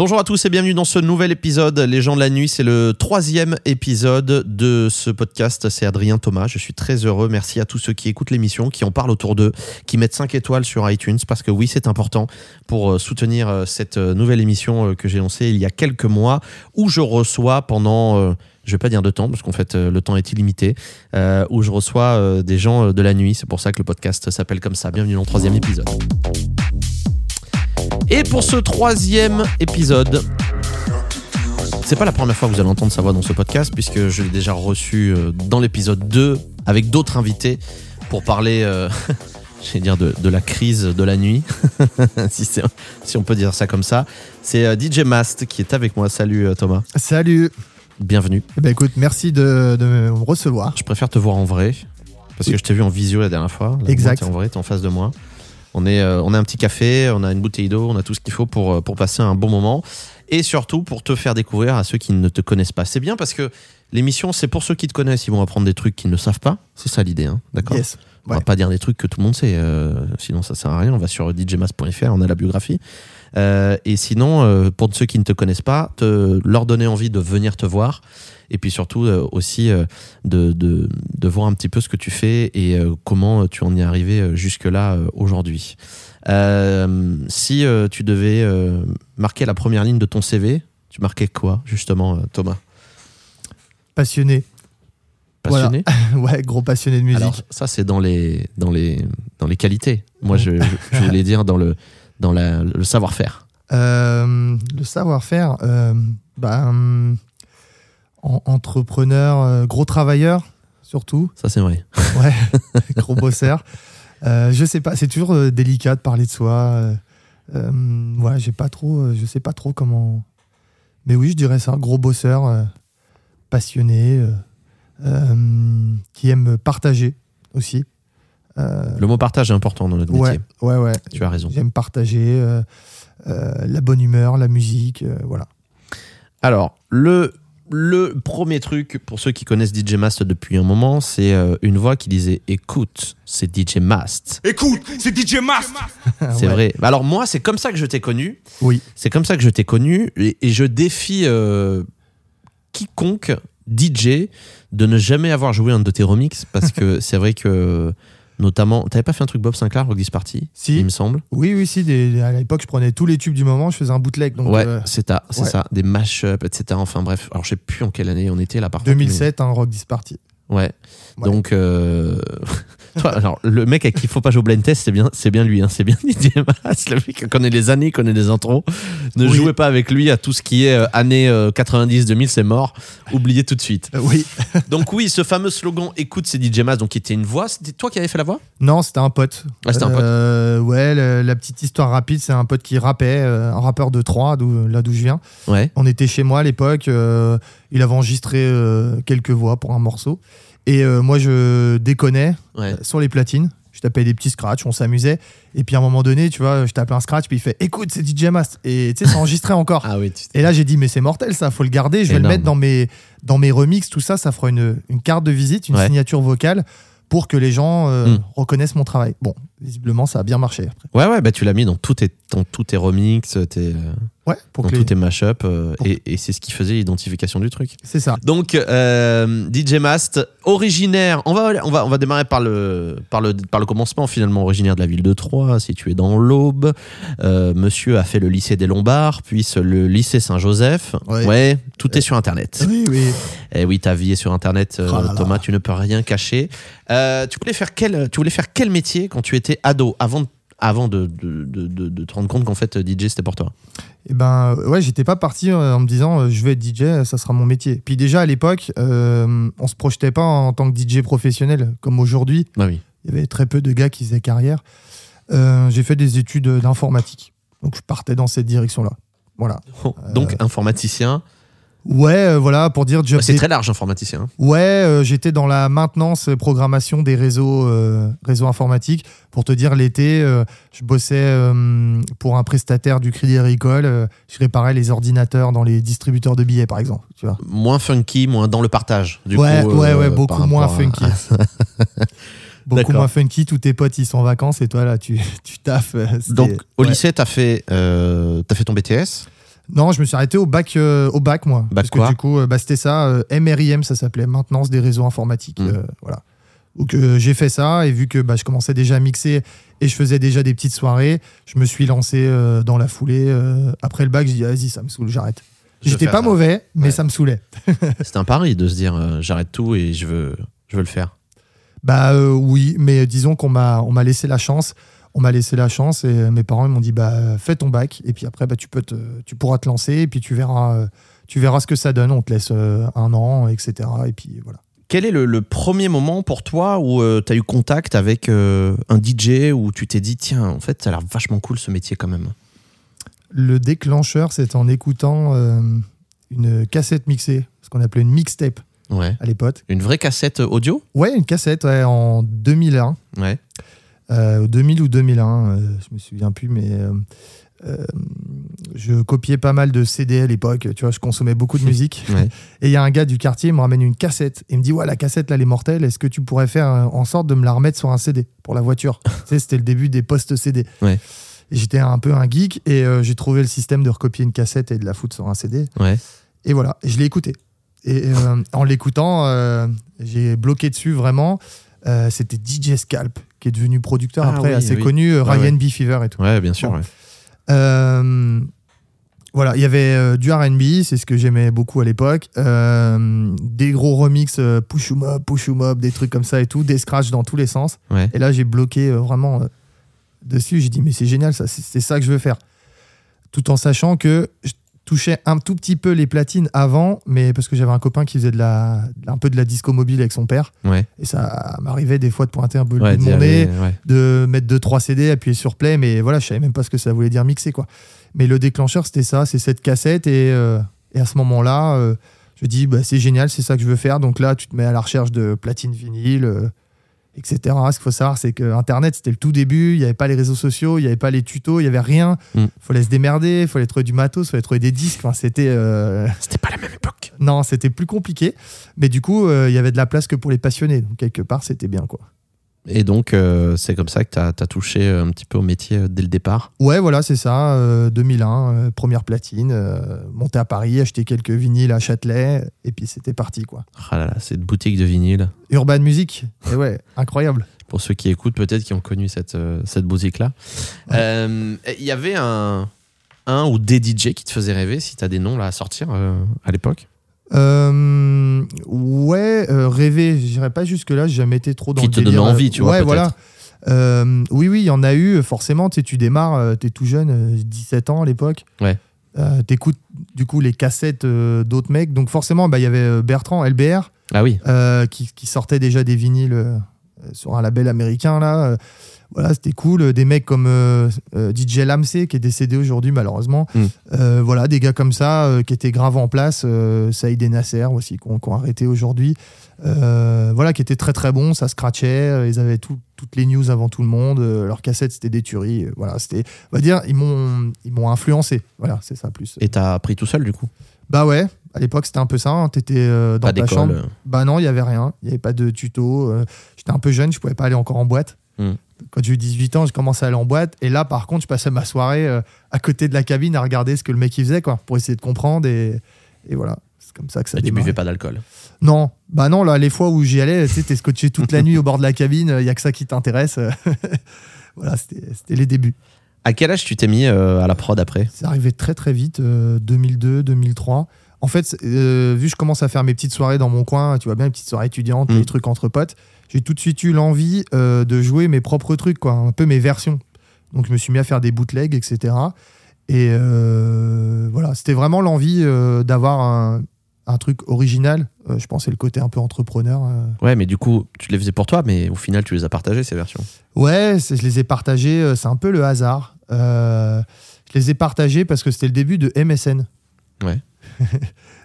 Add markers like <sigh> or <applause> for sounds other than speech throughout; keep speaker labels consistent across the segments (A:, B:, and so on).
A: Bonjour à tous et bienvenue dans ce nouvel épisode Les gens de la nuit. C'est le troisième épisode de ce podcast. C'est Adrien Thomas. Je suis très heureux. Merci à tous ceux qui écoutent l'émission, qui en parlent autour d'eux, qui mettent 5 étoiles sur iTunes parce que oui, c'est important pour euh, soutenir euh, cette euh, nouvelle émission que j'ai lancée il y a quelques mois où je reçois pendant je vais pas dire de temps parce qu'en fait le temps est illimité, où je reçois des gens de la nuit. C'est pour ça que le podcast s'appelle comme ça. Bienvenue dans le troisième épisode. Et pour ce troisième épisode, c'est pas la première fois que vous allez entendre sa voix dans ce podcast, puisque je l'ai déjà reçu euh, dans l'épisode 2 avec d'autres invités pour parler, euh, <laughs> je vais dire, de, la crise de la nuit, <laughs> si, si, on peut dire ça comme ça. C'est euh, DJ Mast qui est avec moi. Salut Thomas.
B: Salut.
A: Bienvenue.
B: Eh ben écoute, merci de, me recevoir.
A: Je préfère te voir en vrai, parce que je t'ai vu en visio la dernière fois.
B: exact.
A: en vrai, t'es en face de moi. On, est, euh, on a un petit café, on a une bouteille d'eau, on a tout ce qu'il faut pour, euh, pour passer un bon moment. Et surtout pour te faire découvrir à ceux qui ne te connaissent pas. C'est bien parce que l'émission, c'est pour ceux qui te connaissent, ils vont apprendre des trucs qu'ils ne savent pas. C'est ça l'idée, hein d'accord
B: yes.
A: On va pas dire des trucs que tout le monde sait, euh, sinon ça sert à rien. On va sur djmas.fr, on a la biographie. Et sinon, pour ceux qui ne te connaissent pas, te, leur donner envie de venir te voir et puis surtout euh, aussi euh, de, de, de, voir un petit peu ce que tu fais et euh, comment tu en es arrivé jusque-là aujourd'hui. si tu devais marquer la première ligne de ton CV, tu marquais quoi justement, Thomas?
B: Passionné.
A: Passionné? <laughs>
B: Ouais, gros passionné de musique. Alors,
A: ça, c'est dans les, dans, les, dans les qualités. Moi, je, je, voulais dire dans le, dans la, le savoir-faire.
B: le savoir-faire, bah, hum, entrepreneur, euh, gros travailleur, surtout.
A: Ça, c'est vrai.
B: Ouais, <laughs> gros bosseur. Euh, je sais pas, c'est toujours euh, délicat de parler de soi. ouais, j'ai pas trop, je sais pas trop comment. Mais oui, je dirais ça, gros bosseur, passionné, qui aime partager aussi.
A: Le mot partage est important dans notre
B: métier. Ouais, ouais,
A: Tu as raison.
B: J'aime partager la bonne humeur, la musique, voilà.
A: Alors, le le premier truc, pour ceux qui connaissent DJ Mast depuis un moment, c'est euh, une voix qui disait Écoute, c'est DJ Mast.
C: Écoute, c'est DJ Mast <laughs>
A: C'est vrai. Alors, moi, c'est comme ça que je t'ai connu.
B: Oui.
A: C'est comme ça que je t'ai connu. Et, je défie euh, quiconque DJ de ne jamais avoir joué un de tes remixes parce que <laughs> c'est vrai que Notamment, t'avais pas fait un truc Bob Sinclair, Rock Party
B: Si.
A: Il me semble.
B: Oui, oui, si. à l'époque, je prenais tous les tubes du moment, je faisais un bootleg. Donc,
A: ouais, euh, c'est ça, c'est ça. Des mash-up, etc. Enfin bref, alors je sais plus en quelle année on était là par
B: 2007, un Rock Party.
A: Ouais. Donc, euh... <laughs> alors, le mec à qui il faut pas jouer au blind test, c'est bien, c'est bien lui, hein, c'est bien <laughs> Didier Mas, le mec qui connaît les années, connaît les intros. Ne jouez pas avec lui à tout ce qui est euh, années 90-2000, euh, c'est mort. Oubliez tout de suite.
B: Euh, oui. <laughs>
A: donc oui, ce fameux slogan "Écoute, c'est DJ Mas", donc qui était une voix. C'était toi qui avais fait la voix?
B: Non, c'était un pote.
A: Ah, c'était un pote.
B: ouais, la, petite histoire rapide, c'est un pote qui rappait, un rappeur de Troyes, là d'où je viens.
A: Ouais.
B: On était chez moi à l'époque. il avait enregistré quelques voix pour un morceau. Et euh, moi, je déconnais euh, sur les platines. Je tapais des petits scratchs, on s'amusait. Et puis à un moment donné, tu vois, je tapais un scratch, puis il fait Écoute, c'est DJ Mast. Et tu sais, c'est enregistré <laughs> encore.
A: ah oui,
B: et là, j'ai dit Mais c'est mortel, ça, faut le garder. Je vais le mettre dans mes, dans mes remixes, tout ça. Ça fera une, une carte de visite, une signature vocale pour que les gens euh, hmm. reconnaissent mon travail. Bon, visiblement, ça a bien marché. Après.
A: Ouais, ouais, bah, tu l'as mis dans tous tes, dans tous tes remixes, tes,
B: ouais,
A: pour dans tous tes mashups, euh, et, et c'est ce qui faisait l'identification du truc.
B: C'est ça.
A: Donc, DJ Mast, originaire, on va, on va, on va démarrer par le, par, le, par le commencement, finalement, originaire de la ville de Troyes, situé dans l'Aube. monsieur a fait le lycée des Lombards, puis le lycée Saint-Joseph. Ouais. tout est sur Internet.
B: Oui, oui.
A: Et oui, ta vie est sur Internet, oh Thomas, tu ne peux rien cacher. Euh, tu, voulais faire quel, tu voulais faire quel métier quand tu étais ado, avant, avant de, de, de, de te rendre compte qu'en fait DJ c'était pour toi
B: Eh ben ouais, j'étais pas parti euh, en me disant euh, je vais être DJ, ça sera mon métier. Puis déjà à l'époque, euh, on se projetait pas en tant que DJ professionnel comme aujourd'hui.
A: Bah oui.
B: Il y avait très peu de gars qui faisaient carrière. J'ai fait des études d'informatique, donc je partais dans cette direction-là. Voilà. <laughs>
A: donc informaticien.
B: Ouais, euh, voilà, pour dire
A: job. c'est très large, informaticien.
B: Ouais, euh, j'étais dans la maintenance, euh, programmation des réseaux, réseaux informatiques. Pour te dire, l'été, je bossais pour un prestataire du Crédit Agricole. je réparais les ordinateurs dans les distributeurs de billets, par exemple. Tu vois.
A: Moins funky, moins dans le partage. Du
B: ouais, ouais, ouais, beaucoup moins funky. <laughs> beaucoup moins funky. Tous tes potes, ils sont en vacances et toi, là, tu, <laughs> tu taffes.
A: Donc, au lycée, tu as, fait, as fait ton BTS
B: Non, je me suis arrêté au bac, euh, au bac moi.
A: Bac
B: parce
A: quoi
B: que du coup, euh, bah, c'était ça, euh, MRIM, ça s'appelait, maintenance des réseaux informatiques.
A: Mm.
B: euh, voilà. Donc euh, j'ai fait ça et vu que bah, je commençais déjà à mixer et je faisais déjà des petites soirées, je me suis lancé euh, dans la foulée. euh, après le bac, j'ai dit vas-y, ça me saoule, j'arrête. J'étais pas
A: ça.
B: mauvais, mais
A: Ouais.
B: ça me saoulait. <laughs>
A: C'est un pari de se dire euh, j'arrête tout et je veux, je veux le faire.
B: Bah euh, oui, mais disons qu'on m'a on m'a laissé la chance. On m'a laissé la chance et euh, mes parents m'ont dit bah fais ton bac et puis après bah tu peux te, tu pourras te lancer et puis tu verras euh, tu verras ce que ça donne. On te laisse euh, un an etc et puis voilà.
A: Quel est le, le premier moment pour toi où tu as eu contact avec euh, un DJ où tu t'es dit tiens en fait ça a l'air vachement cool ce métier quand même?
B: Le déclencheur c'est en écoutant euh, une cassette mixée, ce qu'on appelait une mixtape
A: Ouais.
B: à l'époque.
A: Une vraie cassette audio?
B: Ouais une cassette ouais, en 2001.
A: Ouais.
B: Euh, 2000 ou 2001, euh, je me souviens plus, mais euh, euh, je copiais pas mal de CD à l'époque. Tu vois, je consommais beaucoup de <laughs> musique.
A: Ouais.
B: Et il y a un gars du quartier, il me ramène une cassette. Et il me dit Ouais, la cassette là, elle est mortelle. Est-ce que tu pourrais faire euh, en sorte de me la remettre sur un CD pour la voiture? <laughs> Tu sais, c'était le début des postes CD.
A: Ouais.
B: J'étais un peu un geek et euh, j'ai trouvé le système de recopier une cassette et de la foutre sur un CD.
A: Ouais.
B: Et voilà, et je l'ai écouté. Et euh, en l'écoutant, euh, j'ai bloqué dessus vraiment. Euh, C'était DJ Scalp, qui est devenu producteur
A: Ah
B: après,
A: oui,
B: assez
A: oui.
B: connu,
A: Ouais,
B: Ryan
A: ouais.
B: B. Fever et tout.
A: Ouais, bien sûr.
B: Bon.
A: ouais.
B: Euh, voilà, il y avait euh, du RB, c'est ce que j'aimais beaucoup à l'époque. Euh, des gros remix, push 'em up, push 'em up, des trucs comme ça et tout, des scratchs dans tous les sens.
A: Ouais.
B: Et là, j'ai bloqué vraiment dessus. J'ai dit, mais c'est génial, ça, c'est c'est ça que je veux faire. Tout en sachant que je touchais un tout petit peu les platines avant, mais parce que j'avais un copain qui faisait de la, un peu de la disco mobile avec son père.
A: Ouais.
B: Et ça m'arrivait des fois de pointer un peu le
A: Ouais,
B: bout de mon nez,
A: ouais.
B: de mettre 2-3 CD, appuyer sur play, mais voilà, je savais même pas ce que ça voulait dire mixer, quoi. Mais le déclencheur, c'était ça, c'est cette cassette, et, euh, et à ce moment-là, euh, je dis, bah, c'est génial, c'est ça que je veux faire. Donc là, tu te mets à la recherche de platine vinyle, euh, etc. Ce qu'il faut savoir, c'est que Internet, c'était le tout début, il n'y avait pas les réseaux sociaux, il n'y avait pas les tutos, il n'y avait rien. Il
A: Mm.
B: fallait se démerder, il fallait trouver du matos, il fallait trouver des disques. Enfin, c'était. euh,
A: C'était pas la même époque.
B: Non, c'était plus compliqué. Mais du coup, euh, il y avait de la place que pour les passionnés. Donc, quelque part, c'était bien, quoi.
A: Et donc, euh, c'est comme ça que tu as, touché un petit peu au métier euh, dès le départ.
B: Ouais, voilà, c'est ça. euh, 2001, euh, première platine. monté à Paris, acheté quelques vinyles à Châtelet. Et puis, c'était parti, quoi.
A: Ah là là, cette boutique de vinyle.
B: Urban Music. Et ouais, <laughs> incroyable.
A: Pour ceux qui écoutent, peut-être qui ont connu cette, cette boutique-là.
B: Ouais.
A: Il y avait un, un ou des DJ qui te faisaient rêver, si tu as des noms là à sortir à l'époque?
B: Euh, ouais, euh, rêver, je dirais pas jusque-là, j'ai jamais été trop dans
A: Qui
B: le
A: te
B: délire,
A: donne
B: euh,
A: envie, tu vois,
B: Ouais,
A: peut-être.
B: voilà. Euh, oui, oui, il y en a eu, forcément. Tu sais, tu démarres, euh, t'es tout jeune, euh, 17 ans à l'époque.
A: Ouais.
B: Euh, T'écoutes du coup les cassettes euh, d'autres mecs. Donc forcément, bah, il y avait euh, Bertrand, LBR,
A: Ah oui,
B: euh, qui, qui sortait déjà des vinyles euh, sur un label américain là. Voilà, c'était cool. Des mecs comme euh, euh, DJ Lamsey qui est décédé aujourd'hui malheureusement.
A: Mm.
B: Euh, voilà, des gars comme ça qui étaient graves en place. Saïd et Nasser aussi qui ont, qui ont arrêté aujourd'hui. Voilà, qui étaient très très bons. Ça scratchait. Ils avaient tout- toutes les news avant tout le monde. leurs cassettes c'était des tueries. voilà, c'était. On va dire ils m'ont ils m'ont influencé. Voilà, c'est ça plus.
A: et t'as appris tout seul du coup?
B: Bah ouais. À l'époque, c'était un peu ça. hein. T'étais euh, dans ta chambre. Bah non, il y avait rien. Il n'y avait pas de tuto. euh, J'étais un peu jeune, je pouvais pas aller encore en boîte.
A: Hmm.
B: Quand j'ai eu 18 ans, j'ai commencé à aller en boîte. Et là, par contre, je passais ma soirée euh, à côté de la cabine à regarder ce que le mec il faisait, quoi, pour essayer de comprendre. Et, et voilà, c'est comme ça que ça
A: Et tu buvais pas d'alcool?
B: Non, bah non, là, les fois où j'y allais, tu sais, t'es scotché toute la nuit au bord de la cabine, il y a que ça qui t'intéresse. <laughs> voilà, c'était les débuts.
A: À quel âge tu t'es mis euh, à la prod après?
B: C'est arrivé très très vite, euh, 2002, 2003. En fait, euh, vu que je commence à faire mes petites soirées dans mon coin, tu vois bien, les petites soirées étudiantes,
A: Mm.
B: les trucs entre potes, j'ai tout de suite eu l'envie euh, de jouer mes propres trucs, quoi, un peu mes versions. Donc je me suis mis à faire des bootlegs, etc. Et euh, voilà, c'était vraiment l'envie euh, d'avoir un, un truc original. Je c'est le côté un peu entrepreneur.
A: Ouais, mais du coup, tu les faisais pour toi, mais au final, tu les as partagées ces versions.
B: Ouais, je les ai partagés, euh, c'est un peu le hasard. Je les ai partagés parce que c'était le début de MSN.
A: Ouais.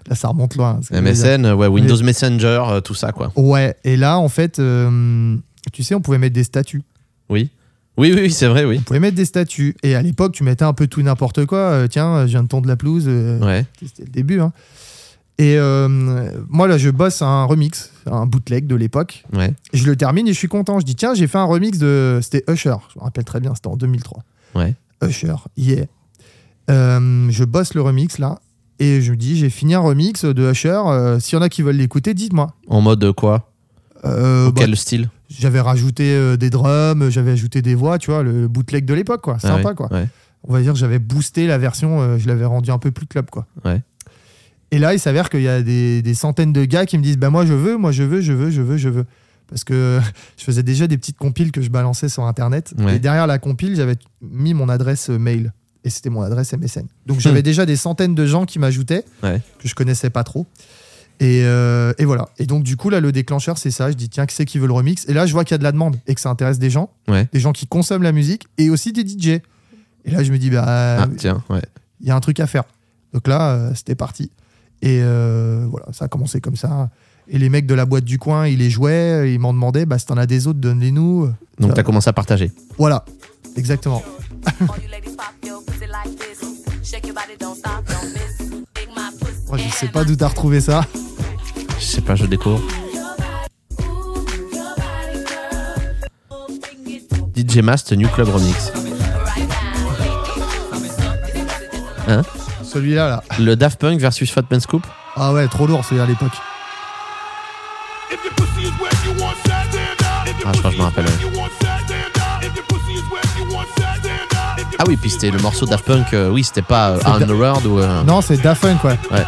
B: Là, ça remonte loin.
A: MSN, ouais, Windows Messenger, euh, tout ça, quoi.
B: Ouais, et là, en fait, euh, tu sais, on pouvait mettre des statuts.
A: Oui. Oui, oui, oui, c'est vrai, oui.
B: On pouvait mettre des statuts. Et à l'époque, tu mettais un peu tout n'importe quoi. Euh, tiens, je viens de tondre la pelouse. euh,
A: Ouais.
B: C'était le début. hein. Et moi, là, je bosse un remix, un bootleg de l'époque.
A: Ouais.
B: Je le termine et je suis content. Je dis, tiens, j'ai fait un remix de. C'était Usher. Je me rappelle très bien, c'était en 2003.
A: Ouais.
B: Usher, yeah. je bosse le remix là. Et je me dis, j'ai fini un remix de Usher. S'il y en a qui veulent l'écouter, dites-moi.
A: En mode quoi?
B: Euh,
A: Quel bah, style?
B: J'avais rajouté des drums, j'avais ajouté des voix, tu vois, le bootleg de l'époque, quoi. Ah Sympa, quoi. On va dire que j'avais boosté la version, je l'avais rendu un peu plus club, quoi.
A: Ouais.
B: Et là, il s'avère qu'il y a des, centaines de gars qui me disent Bah, moi, je veux, moi, je veux, je veux, je veux, je veux. Parce que <laughs> je faisais déjà des petites compiles que je balançais sur Internet. Et derrière la compile, j'avais mis mon adresse mail. Et c'était mon adresse MSN. Donc j'avais hmm. déjà des centaines de gens qui m'ajoutaient, que je connaissais pas trop. Euh, et, voilà. Et donc, du coup, là, le déclencheur, c'est ça. Je dis, tiens, qui c'est qui veut le remix? Et là, je vois qu'il y a de la demande et que ça intéresse des gens, des gens qui consomment la musique et aussi des DJ. Et là, je me dis, bah,
A: ah, tiens, ouais.
B: Il y a un truc à faire. Donc là, euh, c'était parti. Et euh, voilà, ça a commencé comme ça. Et les mecs de la boîte du coin, ils les jouaient, ils m'en demandaient, bah, si t'en as des autres, donne-les-nous.
A: Donc t'as commencé à partager.
B: Voilà, exactement. Je sais pas d'où t'as retrouvé ça.
A: Je sais pas, je découvre. DJ Mast New Club Remix. Hein
B: celui-là, là.
A: Le Daft Punk versus Fat Man Scoop
B: Ah ouais, trop lourd celui-là à l'époque.
A: Ah, je crois que je me rappelle. Oui, puis c'était le morceau Daft Punk, euh, oui, c'était pas euh, the ou. Euh,
B: non, c'est Daft Punk, ouais.
A: Ouais.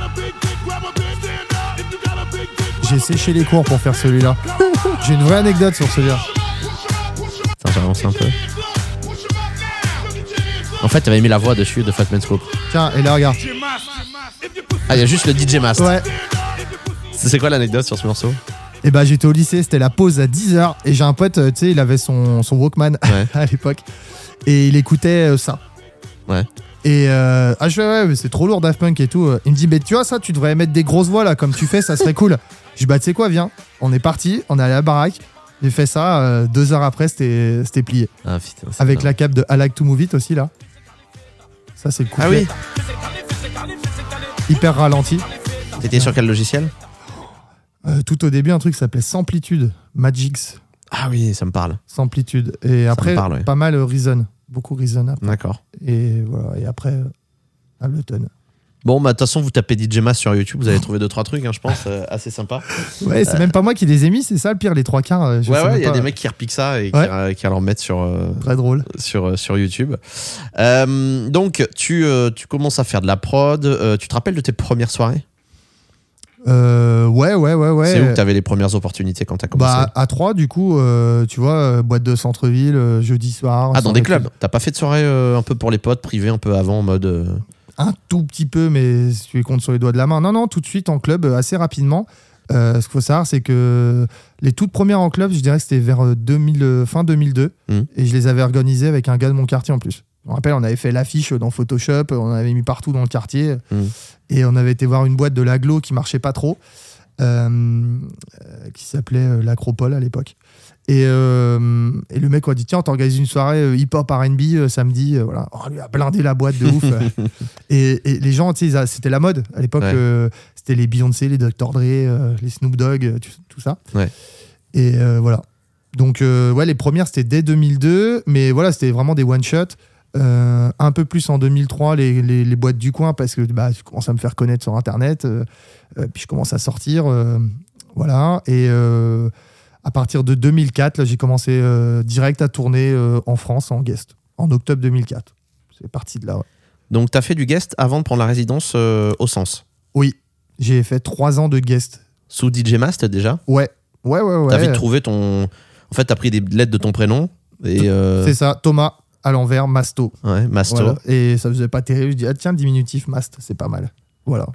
B: J'ai séché les cours pour faire celui-là. <laughs> J'ai une vraie anecdote sur celui-là.
A: Attends, j'avance un peu. En fait, t'avais mis la voix dessus de Fatman Scoop.
B: Tiens, et là, regarde.
A: Ah, il y a juste le DJ Master.
B: Ouais.
A: C'est quoi l'anecdote sur ce morceau?
B: Et eh bah, j'étais au lycée, c'était la pause à 10h. Et j'ai un pote, euh, tu sais, il avait son, son Walkman <laughs> à l'époque. Et il écoutait euh, ça.
A: Ouais.
B: Et euh, ah, je fais, ouais, c'est trop lourd Daft Punk et tout. Il me dit, mais tu vois, ça, tu devrais mettre des grosses voix là, comme tu fais, ça serait cool. <laughs> Je dis, bah, tu sais quoi, viens. On est parti, on est allé à la baraque. J'ai fait ça, deux heures après, c'était plié.
A: Ah, putain,
B: Avec la cape de I Like to Move It aussi, là. Ça, c'est le
A: Ah oui
B: Hyper ralenti.
A: T'étais sur quel logiciel?
B: Euh, Tout au début, un truc qui s'appelait Samplitude, Magix.
A: Ah oui, ça me parle.
B: Samplitude. Et après, pas mal Reason. Beaucoup Reason
A: D'accord.
B: Et voilà. Et après, euh, Ableton.
A: Bon, bah, de toute façon, vous tapez DJ Mas sur YouTube, vous allez trouver deux, trois trucs, hein, je pense, euh, assez sympa.
B: Ouais, c'est même pas moi qui les ai mis, c'est ça le pire, les trois quarts.
A: Euh, ouais, ouais, il y a des mecs qui repiquent ça et qui, qui leur mettre sur, euh,
B: Très drôle.
A: sur, sur YouTube. donc, tu, tu commences à faire de la prod. tu te rappelles de tes premières soirées?
B: Ouais, ouais, ouais, ouais.
A: C'est où que tu avais les premières opportunités quand tu as commencé
B: Bah, à 3, du coup, tu vois, boîte de centre-ville, jeudi soir.
A: Ah, dans des clubs T'as pas fait de soirée un peu pour les potes, privés, un peu avant, en mode
B: un tout petit peu, mais si tu les comptes sur les doigts de la main. Non, non, tout de suite en club, assez rapidement. Euh, ce qu'il faut savoir, c'est que les toutes premières en club, je dirais que c'était vers 2000, euh, fin 2002. Mmh. Et je les avais organisées avec un gars de mon quartier en plus. Je me rappelle, on avait fait l'affiche dans Photoshop, on avait mis partout dans le quartier. Mmh. Et on avait été voir une boîte de l'aglo qui marchait pas trop, euh, qui s'appelait l'Acropole à l'époque. Euh, et, le mec a dit tiens on t'organise une soirée euh, hip hop R&B euh, samedi voilà. On lui a blindé la boîte de ouf. <laughs> Et, les gens tu sais c'était la mode à l'époque c'était les Beyoncé les Dr. Dre les Snoop Dogg tout, ça. Et voilà. Donc ouais les premières c'était dès 2002 mais voilà c'était vraiment des one shot un peu plus en 2003 les, les, boîtes du coin parce que bah, je commence à me faire connaître sur internet puis je commence à sortir voilà et à partir de 2004, j'ai commencé euh, direct à tourner euh, en France en guest, en octobre 2004. C'est parti de là.
A: Donc, tu as fait du guest avant de prendre la résidence euh, au Sens?
B: Oui, j'ai fait trois ans de guest.
A: Sous DJ Mast déjà?
B: Ouais, ouais, ouais. ouais.
A: T'as vite trouvé ton. En fait, t'as pris des lettres de ton prénom. et
B: C'est ça, Thomas à l'envers, Masto.
A: Ouais, Masto.
B: Et ça faisait pas terrible. Je dis, ah tiens, diminutif, Mast, c'est pas mal. Voilà.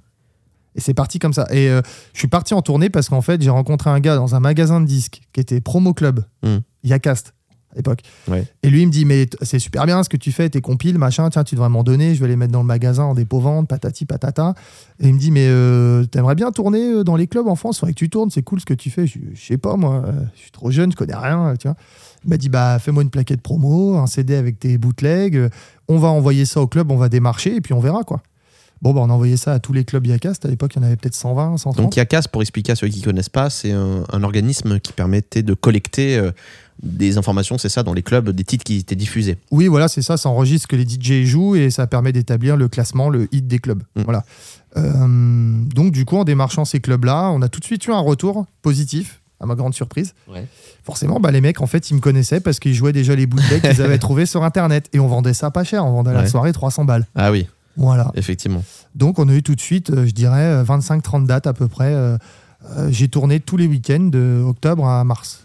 B: Et c'est parti comme ça. Et euh, je suis parti en tournée parce qu'en fait, j'ai rencontré un gars dans un magasin de disques qui était Promo Club, mm. Yacast à l'époque. Et lui, il me dit Mais c'est super bien ce que tu fais, tes compiles, machin, tiens, tu devrais m'en donner, je vais les mettre dans le magasin en dépôt-vente, patati patata. Et il me dit Mais euh, t'aimerais bien tourner euh, dans les clubs en France? Faudrait que tu tournes, c'est cool ce que tu fais. Je, sais pas, moi, je suis trop jeune, je connais rien, tu vois. Il m'a dit Bah, fais-moi une plaquette promo, un CD avec tes bootlegs, on va envoyer ça au club, on va démarcher, et puis on verra, quoi. Bon, bah, on envoyait ça à tous les clubs Yacast. À l'époque, il y en avait peut-être 120, 130.
A: Donc Yacast, pour expliquer à ceux qui ne connaissent pas, c'est un, organisme qui permettait de collecter euh, des informations, c'est ça, dans les clubs, des titres qui étaient diffusés.
B: Oui, voilà, c'est ça. Ça enregistre ce que les DJ jouent et ça permet d'établir le classement, le hit des clubs. Mm. Voilà. Euh, donc, du coup, en démarchant ces clubs-là, on a tout de suite eu un retour positif à ma grande surprise. Forcément, bah, les mecs, en fait, ils me connaissaient parce qu'ils jouaient déjà les bootlegs qu'ils avaient <laughs> trouvés sur Internet. Et on vendait ça pas cher. On vendait à la soirée 300 balles.
A: Ah oui.
B: Voilà.
A: Effectivement.
B: Donc, on a eu tout de suite, euh, je dirais, 25-30 euh, dates à peu près. Euh, j'ai tourné tous les week-ends de octobre à mars.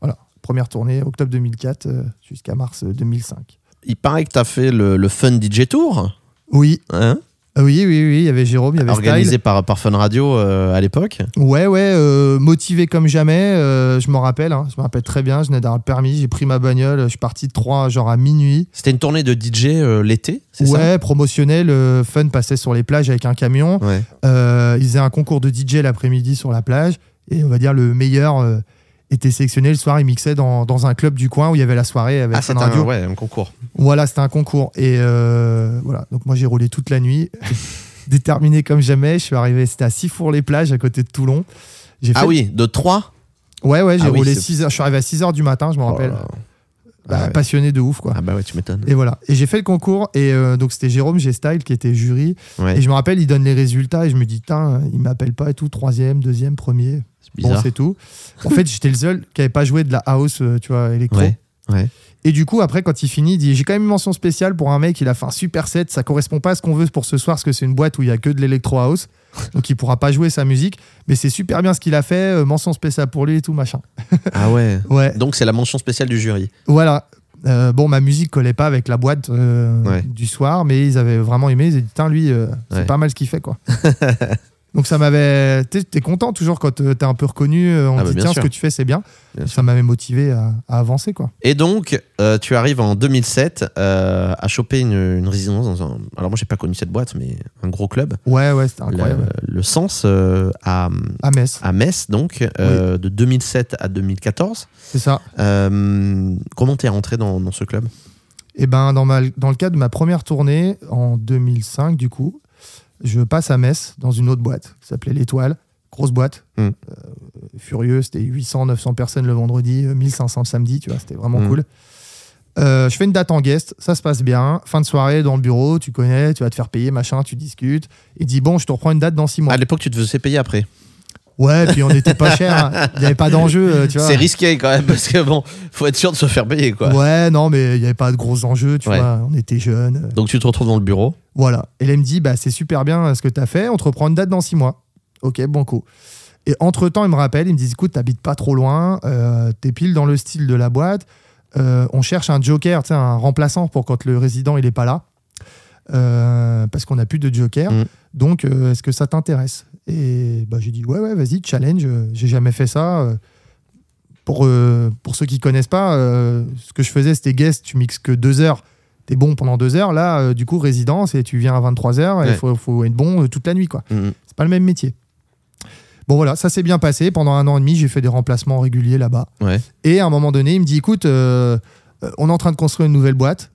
B: Voilà. Première tournée, octobre 2004 jusqu'à mars 2005.
A: Il paraît que tu as fait le, le Fun DJ Tour.
B: Oui.
A: Hein?
B: Oui, oui, oui, il y avait Jérôme, il y avait
A: Organisé par, par Fun Radio euh, à l'époque
B: Ouais, ouais, euh, motivé comme jamais, euh, je me rappelle, hein, je me rappelle très bien, je venais d'avoir le permis, j'ai pris ma bagnole, je suis parti de 3 genre à minuit.
A: C'était une tournée de DJ l'été,
B: c'est ouais, ça promotionnel, Fun passait sur les plages avec un camion,
A: ouais.
B: ils faisaient un concours de DJ l'après-midi sur la plage, et on va dire le meilleur était sélectionné le soir, il mixait dans, dans, un club du coin où il y avait la soirée avec
A: ah,
B: Fun Radio.
A: Un, ouais, un concours.
B: Voilà, c'était un concours. Et euh, voilà, donc moi j'ai roulé toute la nuit, <laughs> déterminé comme jamais. Je suis arrivé, c'était à Sifour-les-Plages, à côté de Toulon.
A: Ah oui, de 3
B: Ouais, ouais, j'ai ah roulé 6 heures. Je suis arrivé à 6 heures du matin, je me rappelle.
A: Oh
B: bah, ah passionné de ouf, quoi.
A: Ah bah ouais, tu m'étonnes.
B: Et voilà. Et j'ai fait le concours, et euh, donc c'était Jérôme G-Style qui était jury. Et je me rappelle, il donne les résultats, et je me dis, tiens, il m'appelle pas et tout, troisième, deuxième, premier. Bon, c'est tout. En fait, j'étais le seul qui avait pas joué de la house, euh, tu vois, électro.
A: Ouais,
B: Et du coup, après, quand il finit, il dit J'ai quand même une mention spéciale pour un mec, il a fait un super set, ça correspond pas à ce qu'on veut pour ce soir, parce que c'est une boîte où il y a que de l'électro house. <laughs> Donc il pourra pas jouer sa musique, mais c'est super bien ce qu'il a fait, euh, mention spéciale pour lui et tout, machin. <laughs>
A: Ah ouais <laughs>
B: Ouais.
A: Donc c'est la mention spéciale du jury.
B: Voilà. Euh, bon, ma musique collait pas avec la boîte du soir, mais ils avaient vraiment aimé. Ils ont dit, tiens, lui, c'est pas mal ce qu'il fait, quoi. Donc ça m'avait. T'es content toujours quand t'es un peu reconnu, euh, on ah bah dit tiens, ce que tu fais c'est bien. Ça m'avait motivé à, avancer quoi.
A: Et donc, euh, tu arrives en 2007 euh, à choper une, résidence dans un. Alors moi j'ai pas connu cette boîte, mais un gros club.
B: Ouais, ouais, c'était incroyable.
A: Le, Sens à,
B: à Metz.
A: À Metz, donc, de 2007 à 2014.
B: C'est ça.
A: comment t'es rentré dans, dans, ce club?
B: Eh ben, dans, ma, dans le cadre de ma première tournée en 2005, du coup, je passe à Metz dans une autre boîte qui s'appelait L'Étoile. Grosse boîte. Hmm. Euh, furieux, c'était 800, 900 personnes le vendredi, 1500 euh, le samedi, tu vois, c'était vraiment hmm. cool. Euh, je fais une date en guest, ça se passe bien. Fin de soirée dans le bureau, tu connais, tu vas te faire payer, machin, tu discutes. Il dit bon, je te reprends une date dans six mois.
A: À l'époque, tu te faisais payer après.
B: Ouais, puis on n'était pas cher, hein. il n'y avait pas d'enjeu, tu vois.
A: C'est risqué quand même parce que bon, faut être sûr de se faire payer quoi.
B: Ouais, non, mais il n'y avait pas de gros enjeux, tu vois. On était jeunes.
A: Donc tu te retrouves dans le bureau.
B: Voilà. Et elle me dit, bah, c'est super bien ce que tu as fait, on te reprend une date dans six mois. Ok, bon coup. Et entre-temps, il me rappelle, il me dit, écoute, t'habites pas trop loin, euh, t'es pile dans le style de la boîte, euh, on cherche un joker, un remplaçant pour quand le résident il est pas là, euh, parce qu'on n'a plus de joker. Mm. Donc, euh, est-ce que ça t'intéresse? Et bah, j'ai dit, ouais, ouais, vas-y, challenge, j'ai jamais fait ça. Pour, pour ceux qui connaissent pas, ce que je faisais, c'était guest, tu mixes que deux heures t'es bon pendant deux heures. Là, euh, du coup, résidence et tu viens à 23 heures il faut, être bon euh, toute la nuit. quoi. Mm-hmm. C'est pas le même métier. Bon voilà, ça s'est bien passé. Pendant un an et demi, j'ai fait des remplacements réguliers là-bas. Et à un moment donné, il me dit écoute, euh, on est en train de construire une nouvelle boîte.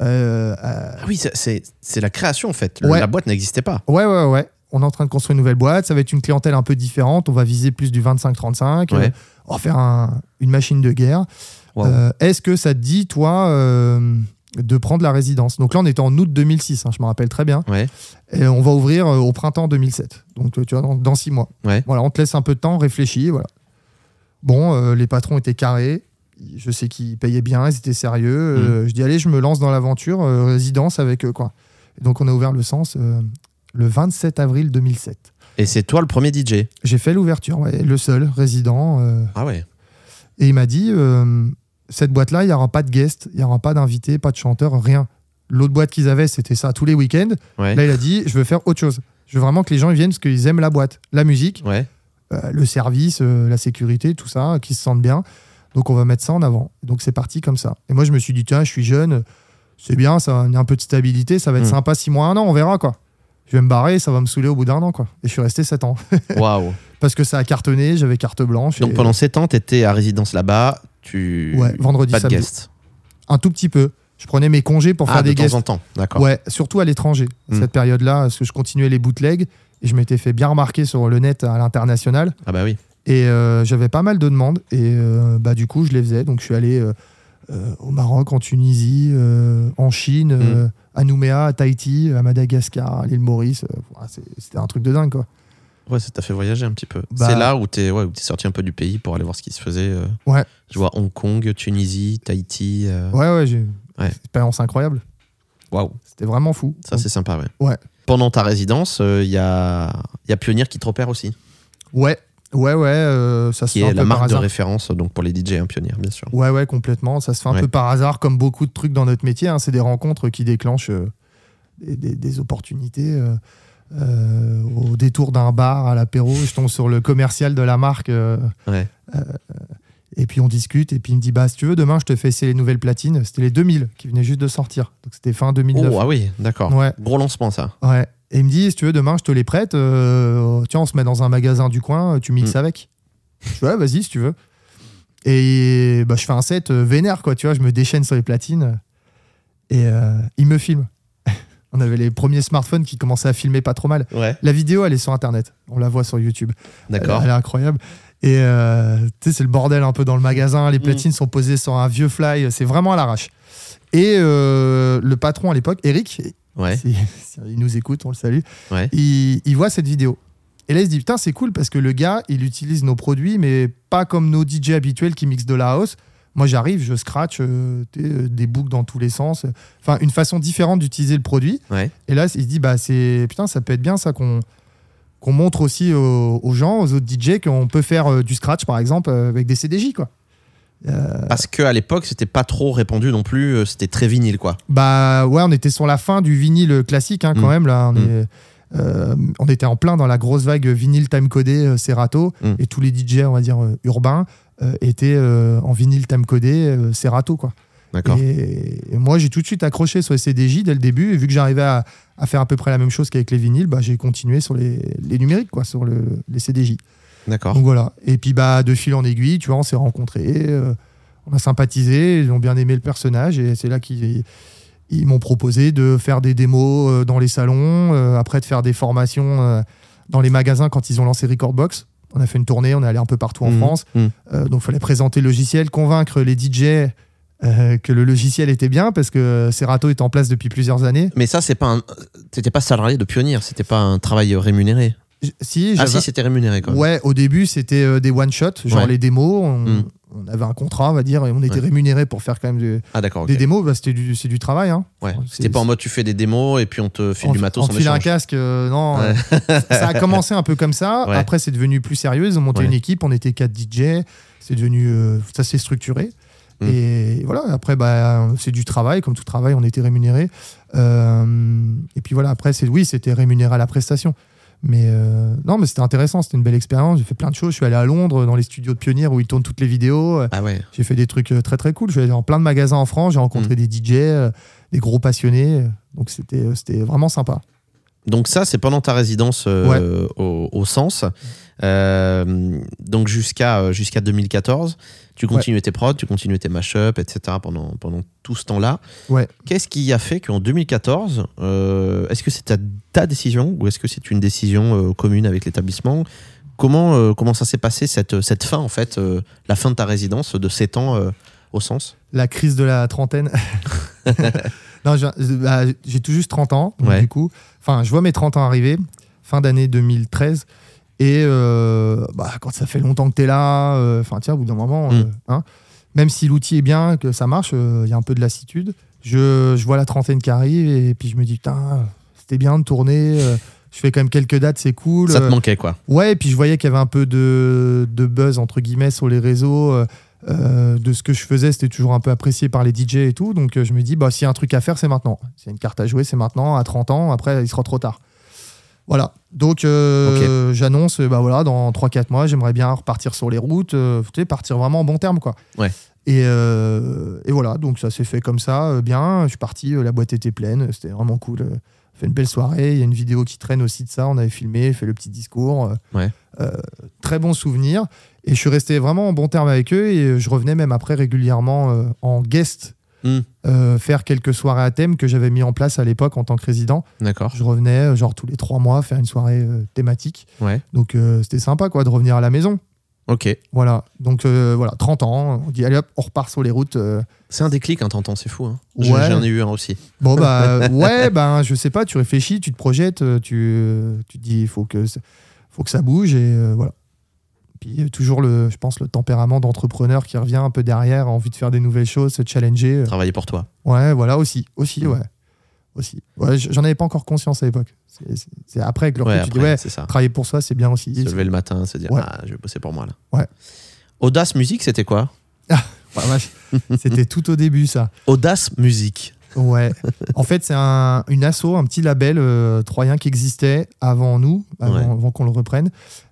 A: ah oui, c'est la création en fait. La boîte n'existait pas.
B: Ouais, ouais, ouais. On est en train de construire une nouvelle boîte. Ça va être une clientèle un peu différente. On va viser plus du 25-35. on va faire une machine de guerre. Est-ce que ça te dit, toi, de prendre la résidence? Donc là, on était en août 2006, hein, je me rappelle très bien. Et on va ouvrir euh, au printemps 2007. Donc tu vois, dans, six mois. Voilà, on te laisse un peu de temps, réfléchis. Voilà. Bon, euh, les patrons étaient carrés. Je sais qu'ils payaient bien, ils étaient sérieux. Euh, mm. je dis, allez, je me lance dans l'aventure, résidence avec eux. Quoi. donc on a ouvert le sens le 27 avril 2007.
A: Et c'est toi le premier DJ
B: J'ai fait l'ouverture, le seul résident.
A: ah ouais.
B: Et il m'a dit cette boîte-là, il n'y aura pas de guest, il n'y aura pas d'invité, pas de chanteur, rien. L'autre boîte qu'ils avaient, c'était ça tous les week-ends. Là, il a dit, je veux faire autre chose. Je veux vraiment que les gens viennent parce qu'ils aiment la boîte, la musique, euh, le service, euh, la sécurité, tout ça, qu'ils se sentent bien. Donc, on va mettre ça en avant. Donc, c'est parti comme ça. Et moi, je me suis dit, tiens, je suis jeune, c'est bien, ça a un peu de stabilité, ça va être hmm. sympa six mois, un an, on verra quoi. Je vais me barrer, ça va me saouler au bout d'un an quoi. Et je suis resté sept ans. <laughs>
A: Waouh.
B: Parce que ça a cartonné, j'avais carte blanche.
A: Donc, pendant sept ans, tu étais à résidence là-bas, tu.
B: Ouais, vendredi,
A: pas
B: samedi.
A: De guest.
B: Un tout petit peu. Je prenais mes congés pour
A: ah,
B: faire des
A: guests.
B: De
A: temps en temps, d'accord.
B: Ouais, surtout à l'étranger, hmm. cette période-là, parce que je continuais les bootlegs et je m'étais fait bien remarquer sur le net à l'international.
A: Ah bah oui.
B: Et euh, j'avais pas mal de demandes et euh, bah du coup je les faisais. Donc je suis allé euh, au Maroc, en Tunisie, en Chine, hmm. à Nouméa, à Tahiti, à Madagascar, à l'île Maurice. C'était un truc de dingue quoi.
A: Ouais, ça t'a fait voyager un petit peu. Bah c'est là où t'es ouais, es sorti un peu du pays pour aller voir ce qui se faisait.
B: ouais.
A: Je vois Hong Kong, Tunisie, Tahiti.
B: Ouais, ouais, j'ai ouais. expérience incroyable.
A: Waouh.
B: C'était vraiment fou.
A: Ça, c'est sympa, ouais.
B: Ouais.
A: Pendant ta résidence, il y, a, y a Pionnier qui te repère aussi.
B: Ouais, Ouais, ouais, euh, ça se
A: qui
B: fait
A: est la marque de référence donc pour les DJ un pionnier, bien sûr.
B: Ouais, ouais, complètement. Ça se fait un peu par hasard, comme beaucoup de trucs dans notre métier. Hein. C'est des rencontres qui déclenchent euh, des, opportunités. Euh, au détour d'un bar à l'apéro, je tombe sur le commercial de la marque.
A: ouais.
B: et puis on discute, et puis il me dit Bah, si tu veux, demain je te fais essayer les nouvelles platines. C'était les 2000 qui venaient juste de sortir. Donc c'était fin 2009.
A: Oh, ah oui, d'accord.
B: Ouais.
A: Gros lancement, ça.
B: Ouais. Et il me dit, si tu veux, demain, je te les prête. Euh, tiens, on se met dans un magasin du coin, tu mixes mm. avec. Je ouais, vas-y, si tu veux. Et bah, je fais un set euh, vénère, quoi, tu vois, je me déchaîne sur les platines. Et euh, il me filme. <laughs> on avait les premiers smartphones qui commençaient à filmer pas trop mal. La vidéo, elle est sur Internet. On la voit sur YouTube.
A: D'accord.
B: Elle, est incroyable. Et tu sais, c'est le bordel un peu dans le magasin. Les mm. platines sont posées sur un vieux fly. C'est vraiment à l'arrache. Et le patron à l'époque, Eric,
A: Ouais. <laughs>
B: il nous écoute, on le salue.
A: Ouais.
B: Il, voit cette vidéo. Et là, il se dit Putain, c'est cool parce que le gars, il utilise nos produits, mais pas comme nos DJ habituels qui mixent de la house. Moi, j'arrive, je scratch euh, euh, des boucles dans tous les sens. Enfin, une façon différente d'utiliser le produit. Et là, il se dit Bah, c'est putain, ça peut être bien ça qu'on qu'on montre aussi aux, gens, aux autres DJ, qu'on peut faire euh, du scratch, par exemple, avec des CDJ, quoi.
A: Euh, Parce qu'à l'époque, c'était pas trop répandu non plus, euh, c'était très vinyle quoi.
B: Bah ouais, on était sur la fin du vinyle classique hein, quand mm. même là. On, mm. est, euh, on, était en plein dans la grosse vague vinyle time codé Serato mm. et tous les DJ, on va dire urbains, étaient en vinyle time codé Serato quoi.
A: D'accord.
B: Et, moi, j'ai tout de suite accroché sur les CDJ dès le début. Et vu que j'arrivais à, faire à peu près la même chose qu'avec les vinyles, bah, j'ai continué sur les, numériques, quoi, sur les CDJ.
A: D'accord.
B: Donc voilà. Et puis bah de fil en aiguille, tu vois, on s'est rencontrés, euh, on a sympathisé, ils ont bien aimé le personnage et c'est là qu'ils ils, m'ont proposé de faire des démos euh, dans les salons, euh, après de faire des formations dans les magasins quand ils ont lancé Recordbox. On a fait une tournée, on est allé un peu partout en mmh, France. Mmh. donc il fallait présenter le logiciel, convaincre les DJ que le logiciel était bien parce que Serato est en place depuis plusieurs années.
A: Mais ça, c'est pas un... t'étais pas salarié de pionnier, c'était pas un travail rémunéré.
B: Si,
A: ah si, c'était rémunéré quoi.
B: Ouais, au début c'était euh, des one shot, genre les démos. Hmm. On, avait un contrat, on va dire, et on était rémunéré pour faire quand même
A: ah,
B: des démos. Bah, c'était du, c'est du travail. Hein.
A: Ouais. C'était pas en mode tu fais des démos et puis on te file du matos.
B: On te file un casque, euh, non. Euh, ça a commencé un peu comme ça. <laughs> Après c'est devenu plus sérieux. Ils ont monté une équipe. On était 4 DJ. C'est devenu, ça s'est structuré. Hmm. Et voilà, après, bah, c'est du travail, comme tout travail, on était rémunéré. et puis voilà, après, c'est oui, c'était rémunéré à la prestation. Mais euh, non, mais c'était intéressant, c'était une belle expérience. J'ai fait plein de choses. Je suis allé à Londres dans les studios de Pionnier où ils tournent toutes les vidéos.
A: Ah ouais.
B: J'ai fait des trucs euh, très très cool. Je suis allé dans plein de magasins en France. J'ai rencontré mm. des DJ, euh, des gros passionnés. Donc c'était c'était vraiment sympa.
A: Donc ça, c'est pendant ta résidence au, au, Sens. donc jusqu'à jusqu'à 2014. Tu continues tes prods, tu continues tes mashups, etc. pendant, pendant tout ce temps-là.
B: Ouais.
A: Qu'est-ce qui a fait qu'en 2014, euh, est-ce que c'est ta, ta, décision ou est-ce que c'est une décision euh, commune avec l'établissement? Comment, euh, comment ça s'est passé cette, cette fin, en fait, la fin de ta résidence de 7 ans au sens?
B: La crise de la trentaine. <laughs> <laughs> non, bah, j'ai tout juste 30 ans, du coup. Enfin, je vois mes 30 ans arriver, fin d'année 2013. Et euh, bah, quand ça fait longtemps que tu es là, euh, enfin, tiens, au bout d'un moment, mm. euh, hein, même si l'outil est bien, que ça marche, il y a un peu de lassitude. Je, je, vois la trentaine qui arrive et puis je me dis, putain, c'était bien de tourner. je fais quand même quelques dates, c'est cool.
A: Ça te manquait, quoi.
B: Ouais, et puis je voyais qu'il y avait un peu de, de, buzz, entre guillemets, sur les réseaux. de ce que je faisais, c'était toujours un peu apprécié par les DJ et tout. Donc je me dis, bah, s'il y a un truc à faire, c'est maintenant. S'il y a une carte à jouer, c'est maintenant. À 30 ans, après, il sera trop tard. Voilà. Donc euh, j'annonce, bah voilà, dans 3-4 mois, j'aimerais bien repartir sur les routes, euh, partir vraiment en bon terme, quoi.
A: Ouais.
B: Et, euh, et voilà, donc ça s'est fait comme ça, bien. Je suis parti, la boîte était pleine, c'était vraiment cool. fait une belle soirée. Il y a une vidéo qui traîne aussi de ça. On avait filmé, fait le petit discours.
A: Ouais.
B: très bon souvenir. Et je suis resté vraiment en bon terme avec eux et je revenais même après régulièrement en guest hmm. faire quelques soirées à thème que j'avais mis en place à l'époque en tant que résident.
A: D'accord.
B: Je revenais genre tous les trois mois faire une soirée thématique.
A: Ouais.
B: Donc c'était sympa quoi de revenir à la maison.
A: Ok.
B: Voilà. Donc voilà, 30 ans, on dit allez hop, on repart sur les routes.
A: C'est un déclic, un temps, c'est fou. Hein. Ouais. J'en ai eu un aussi.
B: Bon bah <laughs> ouais, ben je sais pas, tu réfléchis, tu te projettes, tu, tu te dis il faut que faut que ça bouge et voilà. Puis toujours, le, je pense, le tempérament d'entrepreneur qui revient un peu derrière, envie de faire des nouvelles choses, se challenger.
A: Travailler pour toi.
B: Ouais, voilà, aussi. Aussi, ouais. Aussi. Ouais, J'en avais pas encore conscience à l'époque. C'est après que le
A: ouais, tu dis, ouais,
B: travailler pour soi, c'est bien aussi.
A: Se lever le matin, se dire, ah, je vais bosser pour moi là.
B: Ouais.
A: Audace Musique, c'était quoi?
B: Ah, C'était tout au début, ça.
A: Audace Musique.
B: Ouais. En fait, c'est un, une asso, un petit label euh, troyen qui existait avant nous, avant, qu'on le reprenne.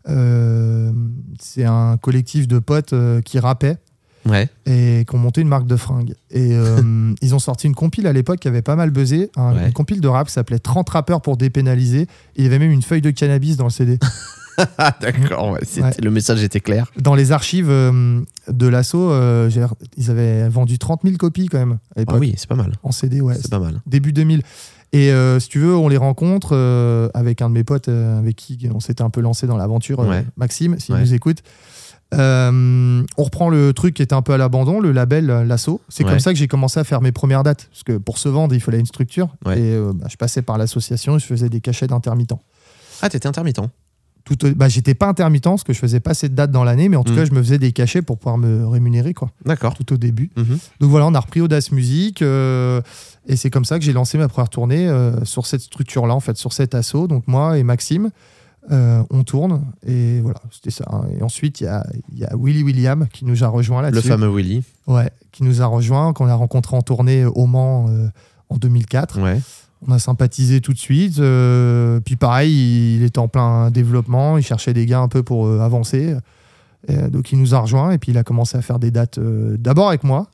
B: Euh, c'est un collectif de potes euh, qui rappaient.
A: Ouais.
B: Et qui ont monté une marque de fringues. Et <laughs> ils ont sorti une compile à l'époque qui avait pas mal buzzé, une compile de rap qui s'appelait 30 rappeurs pour dépénaliser. Et il y avait même une feuille de cannabis dans le CD. <laughs>
A: D'accord, le message était clair.
B: Dans les archives euh, de l'assaut, euh, ils avaient vendu 30 000 copies quand même.
A: ah oui, c'est pas mal.
B: En CD, ouais.
A: C'est pas mal.
B: Début 2000. Et euh, si tu veux, on les rencontre avec un de mes potes avec qui on s'était un peu lancé dans l'aventure, Maxime, s'il nous écoute. on reprend le truc qui était un peu à l'abandon, le label L'Assaut. C'est comme ça que j'ai commencé à faire mes premières dates. Parce que pour se vendre, il fallait une structure. Et bah, je passais par l'association et je faisais des cachets d'intermittents.
A: Ah, t'étais intermittent
B: tout, bah, j'étais pas intermittent parce que je faisais pas cette date dans l'année, mais en tout mm. cas, je me faisais des cachets pour pouvoir me rémunérer, quoi.
A: D'accord.
B: Tout au début.
A: Mm-hmm.
B: Donc voilà, on a repris Audace Music euh, et c'est comme ça que j'ai lancé ma première tournée euh, sur cette structure-là, en fait, sur cet assaut. Donc moi et Maxime, euh, on tourne et voilà, c'était ça. Hein. Et ensuite, il y a, y a, Willy William qui nous a rejoint là-dessus.
A: Le fameux Willy.
B: Ouais, qui nous a rejoint, qu'on a rencontré en tournée au Mans en 2004.
A: Ouais.
B: On a sympathisé tout de suite. Euh, puis pareil, il était en plein développement, il cherchait des gars un peu pour euh, avancer. donc il nous a rejoint et puis il a commencé à faire des dates euh, d'abord avec moi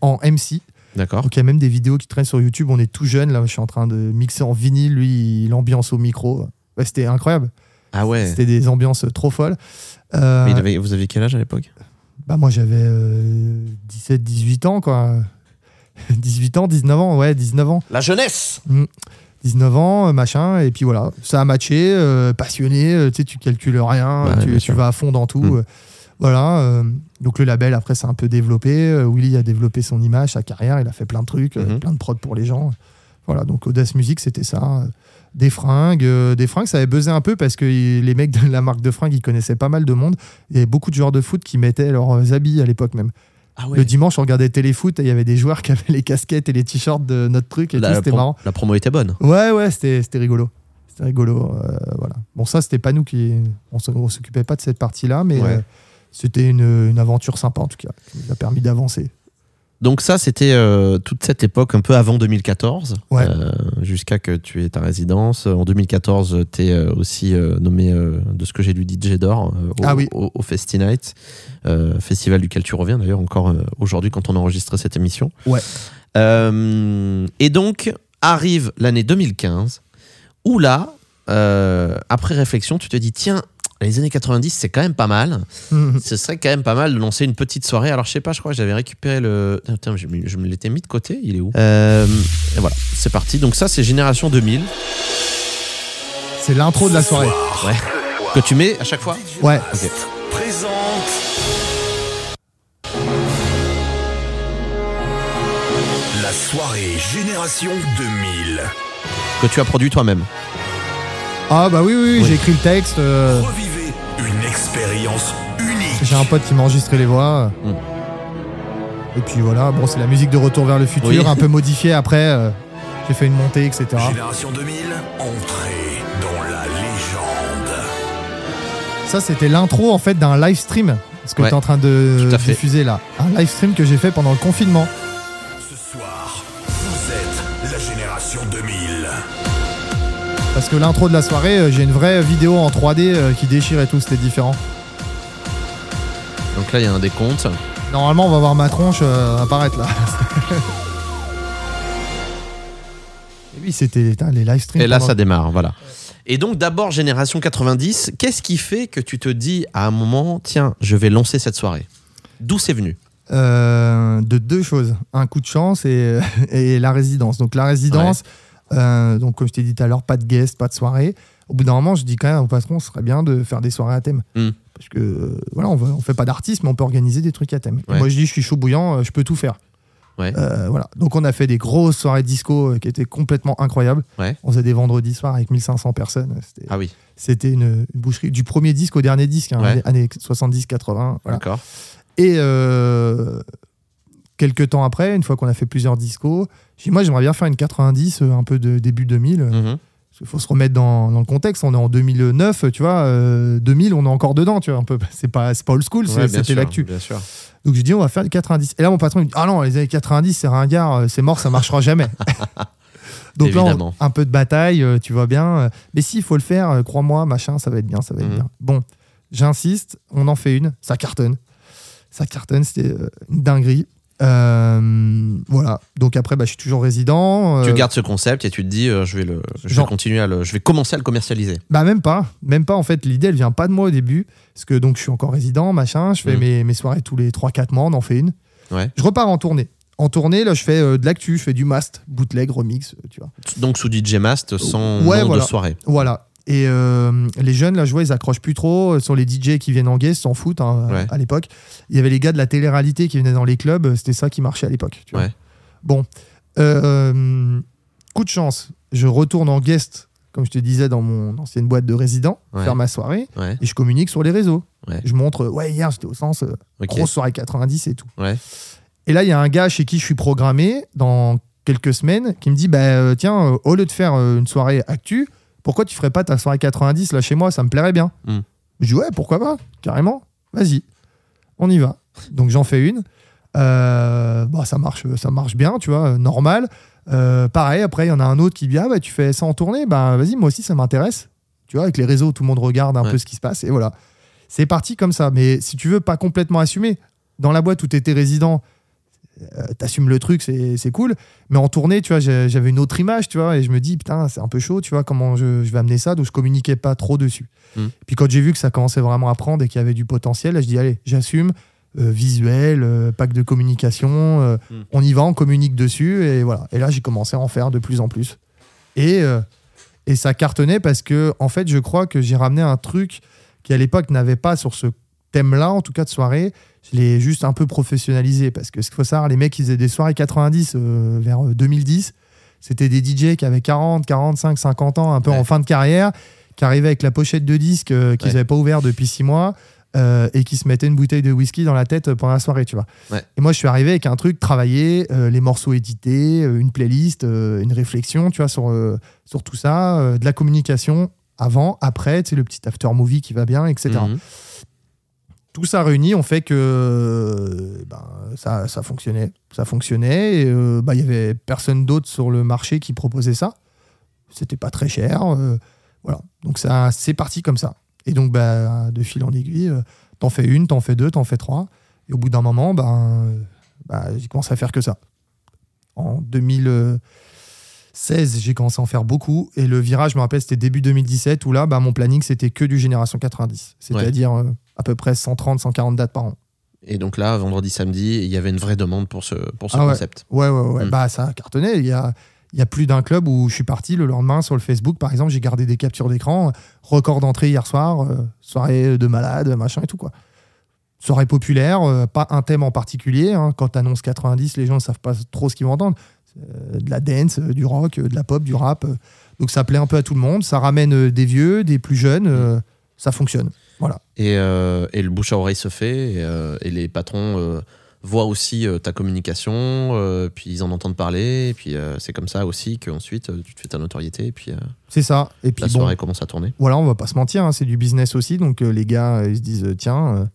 B: en, MC.
A: D'accord.
B: Donc il y a même des vidéos qui traînent sur YouTube. On est tout jeune là, je suis en train de mixer en vinyle, lui l'ambiance au micro. c'était incroyable.
A: Ah ouais.
B: C'était des ambiances trop folles.
A: Mais vous aviez quel âge à l'époque?
B: Bah moi j'avais 17 18 ans quoi. <laughs> 18 ans, 19 ans, ouais, 19 ans.
A: La jeunesse
B: 19 mm. ans, euh, machin, et puis voilà, ça a matché, euh, passionné, euh, tu sais, tu calcules rien, tu, vas à fond dans tout. Mm. voilà, donc le label après c'est un peu développé. Willy a développé son image, sa carrière, il a fait plein de trucs, mm-hmm. plein de prods pour les gens. Voilà, donc Audace Music c'était ça. Des fringues, des fringues, ça avait buzzé un peu parce que les mecs de la marque de fringues, ils connaissaient pas mal de monde. Il y avait beaucoup de joueurs de foot qui mettaient leurs habits à l'époque même. Ah le dimanche, on regardait téléfoot et il y avait des joueurs qui avaient les casquettes et les t-shirts de notre truc et c'était marrant.
A: La promo était bonne.
B: Ouais, ouais, c'était rigolo. C'était rigolo. Euh, voilà. Bon, ça, c'était pas nous qui. On s'occupait pas de cette partie-là, mais euh, c'était une, une, aventure sympa en tout cas, qui nous a permis d'avancer.
A: Donc ça, c'était euh, toute cette époque un peu avant 2014,
B: euh,
A: jusqu'à que tu aies ta résidence. En 2014, tu es euh, aussi nommé, de ce que j'ai lu, DJ d'or au,
B: ah
A: au, Festi Night, festival duquel tu reviens d'ailleurs encore aujourd'hui quand on a enregistré cette émission.
B: Ouais.
A: et donc, arrive l'année 2015, où là, après réflexion, tu te dis, tiens, les années 90, c'est quand même pas mal. Ce serait quand même pas mal de lancer une petite soirée. Alors, je sais pas, je crois que j'avais récupéré le. Attends, je, me l'étais mis de côté. Il est où? Euh, Et voilà, c'est parti. Donc, ça, c'est Génération 2000.
B: C'est l'intro de la soirée.
A: Ouais. Que tu mets à chaque fois?
B: Ouais.
A: Ok. Présente.
C: La soirée Génération 2000.
A: Que tu as produit toi-même.
B: Ah bah oui, oui, j'ai écrit le texte. Euh.
C: Une expérience unique.
B: J'ai un pote qui m'a enregistré les voix. Hmm. Et puis voilà, bon, c'est la musique de Retour vers le futur, un peu modifiée après. Euh, j'ai fait une montée, etc.
C: Génération 2000, entrée dans la légende.
B: Ça, c'était l'intro en fait d'un live stream. Ce que tu es en train de diffuser là. Un live stream que j'ai fait pendant le confinement. Parce que l'intro de la soirée, euh, j'ai une vraie vidéo en 3D euh, qui déchire et tout, c'était différent.
A: Donc là, il y a un décompte.
B: Normalement, on va voir ma tronche euh, apparaître là. <laughs> et oui, c'était les live streams.
A: Et là, ça démarre, voilà. Et donc, d'abord, génération 90, qu'est-ce qui fait que tu te dis à un moment, tiens, je vais lancer cette soirée? D'où c'est venu?
B: Euh, de deux choses un coup de chance et, <laughs> et la résidence. Donc, la résidence, euh, donc, comme je t'ai dit tout à l'heure, pas de guest, pas de soirée. Au bout d'un moment, je dis quand même au patron, ce serait bien de faire des soirées à thème.
A: Mm.
B: Parce que, euh, voilà, on, on fait pas d'artistes, mais on peut organiser des trucs à thème.
A: Ouais.
B: Moi, je dis, je suis chaud bouillant, euh, je peux tout faire.
A: Ouais.
B: Euh, voilà. Donc, on a fait des grosses soirées disco qui étaient complètement incroyables.
A: Ouais.
B: On faisait des vendredis soirs avec 1500 personnes. C'était
A: Ah oui,
B: c'était une, une boucherie du premier disque au dernier disque, hein, années 70-80. Voilà.
A: d'accord.
B: Et quelques temps après, une fois qu'on a fait plusieurs discos, j'ai moi j'aimerais bien faire une 90, euh, un peu de début 2000. euh,
A: Mhm.
B: Il faut se remettre dans, dans le contexte. On est en 2009, tu vois. euh, 2000, on est encore dedans, tu vois. Un peu. <laughs> C'est pas, pas old school,
A: Ouais,
B: c'était l'actu. Donc j'ai dit on va faire des 90. Et là mon patron il me dit ah non les années 90 c'est ringard, euh, c'est mort, ça marchera jamais. <laughs> Donc là on- un peu de bataille, euh, tu vois bien. euh, Mais si il faut le faire, euh, crois-moi, machin, ça va être bien, ça va être
A: Mhm.
B: bien. Bon, j'insiste, on en fait une, ça cartonne, ça cartonne, c'était euh, une dinguerie. Euh, voilà. Donc après bah, je suis toujours résident.
A: Tu
B: euh,
A: gardes ce concept et tu te dis, euh, je vais le, je vais continuer à le, je vais commencer à le commercialiser.
B: Bah même pas, même pas en fait. L'idée elle vient pas de moi au début, parce que donc je suis encore résident, machin. Je fais
A: Mhm.
B: mes, mes soirées tous les 3-4 mois, on en fait une.
A: Ouais.
B: Je repars en tournée. En tournée, là, je fais de l'actu, je fais du mast, bootleg, remix, tu vois.
A: Donc sous DJ Mast, sans
B: Ouais,
A: nom
B: voilà.
A: de soirée.
B: Voilà. Et euh, les jeunes, là, je vois, ils accrochent plus trop. euh, Sur les DJ qui viennent en guest, s'en foutent hein,
A: Ouais.
B: à l'époque. Il y avait les gars de la télé-réalité qui venaient dans les clubs, euh, c'était ça qui marchait à l'époque.
A: Ouais.
B: Bon. Euh, coup de chance, je retourne en guest, comme je te disais, dans mon ancienne boîte de résident,
A: Ouais.
B: faire ma soirée, et je communique sur les réseaux. Je montre, ouais, hier, j'étais au sens, euh,
A: Ok.
B: grosse soirée 90 et tout. Et là, il y a un gars chez qui je suis programmé dans quelques semaines qui me dit bah, Tiens, au lieu de faire une soirée actu, pourquoi tu ferais pas ta soirée 90 là chez moi? Ça me plairait bien.
A: Mm.
B: Je dis Ouais, pourquoi pas? Carrément. Vas-y, on y va. Donc j'en fais une. Euh, bah, ça, marche, ça marche bien, tu vois, normal. Euh, pareil, après, il y en a un autre qui dit Ah, bah, tu fais ça en tournée Bah, vas-y, moi aussi, ça m'intéresse. Tu vois, avec les réseaux, tout le monde regarde un
A: Ouais.
B: peu ce qui se passe. Et voilà. C'est parti comme ça. Mais si tu veux pas complètement assumer, dans la boîte où tu étais résident, t'assumes le truc, c'est c'est cool. Mais en tournée, tu vois, j'avais une autre image, tu vois, et je me dis, putain, c'est un peu chaud, tu vois, comment je, je vais amener ça, donc je communiquais pas trop dessus.
A: Mm.
B: Puis quand j'ai vu que ça commençait vraiment à prendre et qu'il y avait du potentiel, là, je dis, allez, j'assume, euh, visuel, euh, pack de communication, euh,
A: Mm.
B: on y va, on communique dessus, et voilà. Et là, j'ai commencé à en faire de plus en plus. Et, euh, et ça cartonnait parce que, en fait, je crois que j'ai ramené un truc qui, à l'époque, n'avait pas sur ce thème-là, en tout cas de soirée, je l'ai juste un peu professionnalisé parce que ce qu'il faut savoir, les mecs qui faisaient des soirées 90 euh, vers euh, 2010, c'était des DJ qui avaient 40, 45, 50 ans, un peu
A: Ouais.
B: en fin de carrière, qui arrivaient avec la pochette de disque euh, qu'ils
A: Ouais.
B: n'avaient pas ouvert depuis 6 mois euh, et qui se mettaient une bouteille de whisky dans la tête euh, pendant la soirée, tu vois.
A: Ouais.
B: Et moi, je suis arrivé avec un truc travaillé, euh, les morceaux édités, euh, une playlist, euh, une réflexion, tu vois, sur, euh, sur tout ça, euh, de la communication avant, après, tu sais, le petit after movie qui va bien, etc. tout ça réuni ont fait que euh, ben, ça, ça fonctionnait. Ça fonctionnait. euh, bah, Il y avait personne d'autre sur le marché qui proposait ça. C'était pas très cher. euh, voilà. Donc ça, c'est parti comme ça. Et donc, bah, de fil en aiguille, t'en fais une, t'en fais deux, t'en fais trois. Et au bout d'un moment, ben, bah, j'ai commencé à faire que ça. En 2016, j'ai commencé à en faire beaucoup. Et le virage, je me rappelle, c'était début 2017, où là, bah, mon planning, c'était que du Génération 90. C'est-à-dire euh, à peu près 130, 140 dates par an.
A: Et donc là, vendredi, samedi, il y avait une vraie demande pour ce, pour ce
B: Ah ouais.
A: concept.
B: Ouais, ouais, ouais.
A: Mm.
B: Bah, ça a cartonné. Il y a, il y a plus d'un club où je suis parti le lendemain sur le Facebook, par exemple, j'ai gardé des captures d'écran. Record d'entrée hier soir, euh, soirée de malade, machin et tout, quoi. Soirée populaire, euh, pas un thème en particulier. hein. Quand tu annonces 90, les gens ne savent pas trop ce qu'ils vont entendre. Euh, de la dance, euh, du rock, euh, de la pop, du rap. Donc ça plaît un peu à tout le monde. Ça ramène des vieux, des plus jeunes. ça fonctionne. Voilà.
A: Et, euh, et le bouche à oreille se fait, et, euh, et les patrons euh, voient aussi ta communication, puis ils en entendent parler, et puis c'est comme ça aussi qu'ensuite tu te fais ta notoriété, et puis
B: C'est ça. Et puis
A: la
B: bon,
A: soirée commence à tourner.
B: voilà, on va pas se mentir, hein, c'est du business aussi. Donc les gars, ils se disent, tiens,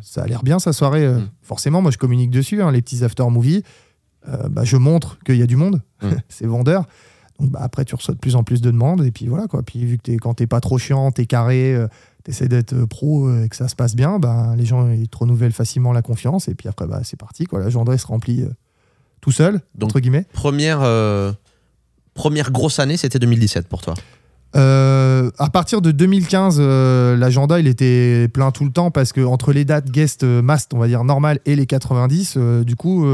B: ça a l'air bien sa soirée.
A: Mm.
B: Forcément, moi je communique dessus, hein, les petits after movies. Euh, bah, je montre qu'il y a du monde,
A: Mm. <laughs>
B: c'est vendeur. Donc bah, après, tu reçois de plus en plus de demandes. Et puis voilà, quoi. Puis vu que t'es, quand t'es pas trop chiant, t'es carré, euh, t'essaies d'être euh, pro euh, et que ça se passe bien, bah, les gens ils te renouvellent facilement la confiance. Et puis après, bah, c'est parti. Quoi. La se remplit tout seul,
A: Donc-
B: entre guillemets.
A: Première, première grosse année, c'était 2017 pour toi.
B: Euh, à partir de 2015, euh, l'agenda il était plein tout le temps parce que entre les dates guest mast, on va dire normal, et les 90, du coup,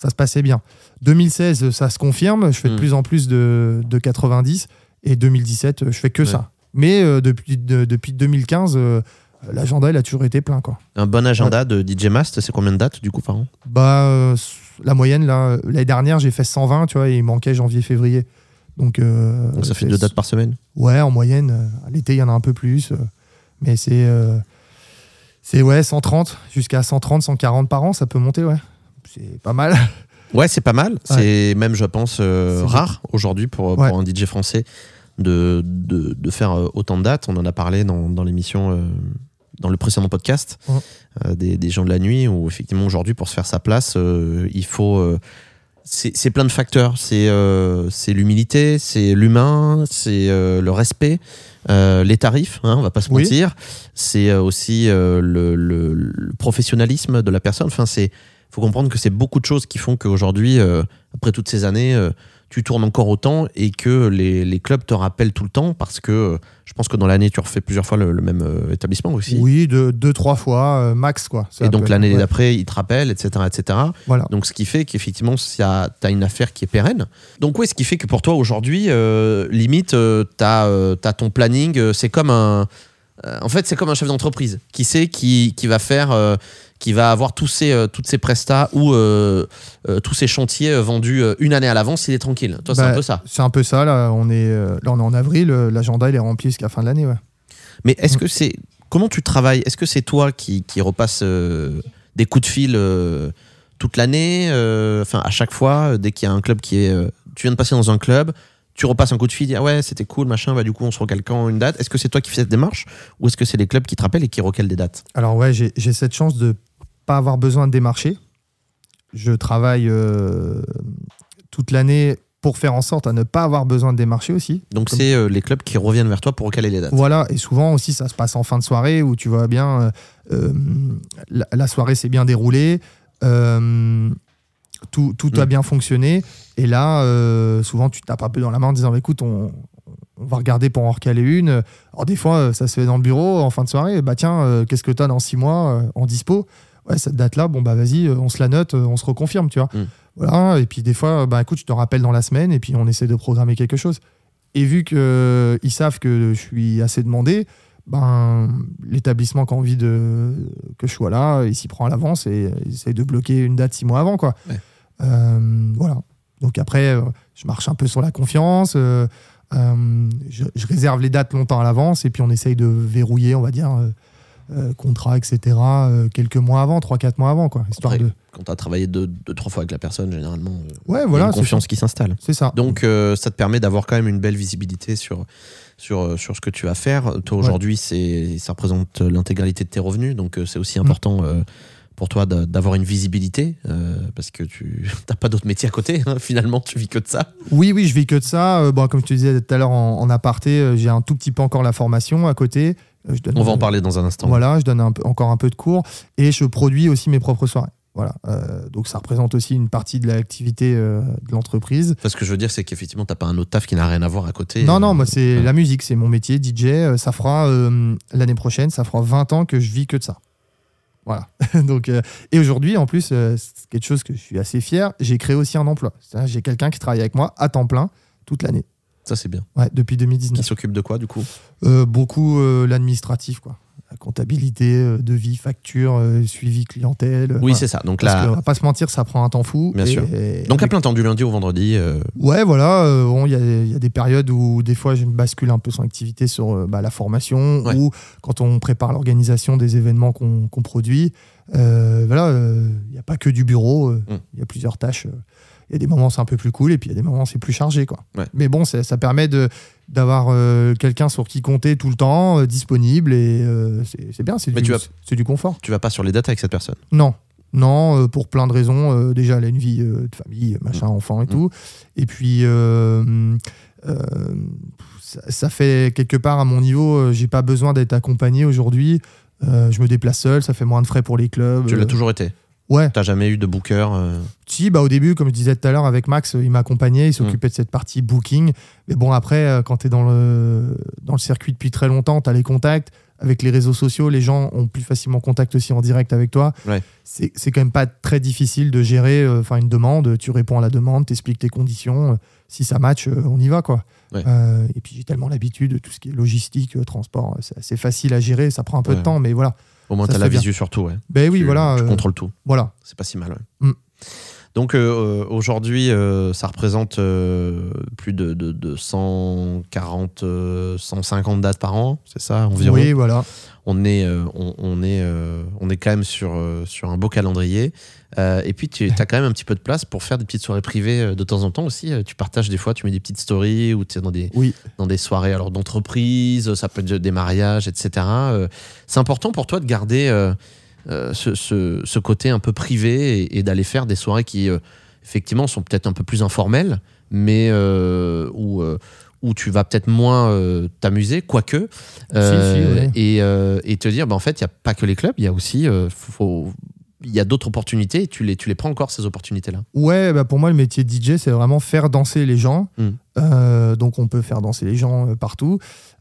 B: ça se passait bien. 2016, ça se confirme. Je fais de
A: Mm.
B: plus en plus de, de 90 et 2017, je fais que
A: Ouais.
B: ça. Mais euh, depuis, de- depuis 2015, euh, l'agenda il a toujours été plein quoi.
A: Un bon agenda de DJ Mast, c'est combien de dates du coup par an?
B: Bah, euh, la moyenne, là, l'année dernière, j'ai fait 120, tu vois, et il manquait janvier-février. Donc,
A: Donc ça fait deux dates par semaine?
B: Ouais, en moyenne. L'été, il y en a un peu plus. mais c'est. c'est, ouais, 130, jusqu'à 130, 140 par an, ça peut monter, ouais. <laughs> C'est pas mal.
A: Ouais, c'est pas mal. C'est même, je pense, euh, rare aujourd'hui pour,
B: Ouais.
A: pour un DJ français de, de, de faire euh, autant de dates. On en a parlé dans, dans l'émission, euh, dans le précédent podcast,
B: Ouais.
A: euh, des, des gens de la nuit, où effectivement aujourd'hui, pour se faire sa place, il faut. c'est plein de facteurs. C'est c'est l'humilité, c'est l'humain, c'est le respect, euh, les tarifs, hein, on va pas se
B: Oui.
A: mentir. C'est aussi euh, le, le- le professionnalisme de la personne. Enfin, c'est faut comprendre que c'est beaucoup de choses qui font qu'aujourd'hui, euh, après toutes ces années, euh, tu tournes encore autant et que les, les clubs te rappellent tout le temps parce que euh, je pense que dans l'année, tu refais plusieurs fois le, le même établissement aussi.
B: Oui, deux, deux trois fois, max, quoi.
A: Et donc l'année
B: ouais,
A: d'après, ils te rappellent, etc. etc.
B: Voilà.
A: Donc ce qui fait qu'effectivement, tu as une affaire qui est pérenne. Donc oui, ce qui fait que pour toi aujourd'hui, limite, tu as, ton planning, c'est comme un... euh, en fait, c'est comme un chef d'entreprise qui sait qui, qui va faire... euh, qui va avoir tous ces, euh, toutes prestats ou tous ces chantiers vendus une année à l'avance, il est tranquille. Toi, c'est
B: Bah,
A: un peu ça.
B: C'est un peu ça, là. On est, là, on est en avril, l'agenda, il est rempli jusqu'à la fin de l'année, ouais.
A: Mais est-ce que c'est. Comment tu travailles? Est-ce que c'est toi qui, qui repasse des coups de fil toute l'année Enfin, à chaque fois, dès qu'il y a un club qui est. tu viens de passer dans un club, tu repasses un coup de fil, dis ah ouais, c'était cool, machin, bah du coup, on se recale quand une date. Est-ce que c'est toi qui fais cette démarche Ou est-ce que c'est les clubs qui te rappellent et qui recalent des dates?
B: Alors ouais, j'ai cette chance de pas avoir besoin de démarcher. Je travaille euh, toute l'année pour faire en sorte à ne pas avoir besoin de démarcher aussi.
A: Donc, c'est euh, les clubs qui reviennent vers toi pour recaler les dates.
B: Voilà, et souvent aussi ça se passe en fin de soirée où tu vois bien, euh, la, la soirée s'est bien déroulée, euh, tout, tout a
A: Mm.
B: bien fonctionné, et là, euh, souvent tu tapes un peu dans la main en disant écoute, on, on va regarder pour en recaler une. Alors des fois, euh, ça se fait dans le bureau en fin de soirée, bah tiens, euh, qu'est-ce que tu as dans six mois en dispo? Ouais, cette date-là, bon bah vas-y, on se la note, on se reconfirme, tu vois.
A: Mm.
B: Voilà, et puis des fois, bah écoute, je te rappelle dans la semaine, et puis on essaie de programmer quelque chose. Et vu qu'ils savent que je suis assez demandé, ben, l'établissement qui a envie de, que je sois là, il s'y prend à l'avance et il essaye de bloquer une date six mois avant. Quoi.
A: Ouais.
B: Euh, voilà. Donc après, euh, je marche un peu sur la confiance. euh, euh, je, je réserve les dates longtemps à l'avance et puis on essaye de verrouiller, on va dire, euh, contrat, etc., quelques mois avant, trois, quatre mois avant. Quoi, histoire
A: Après,
B: de...
A: Quand tu as travaillé deux, deux, trois fois avec la personne, généralement,
B: Ouais,
A: il y a
B: voilà.
A: une confiance qui s'installe.
B: C'est ça.
A: Donc, euh, ça te permet d'avoir quand même une belle visibilité sur, sur, sur ce que tu vas faire. Toi, aujourd'hui, c'est ça représente l'intégralité de tes revenus. Donc, c'est aussi important pour toi d'a- d'avoir une visibilité euh, parce que tu <laughs> n'as pas d'autre métier à côté. hein. Finalement, tu vis que de ça.
B: Oui, oui, je vis que de ça. Euh, bon, comme je te disais tout à l'heure en, en aparté, euh, j'ai un tout petit peu encore la formation à côté. Je donne-
A: On va en parler dans un instant.
B: Voilà, je donne un peu- encore un peu de cours et je produis aussi mes propres soirées. Voilà, Euh, donc ça représente aussi une partie de l'activité euh, de l'entreprise.
A: Parce que je veux dire, c'est qu'effectivement, tu n'as pas un autre taf qui n'a rien à voir à côté.
B: Non,
A: Euh,
B: non, moi c'est la musique, c'est mon métier, DJ. Ça fera l'année prochaine, ça fera 20 ans que je vis que de ça. Voilà. <laughs> donc, euh, et aujourd'hui, en plus, euh, c'est quelque chose que je suis assez fier, j'ai créé aussi un emploi. J'ai quelqu'un qui travaille avec moi à temps plein toute l'année.
A: Ça, c'est bien.
B: Ouais, depuis
A: Qui
B: 2019.
A: s'occupe de quoi, du coup?
B: Euh, beaucoup l'administratif, quoi. La comptabilité, euh, devis, facture, euh, suivi clientèle.
A: Oui, c'est ça. Donc
B: Parce
A: là,
B: va pas se mentir, ça prend un temps fou.
A: Bien
B: Et-
A: sûr.
B: et
A: donc à plein temps, du lundi au vendredi. euh,
B: Ouais, voilà. euh, bon, il y, a- il y a des périodes où des fois je bascule un peu son activité sur euh, bah, la formation
A: Ouais.
B: ou quand on prépare l'organisation des événements qu'on produit. Voilà, il n'y a pas que du bureau. euh, Il
A: Mm.
B: y a plusieurs tâches. Il y a des moments c'est un peu plus cool et puis il y a des moments c'est plus chargé quoi.
A: Ouais.
B: Mais bon, ça ça permet de d'avoir euh, quelqu'un sur qui compter tout le temps, euh, disponible et euh, c'est bien, c'est du,
A: vas-
B: confort.
A: tu vas pas sur les dates avec cette personne?
B: Non. Non, pour plein de raisons. Déjà, elle a une vie de famille, machin, enfant et
A: Mm.
B: tout. Et puis, ça, ça fait quelque part à mon niveau, j'ai pas besoin d'être accompagné aujourd'hui. Euh, je me déplace seul, ça fait moins de frais pour les clubs.
A: Tu l'as
B: Euh,
A: toujours été?
B: Ouais.
A: T'as jamais eu de booker euh
B: Si, bah, au début, comme je disais tout à l'heure, avec Max, il m'accompagnait, il s'occupait de cette partie booking. Mais bon, après, euh, quand tu es dans le, dans le circuit depuis très longtemps, tu as les contacts. Avec les réseaux sociaux, les gens ont plus facilement contact aussi en direct avec toi.
A: Ouais.
B: C'est c'est quand même pas très difficile de gérer euh, une demande. Tu réponds à la demande, tu expliques tes conditions. Euh, Si ça match, euh, on y va. quoi.
A: Ouais.
B: Euh, et puis j'ai tellement l'habitude de tout ce qui est logistique, euh, transport. C'est assez facile à gérer. Ça prend un peu
A: Ouais.
B: de temps, mais voilà.
A: Au moins, t'as
B: se
A: la visu sur tout, ouais.
B: Ben oui,
A: tu,
B: voilà.
A: Tu
B: euh,
A: contrôles tout.
B: voilà.
A: C'est pas si mal. ouais.
B: Mm.
A: Donc euh, aujourd'hui, euh, ça représente euh, plus de, de, de 140, euh, 150 dates par an, c'est ça environ?
B: Oui, voilà.
A: On est, euh, on, on est, euh, on est quand même sur, euh, sur un beau calendrier. Et puis tu as quand même un petit peu de place pour faire des petites soirées privées de temps en temps aussi. Tu partages des fois, tu mets des petites stories ou tu es dans des,
B: Oui.
A: dans des soirées alors d'entreprise, ça peut être des mariages, etc. C'est important pour toi de garder ce, ce- ce côté un peu privé et, et d'aller faire des soirées qui, effectivement, sont peut-être un peu plus informelles, mais où, où tu vas peut-être moins euh, t'amuser, quoique. Euh,
B: si, ouais.
A: et, euh, et te dire, bah, en fait, il n'y a pas que les clubs, il y a aussi. euh, faut- il y a d'autres opportunités et tu les, tu les prends encore, ces opportunités-là.
B: Ouais, bah pour moi, le métier de DJ, c'est vraiment faire danser les gens.
A: Mm.
B: Euh, donc, on peut faire danser les gens partout.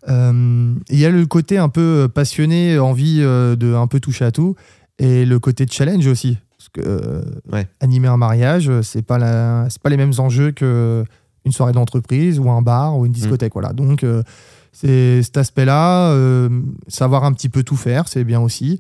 B: Euh, Il y a le côté un peu passionné, envie de un peu toucher à tout, et le côté challenge aussi. Parce que euh,
A: Ouais.
B: animer un mariage, c'est pas la, c'est pas les mêmes enjeux que une soirée d'entreprise ou un bar ou une discothèque. Voilà. Donc, euh, c'est cet aspect-là, euh, savoir un petit peu tout faire, c'est bien aussi.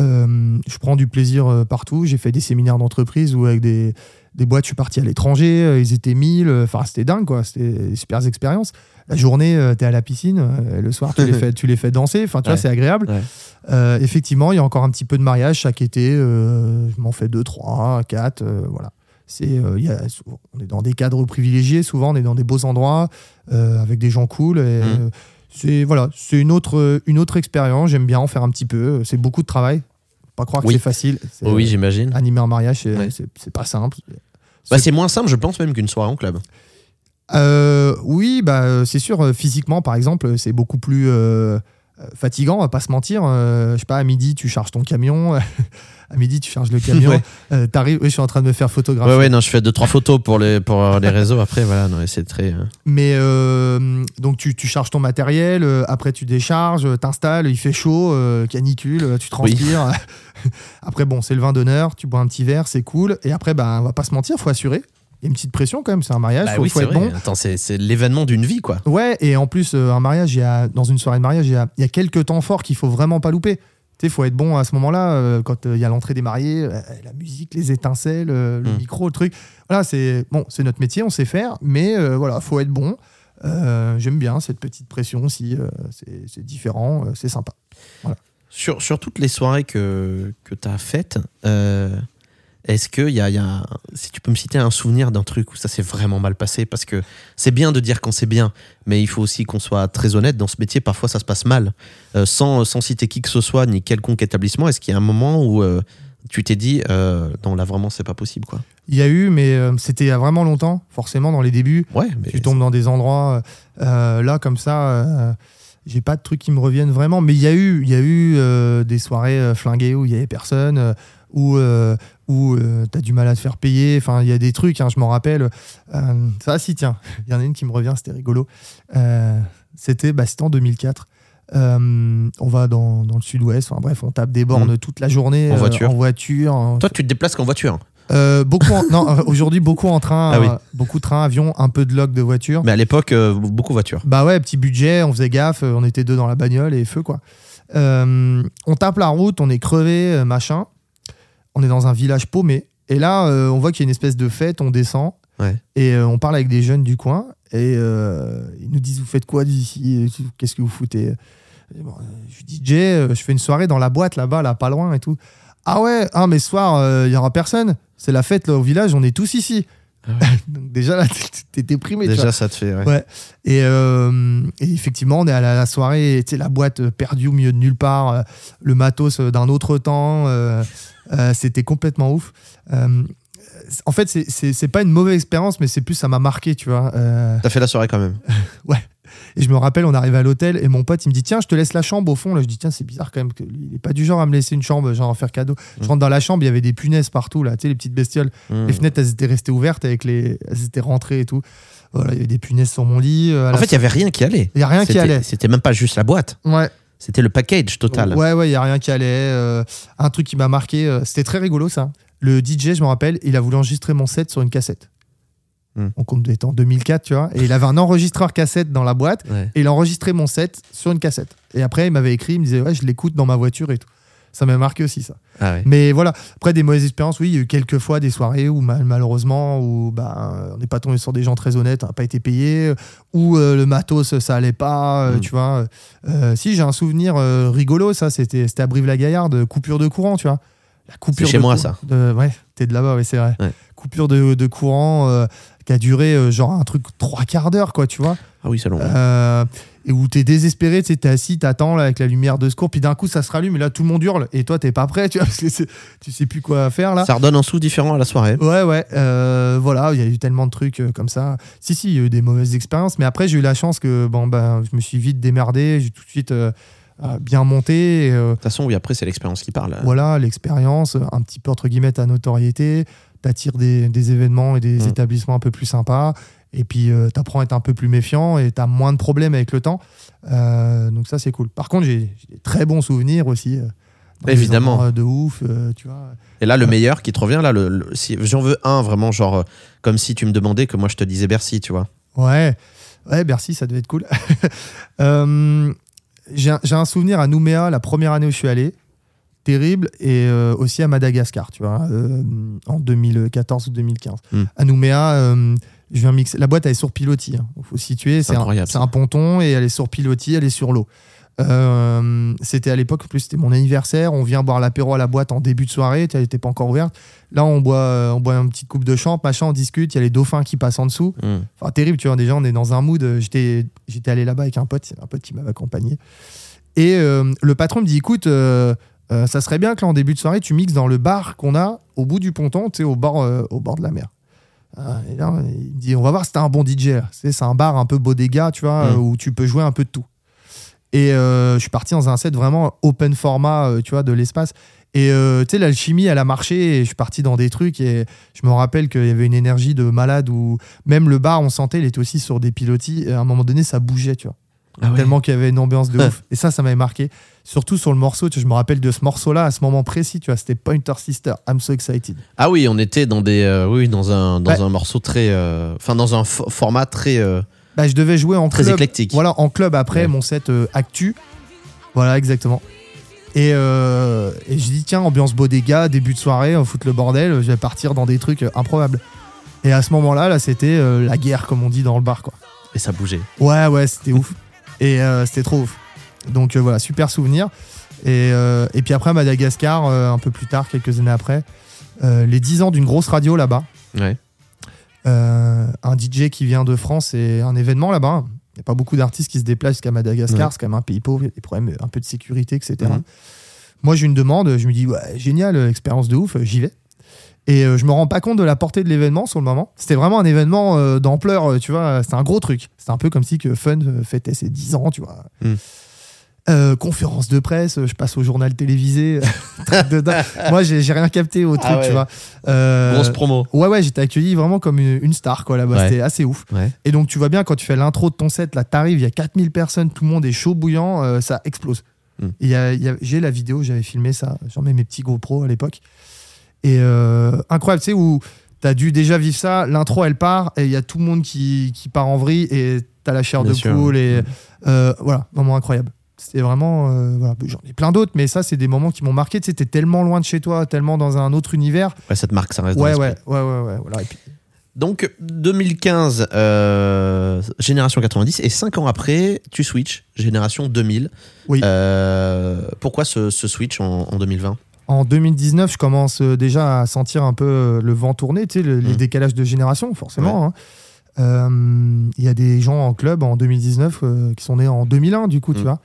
B: Euh, je prends du plaisir partout. J'ai fait des séminaires d'entreprise où avec des, des boîtes, je suis parti à l'étranger, ils étaient 1000. euh, Enfin, c'était dingue, quoi. C'était des super expériences. La journée, euh, t'es à la piscine, le soir, tu les <laughs> fais, tu les fais danser. Enfin, tu
A: Ouais.
B: vois, c'est agréable.
A: Ouais.
B: Effectivement, il y a encore un petit peu de mariage chaque été. je m'en fais 2, 3, 4. voilà. C'est, euh, y a, on est dans des cadres privilégiés, souvent, on est dans des beaux endroits, euh, avec des gens cool. Et, euh, c'est voilà, c'est une autre, une autre expérience. J'aime bien en faire un petit peu. C'est beaucoup de travail. Faut Pas croire que c'est facile. C'est-
A: Oh oui, j'imagine.
B: animer un mariage, c'est
A: Ouais.
B: c'est- pas simple.
A: Bah, c'est moins simple, je pense, même qu'une soirée en club.
B: Euh, oui, bah, euh, c'est sûr, euh, physiquement, par exemple, c'est beaucoup plus euh, euh, fatigant, on va pas se mentir. Euh, je sais pas, à midi, tu charges ton camion. <laughs> à midi, tu charges le camion.
A: Ouais.
B: Euh, T'arrives, oui, je suis en train de me faire photographier.
A: Ouais, ouais, non, je fais deux, trois photos pour les, pour les réseaux. Après, voilà, non, c'est très. euh,
B: Mais euh, donc, tu, tu charges ton matériel, euh, après, tu décharges, euh, t'installes, il fait chaud, euh, canicule, euh, tu transpires. <laughs> <laughs> après, bon, c'est le vin d'honneur, tu bois un petit verre, c'est cool. Et après, bah, on va pas se mentir, faut assurer. Il y a une petite pression quand même, c'est un mariage,
A: Bah
B: faut,
A: oui,
B: faut
A: c'est
B: être
A: vrai.
B: bon.
A: Attends, c'est c'est l'événement d'une vie, quoi.
B: Ouais, et en plus, euh, un mariage, il y a, dans une soirée de mariage, il y a, il y a quelques temps forts qu'il faut vraiment pas louper. Tu faut être bon à ce moment-là, euh, quand euh, il y a l'entrée des mariés, la musique, les étincelles, le
A: Mm.
B: micro, le truc. Voilà, c'est bon, c'est notre métier, on sait faire, mais euh, voilà, faut être bon. Euh, J'aime bien cette petite pression aussi, euh, c'est c'est différent, c'est sympa.
A: Sur, sur toutes les soirées que, que tu as faites, est-ce que y a, y a- si tu peux me citer un souvenir d'un truc où ça s'est vraiment mal passé Parce que c'est bien de dire quand c'est bien, mais il faut aussi qu'on soit très honnête. Dans ce métier, parfois ça se passe mal. Euh, sans, sans citer qui que ce soit, ni quelconque établissement, est-ce qu'il y a un moment où euh, tu t'es dit, euh, non, là vraiment, c'est pas possible, quoi?
B: Il y a eu, mais c'était il y a vraiment longtemps, forcément, dans les débuts.
A: Ouais, mais.
B: tu tombes dans des endroits là comme ça j'ai pas de trucs qui me reviennent vraiment mais il y a eu il y a eu euh, des soirées euh, flinguées où il y avait personne euh, où euh, où euh, t'as du mal à te faire payer enfin il y a des trucs hein, je m'en rappelle Euh, ça si tiens il y en a une qui me revient c'était rigolo Euh, c'était bah, c'était en 2004 Euh, on va dans, dans le sud-ouest, enfin bref, on tape des bornes toute la journée
A: En
B: euh,
A: voiture.
B: en voiture. en-
A: Toi, tu te déplaces qu'en voiture.
B: Euh, beaucoup en- non, aujourd'hui beaucoup en train,
A: Ah oui.
B: euh, beaucoup train, avion, un peu de log de voiture.
A: Mais à l'époque, euh, beaucoup voiture.
B: Bah ouais, petit budget, on faisait gaffe, on était deux dans la bagnole et feu quoi. Euh, on tape la route, on est crevé, euh, machin. On est dans un village paumé. Et là, euh, on voit qu'il y a une espèce de fête, on descend.
A: Ouais.
B: Et euh, on parle avec des jeunes du coin. Et euh, ils nous disent Vous faites quoi d'ici? Qu'est-ce que vous foutez? Bon, Je suis DJ, je fais une soirée dans la boîte là-bas, là, pas loin et tout. Ah ouais, ah, mais ce soir, il y aura personne. C'est la fête là, au village, on est tous ici.
A: Ah <laughs>
B: Donc déjà là, t'es- déprimé. tu vois.
A: Déjà, ça te fait. ouais.
B: Ouais. Et, euh, et effectivement, on est à la, la soirée, tu la boîte euh, perdue au milieu de nulle part, euh, le matos d'un autre temps. euh, C'était complètement ouf. En fait, c'est- pas une mauvaise expérience, mais c'est plus ça m'a marqué, tu vois.
A: T'as fait la soirée quand même. <laughs>
B: Et je me rappelle, on arrive à l'hôtel et mon pote, il me dit Tiens, je te laisse la chambre au fond. Là, je dis Tiens, c'est bizarre quand même. Que il est pas du genre à me laisser une chambre, genre à faire cadeau. Je
A: Mm.
B: rentre dans la chambre, il y avait des punaises partout, là, tu sais, les petites bestioles.
A: Hmm.
B: Les fenêtres, elles étaient restées ouvertes, avec les... elles étaient rentrées et tout. Voilà, il y avait des punaises sur mon lit. euh,
A: En fait, il y avait rien qui allait.
B: Il y a rien qui allait.
A: C'était même pas juste la boîte.
B: Ouais,
A: C'était le package total.
B: Ouais, ouais, il y a rien qui allait. euh, un truc qui m'a marqué, euh, c'était très rigolo ça. Le DJ, je me rappelle, il a voulu enregistrer mon set sur une cassette.
A: Hmm.
B: On compte en 2004, tu vois. Et il avait un enregistreur cassette dans la boîte
A: Ouais.
B: et il a enregistré mon set sur une cassette. Et après, il m'avait écrit, il me disait, ouais, je l'écoute dans ma voiture et tout. Ça m'a marqué aussi, ça.
A: Ah ouais.
B: Mais voilà, après des mauvaises expériences, oui, il y a eu quelques fois des soirées où mal- malheureusement, où bah, on n'est pas tombé sur des gens très honnêtes, on n'a pas été payé, ou euh, le matos ça allait pas, euh,
A: Mm.
B: tu vois. Euh, si j'ai un souvenir rigolo, ça c'était à Brive-la-Gaillarde, coupure de courant, tu vois. La coupure
A: C'est chez
B: de
A: moi, ça.
B: de- ouais, t'es de là-bas, oui, c'est vrai.
A: Ouais.
B: Coupure de, de courant qui a duré euh, genre un truc trois quarts d'heure, quoi, tu vois.
A: Ah oui, c'est long.
B: Euh, et où t'es désespéré, tu sais, t'es assis, t'attends là, avec la lumière de secours, puis d'un coup ça se rallume et là tout le monde hurle et toi t'es pas prêt, tu vois, <laughs> parce que tu sais plus quoi faire là.
A: Ça redonne un sou différent à la soirée.
B: Ouais, ouais, euh, voilà, il y a eu tellement de trucs euh, comme ça. Si, si, il y a eu des mauvaises expériences, mais après j'ai eu la chance que bon, ben, je me suis vite démerdé, j'ai tout de suite bien monté.
A: De toute façon, oui, après, c'est l'expérience qui parle.
B: voilà, l'expérience, un petit peu entre guillemets ta notoriété, t'attires des, des événements et des
A: Mm.
B: établissements un peu plus sympas, et puis euh, t'apprends à être un peu plus méfiant et t'as moins de problèmes avec le temps. Euh, donc ça c'est cool. Par contre j'ai des très bons souvenirs aussi. euh,
A: Évidemment.
B: de ouf, euh, tu vois.
A: Et là, le meilleur qui te revient, là, le, le- si j'en veux un vraiment, genre, comme si tu me demandais que moi je te disais Bercy, tu vois.
B: Ouais, ouais, Bercy, ça devait être cool. <laughs> J'ai un, j'ai un souvenir à Nouméa, la première année où je suis allé, terrible, et euh, aussi à Madagascar, tu vois, euh, en 2014 ou 2015.
A: Hmm.
B: À Nouméa, euh, je viens mixer. La boîte, elle est sur pilotis. Il faut situer.
A: C'est
B: C'est un, c'est un ponton et elle est sur pilotis, elle est sur l'eau. Euh, c'était à l'époque, en plus, c'était mon anniversaire. On vient boire l'apéro à la boîte en début de soirée. Elle n'était pas encore ouverte. Là, on boit, on boit une petite coupe de champ, machin, on discute. Il y a les dauphins qui passent en dessous.
A: Hmm.
B: Enfin, terrible, tu vois. Déjà, on est dans un mood. J'étais, j'étais allé là-bas avec un pote, un pote qui m'avait accompagné. Et euh, le patron me dit écoute, euh, euh, ça serait bien que là, en début de soirée, tu mixes dans le bar qu'on a au bout du ponton, tu sais, au bord, euh, au bord de la mer. Ah, et là, il me dit on va voir si t'as un bon DJ. là. C'est un bar un peu bodega, tu vois,
A: Mm.
B: euh, où tu peux jouer un peu de tout. Et euh, je suis parti dans un set vraiment open format, euh, tu vois, de l'espace. Et euh, tu sais, l'alchimie, elle a marché et je suis parti dans des trucs et je me rappelle qu'il y avait une énergie de malade où même le bar, on sentait, il était aussi sur des pilotis et à un moment donné, ça bougeait, tu vois.
A: Ah ouais.
B: Tellement qu'il y avait une ambiance de ouf. Et ça, ça m'avait marqué. Surtout sur le morceau, tu vois, je me rappelle de ce morceau-là à ce moment précis, tu vois, c'était Pointer Sister, I'm so excited.
A: Ah oui, on était dans des, euh, oui, dans un, dans un morceau très, euh, enfin, dans un fo- format très, euh,
B: Bah, je devais jouer en
A: très
B: club.
A: éclectique.
B: Voilà, en club après
A: Ouais.
B: mon set Actu. Voilà, exactement. Et, euh, et je dis, tiens, ambiance bodega, début de soirée, on fout le bordel, je vais partir dans des trucs improbables. Et à ce moment-là, là, c'était euh, la guerre, comme on dit dans le bar, quoi.
A: Et ça bougeait.
B: Ouais, ouais, c'était ouf. Et euh, c'était trop ouf. Donc euh, voilà, super souvenir. Et, euh, et puis après, à Madagascar, un peu plus tard, quelques années après, les 10 ans d'une grosse radio là-bas.
A: Ouais.
B: Un DJ qui vient de France et un événement là-bas. Il n'y a pas beaucoup d'artistes qui se déplacent jusqu'à Madagascar,
A: Ouais.
B: c'est quand même un pays pauvre, il y a des problèmes un peu de sécurité, etc.
A: Mhm.
B: Moi, j'ai une demande, je me dis, ouais, génial, expérience de ouf, j'y vais. Et euh, je me rends pas compte de la portée de l'événement sur le moment. C'était vraiment un événement euh, d'ampleur, euh, tu vois, c'était un gros truc. C'était un peu comme si que Fun fêtait ses 10 ans, tu vois. Euh, conférence de presse, je passe au journal télévisé. <laughs> truc. Moi, j'ai rien capté au truc,
A: Ah ouais.
B: tu vois. Euh,
A: Grosse promo.
B: Ouais, ouais, j'étais accueilli vraiment comme une, une star, quoi, là-bas.
A: Ouais.
B: C'était assez ouf.
A: Ouais.
B: Et donc, tu vois bien, quand tu fais l'intro de ton set, là, t'arrives, il y a 4000 personnes, tout le monde est chaud bouillant, euh, ça explose.
A: Mm.
B: A- J'ai la vidéo, j'avais filmé ça, j'en mets mes petits GoPro à l'époque. Et euh, incroyable, tu sais, où t'as dû déjà vivre ça, l'intro, elle part, et il y a tout le monde qui, qui part en vrille, et t'as la chair
A: Bien
B: de poule, et euh, voilà, moment incroyable. C'était vraiment. euh, voilà. J'en ai plein d'autres, mais ça, c'est des moments qui m'ont marqué. Tu sais, t'es tellement loin de chez toi, tellement dans un autre univers.
A: Ouais, cette marque, ça reste dans
B: Ouais,
A: l'esprit.
B: ouais, ouais, ouais, ouais. Voilà. Et puis,
A: Donc 2015, euh, génération 90, et 5 ans après, tu switches, génération 2000.
B: Oui.
A: Euh, pourquoi ce, ce switch en, en 2020
B: En 2019, je commence euh, déjà à sentir un peu euh, le vent tourner, tu sais, le- les
A: Mm.
B: décalages de génération, forcément. hein. Euh, Il y a des gens en club en 2019 euh, qui sont nés en 2001, du coup, tu
A: Mm.
B: vois.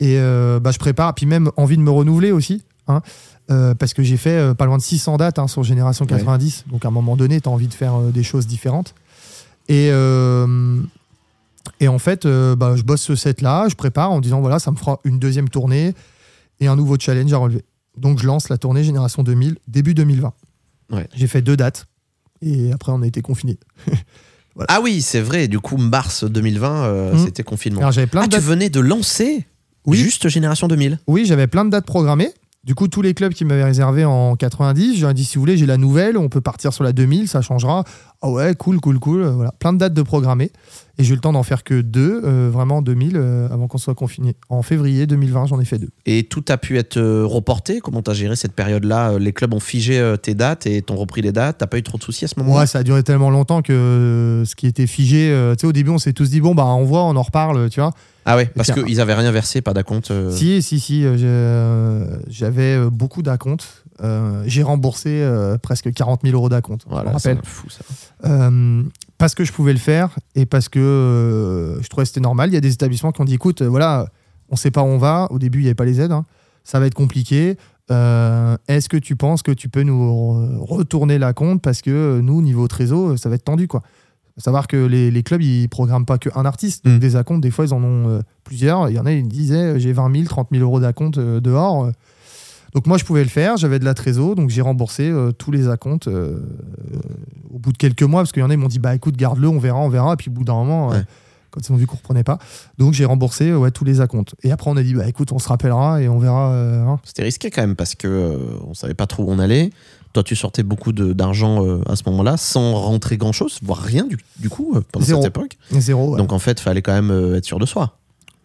B: Et euh, bah, je prépare, puis même envie de me renouveler aussi, hein, parce que j'ai fait pas loin de 600 dates hein, sur Génération
A: Ouais.
B: 90. Donc à un moment donné, tu as envie de faire des choses différentes. Et, Et en fait, bah, je bosse ce set-là, je prépare en disant voilà, ça me fera une deuxième tournée et un nouveau challenge à relever. Donc je lance la tournée Génération 2000 début 2020. J'ai fait deux dates et après on a été confinés. <laughs>
A: Ah oui, c'est vrai. Du coup, mars 2020, euh, mmh. c'était confinement.
B: Alors, plein
A: ah, tu venais de lancer oui. juste Génération 2000
B: Oui, j'avais plein de dates programmées. Du coup, tous les clubs qui m'avaient réservé en 90, j'ai dit si vous voulez, j'ai la nouvelle, on peut partir sur la 2000, ça changera. Ah ouais, cool, cool, cool. Voilà, plein de dates de programmées. Et j'ai eu le temps d'en faire que deux, euh, vraiment 2000, euh, avant qu'on soit confiné. En février 2020, j'en ai fait deux.
A: Et tout a pu être euh, reporté? Comment tu as géré cette période-là? Les clubs ont figé tes dates et t'ont repris les dates? T'as pas eu trop de soucis à ce moment-là?
B: Ouais, ça a duré tellement longtemps que ce qui était figé, tu sais, au début, on s'est tous dit, bon, bah, on voit, on en reparle, tu vois.
A: Ah ouais, parce qu'ils avaient rien versé, pas d'acompte
B: Si, si, si. J'avais beaucoup d'acomptes. j'ai remboursé presque 40 000 euros d'acompte.
A: Voilà, c'est fou ça
B: parce que je pouvais le faire et parce que euh, je trouvais que c'était normal. Il y a des établissements qui ont dit écoute, euh, voilà, on sait pas où on va. Au début, il n'y avait pas les aides. Hein. Ça va être compliqué. Euh, est-ce que tu penses que tu peux nous retourner la compte? Parce que nous, niveau trésor, ça va être tendu quoi. Faut savoir que les, clubs, ils programment pas qu'un artiste. Mm. Des acomptes, des fois, ils en ont plusieurs. Il y en a, ils me disaient j'ai 20 000, 30 000 euros d'acompte dehors. Donc moi, je pouvais le faire, j'avais de la trésor, donc j'ai remboursé euh, tous les acomptes euh, au bout de quelques mois, parce qu'il y en a, ils m'ont dit, bah écoute, garde-le, on verra, on verra. Et puis au bout d'un moment, euh, quand ils ont vu qu'on ne reprenait pas, donc j'ai remboursé ouais, tous les acomptes. Et après, on a dit, bah écoute, on se rappellera et on verra. Hein.
A: C'était risqué quand même, parce que on savait pas trop où on allait. Toi, tu sortais beaucoup d'argent à ce moment-là, sans rentrer grand-chose, voire rien du, coup, pendant cette époque.
B: Zéro.
A: Donc en fait, il fallait quand même être sûr de soi.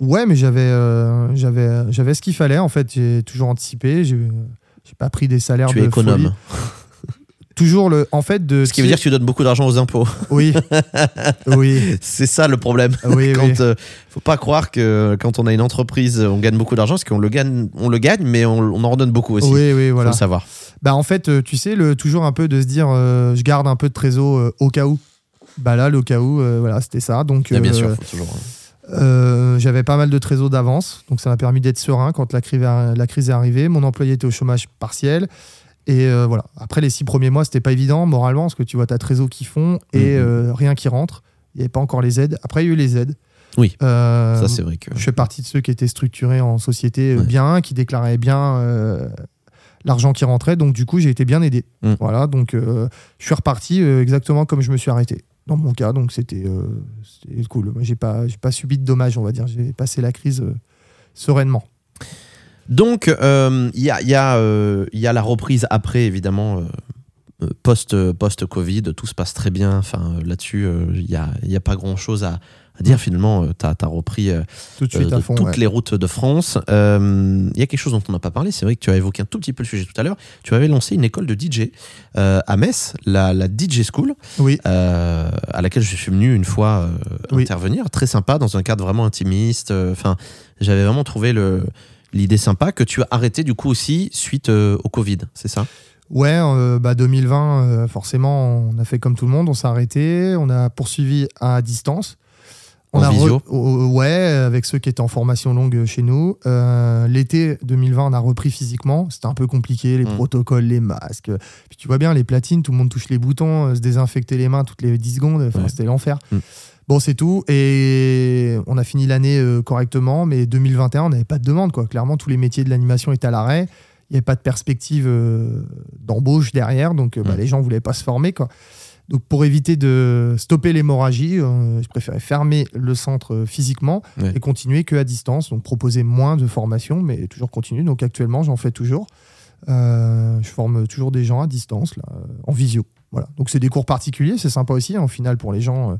B: Ouais, mais j'avais euh, j'avais j'avais ce qu'il fallait en fait. J'ai toujours anticipé. J'ai pas pris des salaires
A: tu es économe. <laughs>
B: toujours le en fait de.
A: Ce qui veut dire que tu donnes beaucoup d'argent aux impôts.
B: Oui. <laughs> oui.
A: C'est ça le problème.
B: Oui,
A: quand, euh, faut pas croire que quand on a une entreprise, on gagne beaucoup d'argent, parce qu'on le gagne, on le gagne, mais on, en redonne beaucoup aussi.
B: Oui, oui, voilà.
A: Faut savoir.
B: Bah en fait, euh, tu sais, le toujours un peu de se dire, je garde un peu de trésor au cas où. Bah là, le cas où, voilà, c'était ça. Donc.
A: bien sûr, faut toujours. Hein.
B: Euh, j'avais pas mal de trésors d'avance, donc ça m'a permis d'être serein quand la crise, la crise est arrivée. Mon employé était au chômage partiel. Et euh, voilà. Après les six premiers mois, c'était pas évident moralement, parce que tu vois ta trésor qui fond et mhm. euh, rien qui rentre. Il n'y avait pas encore les aides. Après, il y a eu les aides.
A: Oui. ça, c'est vrai que.
B: Je fais partie de ceux qui étaient structurés en société bien, qui déclaraient bien l'argent qui rentrait. Donc, du coup, j'ai été bien aidé. Mm. Voilà. Donc, je suis reparti exactement comme je me suis arrêté dans mon cas. Donc c'était euh, cool. Moi, j'ai pas, pas subi de dommages, on va dire. J'ai passé la crise euh, sereinement.
A: Donc, il euh, y, a, y, a, y, a, la reprise après, évidemment, post, post-Covid. Tout se passe très bien. Enfin, là-dessus, il n'y a, y a, pas grand-chose à, à dire finalement, tu as, repris
B: Tout de suite
A: toutes les routes de France. Il y a quelque chose dont on n'a pas parlé, c'est vrai que tu as évoqué un tout petit peu le sujet tout à l'heure. Tu avais lancé une école de DJ à Metz, la, la, DJ School,
B: oui.
A: à laquelle je suis venu une fois intervenir. Très sympa, dans un cadre vraiment intimiste. Enfin, j'avais vraiment trouvé l'idée sympa que tu as arrêté du coup aussi suite au Covid, c'est ça?
B: Ouais, bah 2020, forcément, on a fait comme tout le monde, on s'est arrêté, on a poursuivi à distance.
A: On a visio
B: Ouais, avec ceux qui étaient en formation longue chez nous. Euh, l'été 2020, on a repris physiquement. C'était un peu compliqué, les mm. protocoles, les masques. Puis tu vois bien, les platines, tout le monde touche les boutons, euh, se désinfecter les mains toutes les 10 secondes. C'était l'enfer. Mm. Bon, c'est tout. Et on a fini l'année euh, correctement, mais 2021, on n'avait pas de demande. Quoi. Clairement, tous les métiers de l'animation étaient à l'arrêt. Il n'y avait pas de perspective d'embauche derrière, donc bah, mm. les gens ne voulaient pas se former. Quoi. Donc pour éviter de stopper l'hémorragie, euh, je préférais fermer le centre euh, physiquement et continuer que à distance. Donc proposer moins de formations, mais toujours continuer. Donc actuellement, j'en fais toujours. Euh, je forme toujours des gens à distance, là, en visio. Voilà. Donc c'est des cours particuliers, c'est sympa aussi, en hein, final pour les gens,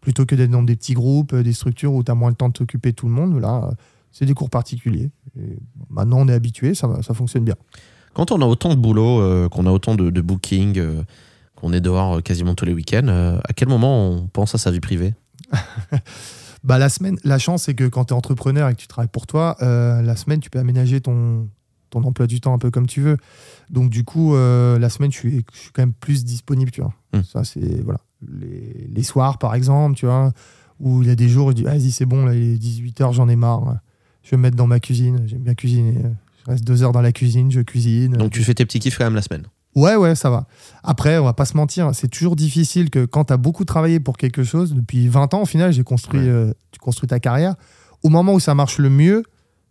B: plutôt que d'être dans des petits groupes, des structures où tu as moins le temps de t'occuper tout le monde. Là, c'est des cours particuliers. maintenant, on est habitué, ça, ça fonctionne bien.
A: Quand on a autant de boulot, qu'on a autant de, de booking, on est dehors euh, quasiment tous les week-ends. Euh, à quel moment on pense à sa vie privée <laughs>
B: bah, la semaine, la chance, c'est que quand tu es entrepreneur et que tu travailles pour toi, euh, la semaine, tu peux aménager ton, ton emploi du temps un peu comme tu veux. Donc, du coup, la semaine, je suis, je suis quand même plus disponible, tu vois. Hmm. Ça, c'est, voilà. Les, les, soirs, par exemple, tu vois, où il y a des jours où je dis, vas-y, c'est bon, là, il est 18h, j'en ai marre. Je vais me mettre dans ma cuisine. J'aime bien cuisiner. Je reste deux heures dans la cuisine, je cuisine.
A: Donc, tu fais tes petits kiffs quand même la semaine
B: Ouais, ouais, ça va. Après, on va pas se mentir, c'est toujours difficile que quand tu as beaucoup travaillé pour quelque chose, depuis 20 ans, au final, j'ai construit,
A: Ouais.
B: euh, tu construis ta carrière. Au moment où ça marche le mieux,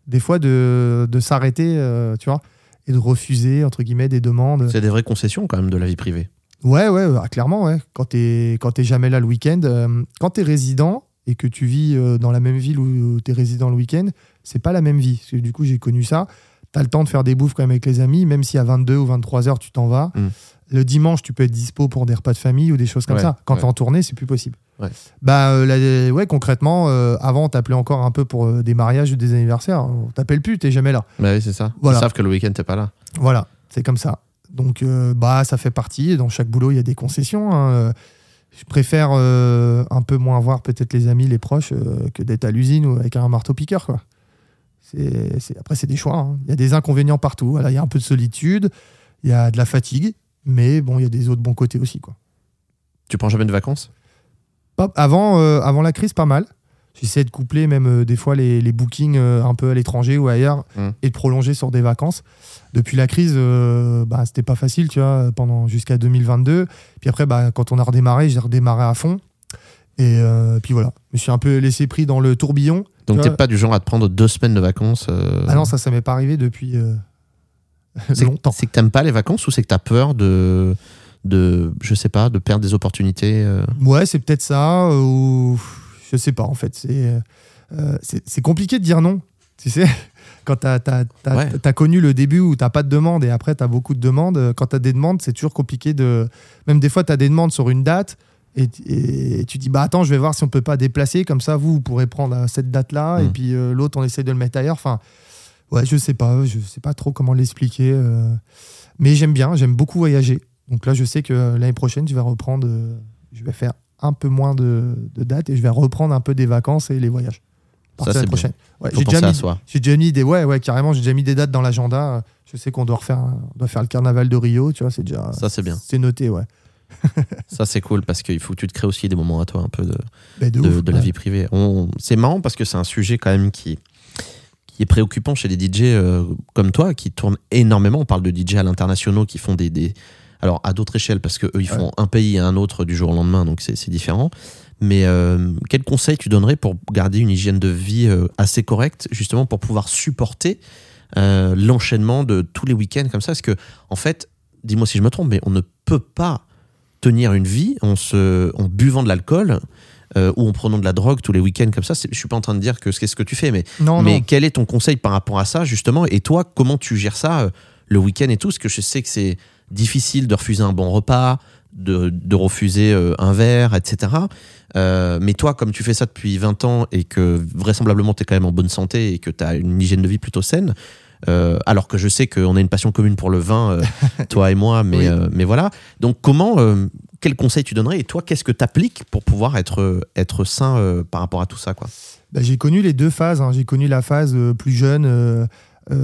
B: des fois, de, de s'arrêter, euh, tu vois, et de refuser, entre guillemets, des demandes.
A: C'est des vraies concessions quand même de la vie privée.
B: Ouais, ouais, clairement, ouais. Quand t'es quand t'es jamais là le week-end, euh, quand t'es résident et que tu vis euh, dans la même ville où t'es résident le week-end, c'est pas la même vie. Parce que du coup, j'ai connu ça. T'as le temps de faire des bouffes quand même avec les amis, même si à 22 ou 23 heures tu t'en vas.
A: Mm.
B: Le dimanche, tu peux être dispo pour des repas de famille ou des choses comme
A: Ouais,
B: ça. Quand
A: ouais.
B: t'es en tournée, c'est plus possible.
A: Ouais.
B: Bah, euh, là, ouais, concrètement, euh, avant, on t'appelait encore un peu pour euh, des mariages ou des anniversaires. On t'appelle plus, t'es jamais là.
A: Bah oui, c'est ça.
B: Voilà.
A: Ils savent que le week-end, t'es pas là.
B: Voilà, c'est comme ça. Donc, bah, ça fait partie. Dans chaque boulot, il y a des concessions. hein. Je préfère un peu moins voir peut-être les amis, les proches, que d'être à l'usine ou avec un marteau-piqueur. quoi. C'est- Après, c'est des choix. hein. Il y a des inconvénients partout. Voilà, il y a un peu de solitude, il y a de la fatigue, mais bon, il y a des autres bons côtés aussi. Quoi.
A: Tu prends jamais de vacances?
B: Pas- Avant, euh, avant la crise, pas mal. J'essaie de coupler même euh, des fois les, les bookings euh, un peu à l'étranger ou ailleurs
A: Mm.
B: et de prolonger sur des vacances. Depuis la crise, bah, c'était pas facile, tu vois, pendant jusqu'à 2022. Puis après, bah, quand on a redémarré, j'ai redémarré à fond. Et puis voilà, je me suis un peu laissé pris dans le tourbillon.
A: Donc
B: Tu
A: t'es pas du genre à te prendre deux semaines de vacances euh,
B: Ah non, ça, ça m'est pas arrivé depuis euh, <laughs> longtemps.
A: c'est que t'aimes pas les vacances ou c'est que t'as peur de, de, je sais pas, de perdre des opportunités euh,
B: Ouais, c'est peut-être ça, ou je sais pas en fait. C'est compliqué de dire non. Tu sais, <laughs> quand tu as,
A: Ouais.
B: connu le début où tu pas de demande et après tu as beaucoup de demandes, quand tu as des demandes, c'est toujours compliqué de. Même des fois, tu as des demandes sur une date et, et tu dis bah attends, je vais voir si on peut pas déplacer, comme ça vous, vous pourrez prendre à cette date-là et
A: Mm.
B: puis euh, l'autre, on essaie de le mettre ailleurs. Enfin, ouais, je sais pas, je sais pas trop comment l'expliquer. euh, mais j'aime bien, j'aime beaucoup voyager. Donc là, je sais que euh, l'année prochaine, je vais reprendre, euh, je vais faire un peu moins de, de dates et je vais reprendre un peu des vacances et les voyages.
A: Ça, c'est
B: l'année prochaine. Ouais, j'ai déjà déjà mis des, ouais, ouais, carrément, j'ai déjà mis des dates dans l'agenda. Je sais qu'on doit refaire, on doit faire le carnaval de Rio, tu vois, c'est déjà,
A: Ça c'est bien.
B: c'est noté, ouais. <laughs>
A: Ça c'est cool parce qu'il faut que tu te crées aussi des moments à toi un peu de,
B: Bah, de
A: de,
B: ouf,
A: de la vie privée. C'est marrant parce que c'est un sujet quand même qui, qui est préoccupant chez les DJ euh, comme toi, qui tournent énormément. On parle de DJ à l'international qui font des, des- Alors, à d'autres échelles, parce qu'eux, ils font un pays et un autre du jour au lendemain, donc c'est c'est différent. Mais euh, quel conseil tu donnerais pour garder une hygiène de vie euh, assez correcte, justement pour pouvoir supporter euh, l'enchaînement de tous les week-ends comme ça? Parce que, en fait, dis-moi si je me trompe, mais on ne peut pas tenir une vie en, se, en buvant de l'alcool euh, ou en prenant de la drogue tous les week-ends comme ça. Je suis pas en train de dire que c'est ce que tu fais, mais,
B: Non,
A: mais
B: non.
A: quel est ton conseil par rapport à ça, justement? Et toi, comment tu gères ça euh, le week-end et tout? Parce que je sais que c'est difficile de refuser un bon repas, de, de refuser euh, un verre, etc. Mais toi, comme tu fais ça depuis 20 ans et que vraisemblablement tu es quand même en bonne santé et que tu as une hygiène de vie plutôt saine, euh, alors que je sais qu'on a une passion commune pour le vin, euh, <laughs> toi et moi, mais,
B: Oui.
A: euh, mais voilà. Donc, comment, quel conseil tu donnerais et toi, qu'est-ce que tu appliques pour pouvoir être, être sain par rapport à tout ça quoi?
B: Bah, j'ai connu les deux phases. hein. J'ai connu la phase plus jeune,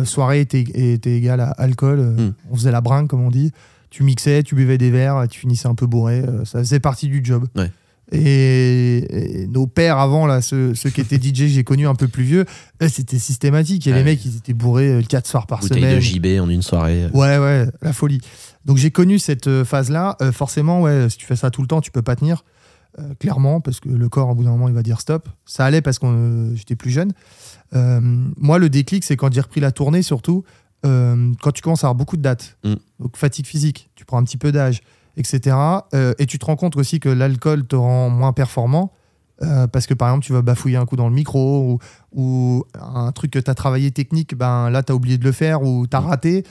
B: soirée était, était égale à alcool. euh,
A: Mm.
B: On faisait la bringue, comme on dit. Tu mixais, tu buvais des verres, tu finissais un peu bourré. ça faisait partie du job.
A: Ouais.
B: Et, et nos pères avant, là, ceux, ceux qui étaient DJ que j'ai connus un peu plus vieux, eux, c'était systématique. Et
A: Ouais.
B: les mecs, ils étaient bourrés euh, quatre soirs par
A: Bouteille
B: semaine.
A: de JB en une soirée. euh.
B: Ouais, ouais, la folie. Donc j'ai connu cette euh, phase-là. Euh, forcément, ouais, si tu fais ça tout le temps, tu peux pas tenir. euh, clairement, parce que le corps, au bout d'un moment, il va dire stop. Ça allait parce que euh, j'étais plus jeune. Euh, moi, le déclic, c'est quand j'ai repris la tournée, surtout, euh, quand tu commences à avoir beaucoup de dates.
A: Mm.
B: Donc fatigue physique, tu prends un petit peu d'âge, etc. Euh, et tu te rends compte aussi que l'alcool te rend moins performant. euh, parce que par exemple, tu vas bafouiller un coup dans le micro ou, ou un truc que tu as travaillé technique, ben là, tu as oublié de le faire ou tu as
A: Mm.
B: raté.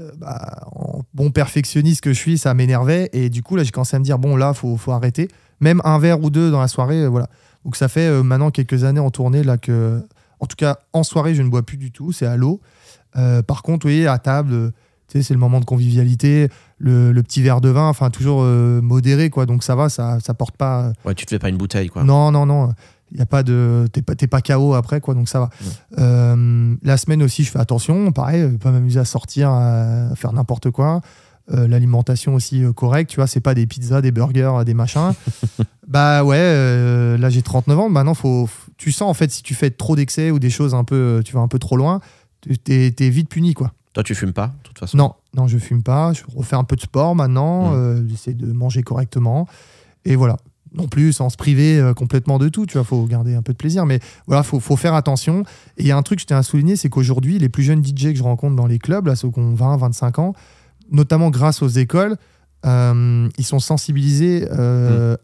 B: Euh, bah, en bon perfectionniste que je suis, ça m'énervait. Et du coup, là, j'ai commencé à me dire, bon, là, faut, faut arrêter. Même un verre ou deux dans la soirée, euh, voilà. Donc ça fait euh, maintenant quelques années en tournée, là, que, en tout cas, en soirée, je ne bois plus du tout, c'est à l'eau. Par contre, oui, à table, tu sais, c'est le moment de convivialité, le, le petit verre de vin, enfin, toujours euh, modéré, quoi. Donc ça va, ça, ça porte pas. euh,
A: Ouais, tu te fais pas une bouteille, quoi.
B: non, non, non. Il y a pas de, t'es pas, t'es pas KO après, quoi. Donc ça va.
A: Ouais.
B: Euh, la semaine aussi, je fais attention. Pareil, pas m'amuser à sortir, à faire n'importe quoi. Euh, L'alimentation aussi correcte, tu vois. C'est pas des pizzas, des burgers, des machins. <laughs> bah ouais. là, j'ai 39 ans. Maintenant, faut, tu sens en fait si tu fais trop d'excès ou des choses un peu, tu vas un peu trop loin, tu- t'es, t'es vite puni, quoi.
A: Toi, tu fumes pas, de toute façon
B: Non, non, je fume pas. Je refais un peu de sport maintenant.
A: Mm.
B: euh, J'essaie de manger correctement. Et voilà. Non plus sans se priver euh, complètement de tout. Tu vois, faut garder un peu de plaisir. Mais voilà, faut, faut faire attention. Et il y a un truc que je tiens à souligner, c'est qu'aujourd'hui, les plus jeunes DJ que je rencontre dans les clubs, là, ceux qui ont 20, 25 ans, notamment grâce aux écoles, euh, ils sont sensibilisés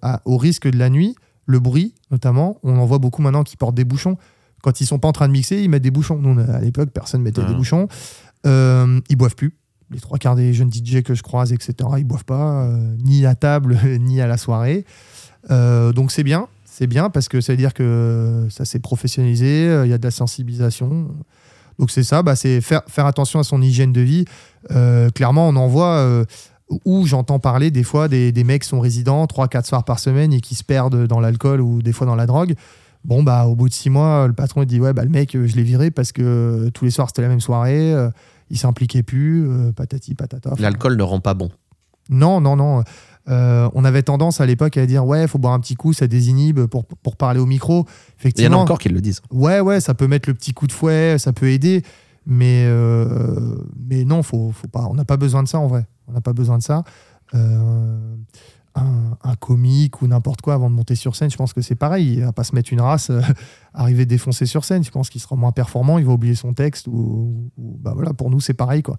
B: à- au risque de la nuit, le bruit notamment. On en voit beaucoup maintenant qui portent des bouchons. Quand ils sont pas en train de mixer, ils mettent des bouchons. Nous, à l'époque, personne mettait
A: Ah.
B: des bouchons. Euh, ils boivent plus. Les trois quarts des jeunes DJ que je croise, etc., ils boivent pas, euh, ni à table, <laughs> ni à la soirée. Euh, donc c'est bien, c'est bien parce que ça veut dire que ça s'est professionnalisé, euh, il y a de la sensibilisation. Donc c'est ça, bah, c'est faire, attention à son hygiène de vie. Clairement, on en voit où j'entends parler des fois des, des mecs qui sont résidents 3-4 soirs par semaine et qui se perdent dans l'alcool ou des fois dans la drogue. Bon, bah, au bout de 6 mois, le patron il dit Ouais, bah, le mec, euh, je l'ai viré parce que euh, tous les soirs c'était la même soirée, euh, il s'impliquait plus, euh, patati patata.
A: L'alcool ne rend pas bon.
B: non, non, non. Euh, on avait tendance à l'époque à dire ouais, faut boire un petit coup, ça désinhibe pour, pour parler au micro.
A: Il y en a encore qui le disent.
B: ouais, ouais, ça peut mettre le petit coup de fouet, ça peut aider, mais mais non, faut, faut pas. On n'a pas besoin de ça en vrai. On n'a pas besoin de ça. Un, un comique ou n'importe quoi avant de monter sur scène, je pense que c'est pareil. Il va pas se mettre une race, euh, <laughs> arriver défoncé sur scène. Je pense qu'il sera moins performant, il va oublier son texte ou, ou- bah voilà. Pour nous, c'est pareil quoi.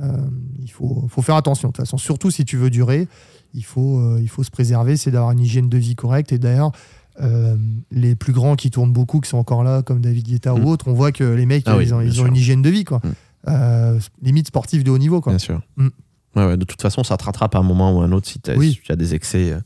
B: Euh, il faut, faut faire attention. De toute façon, surtout si tu veux durer, il faut, euh, il faut se préserver, c'est d'avoir une hygiène de vie correcte. Et d'ailleurs, euh, les plus grands qui tournent beaucoup, qui sont encore là, comme David Guetta
A: Mm.
B: ou autres, on voit que les mecs,
A: Ah oui,
B: ils ont, ils ont une hygiène de vie, quoi.
A: Mm.
B: Limite sportive de haut niveau, quoi.
A: Bien sûr.
B: Mm.
A: Ouais, ouais, de toute façon, ça te rattrape à un moment ou à un autre si, t'as-
B: Oui.
A: si tu as des excès. euh,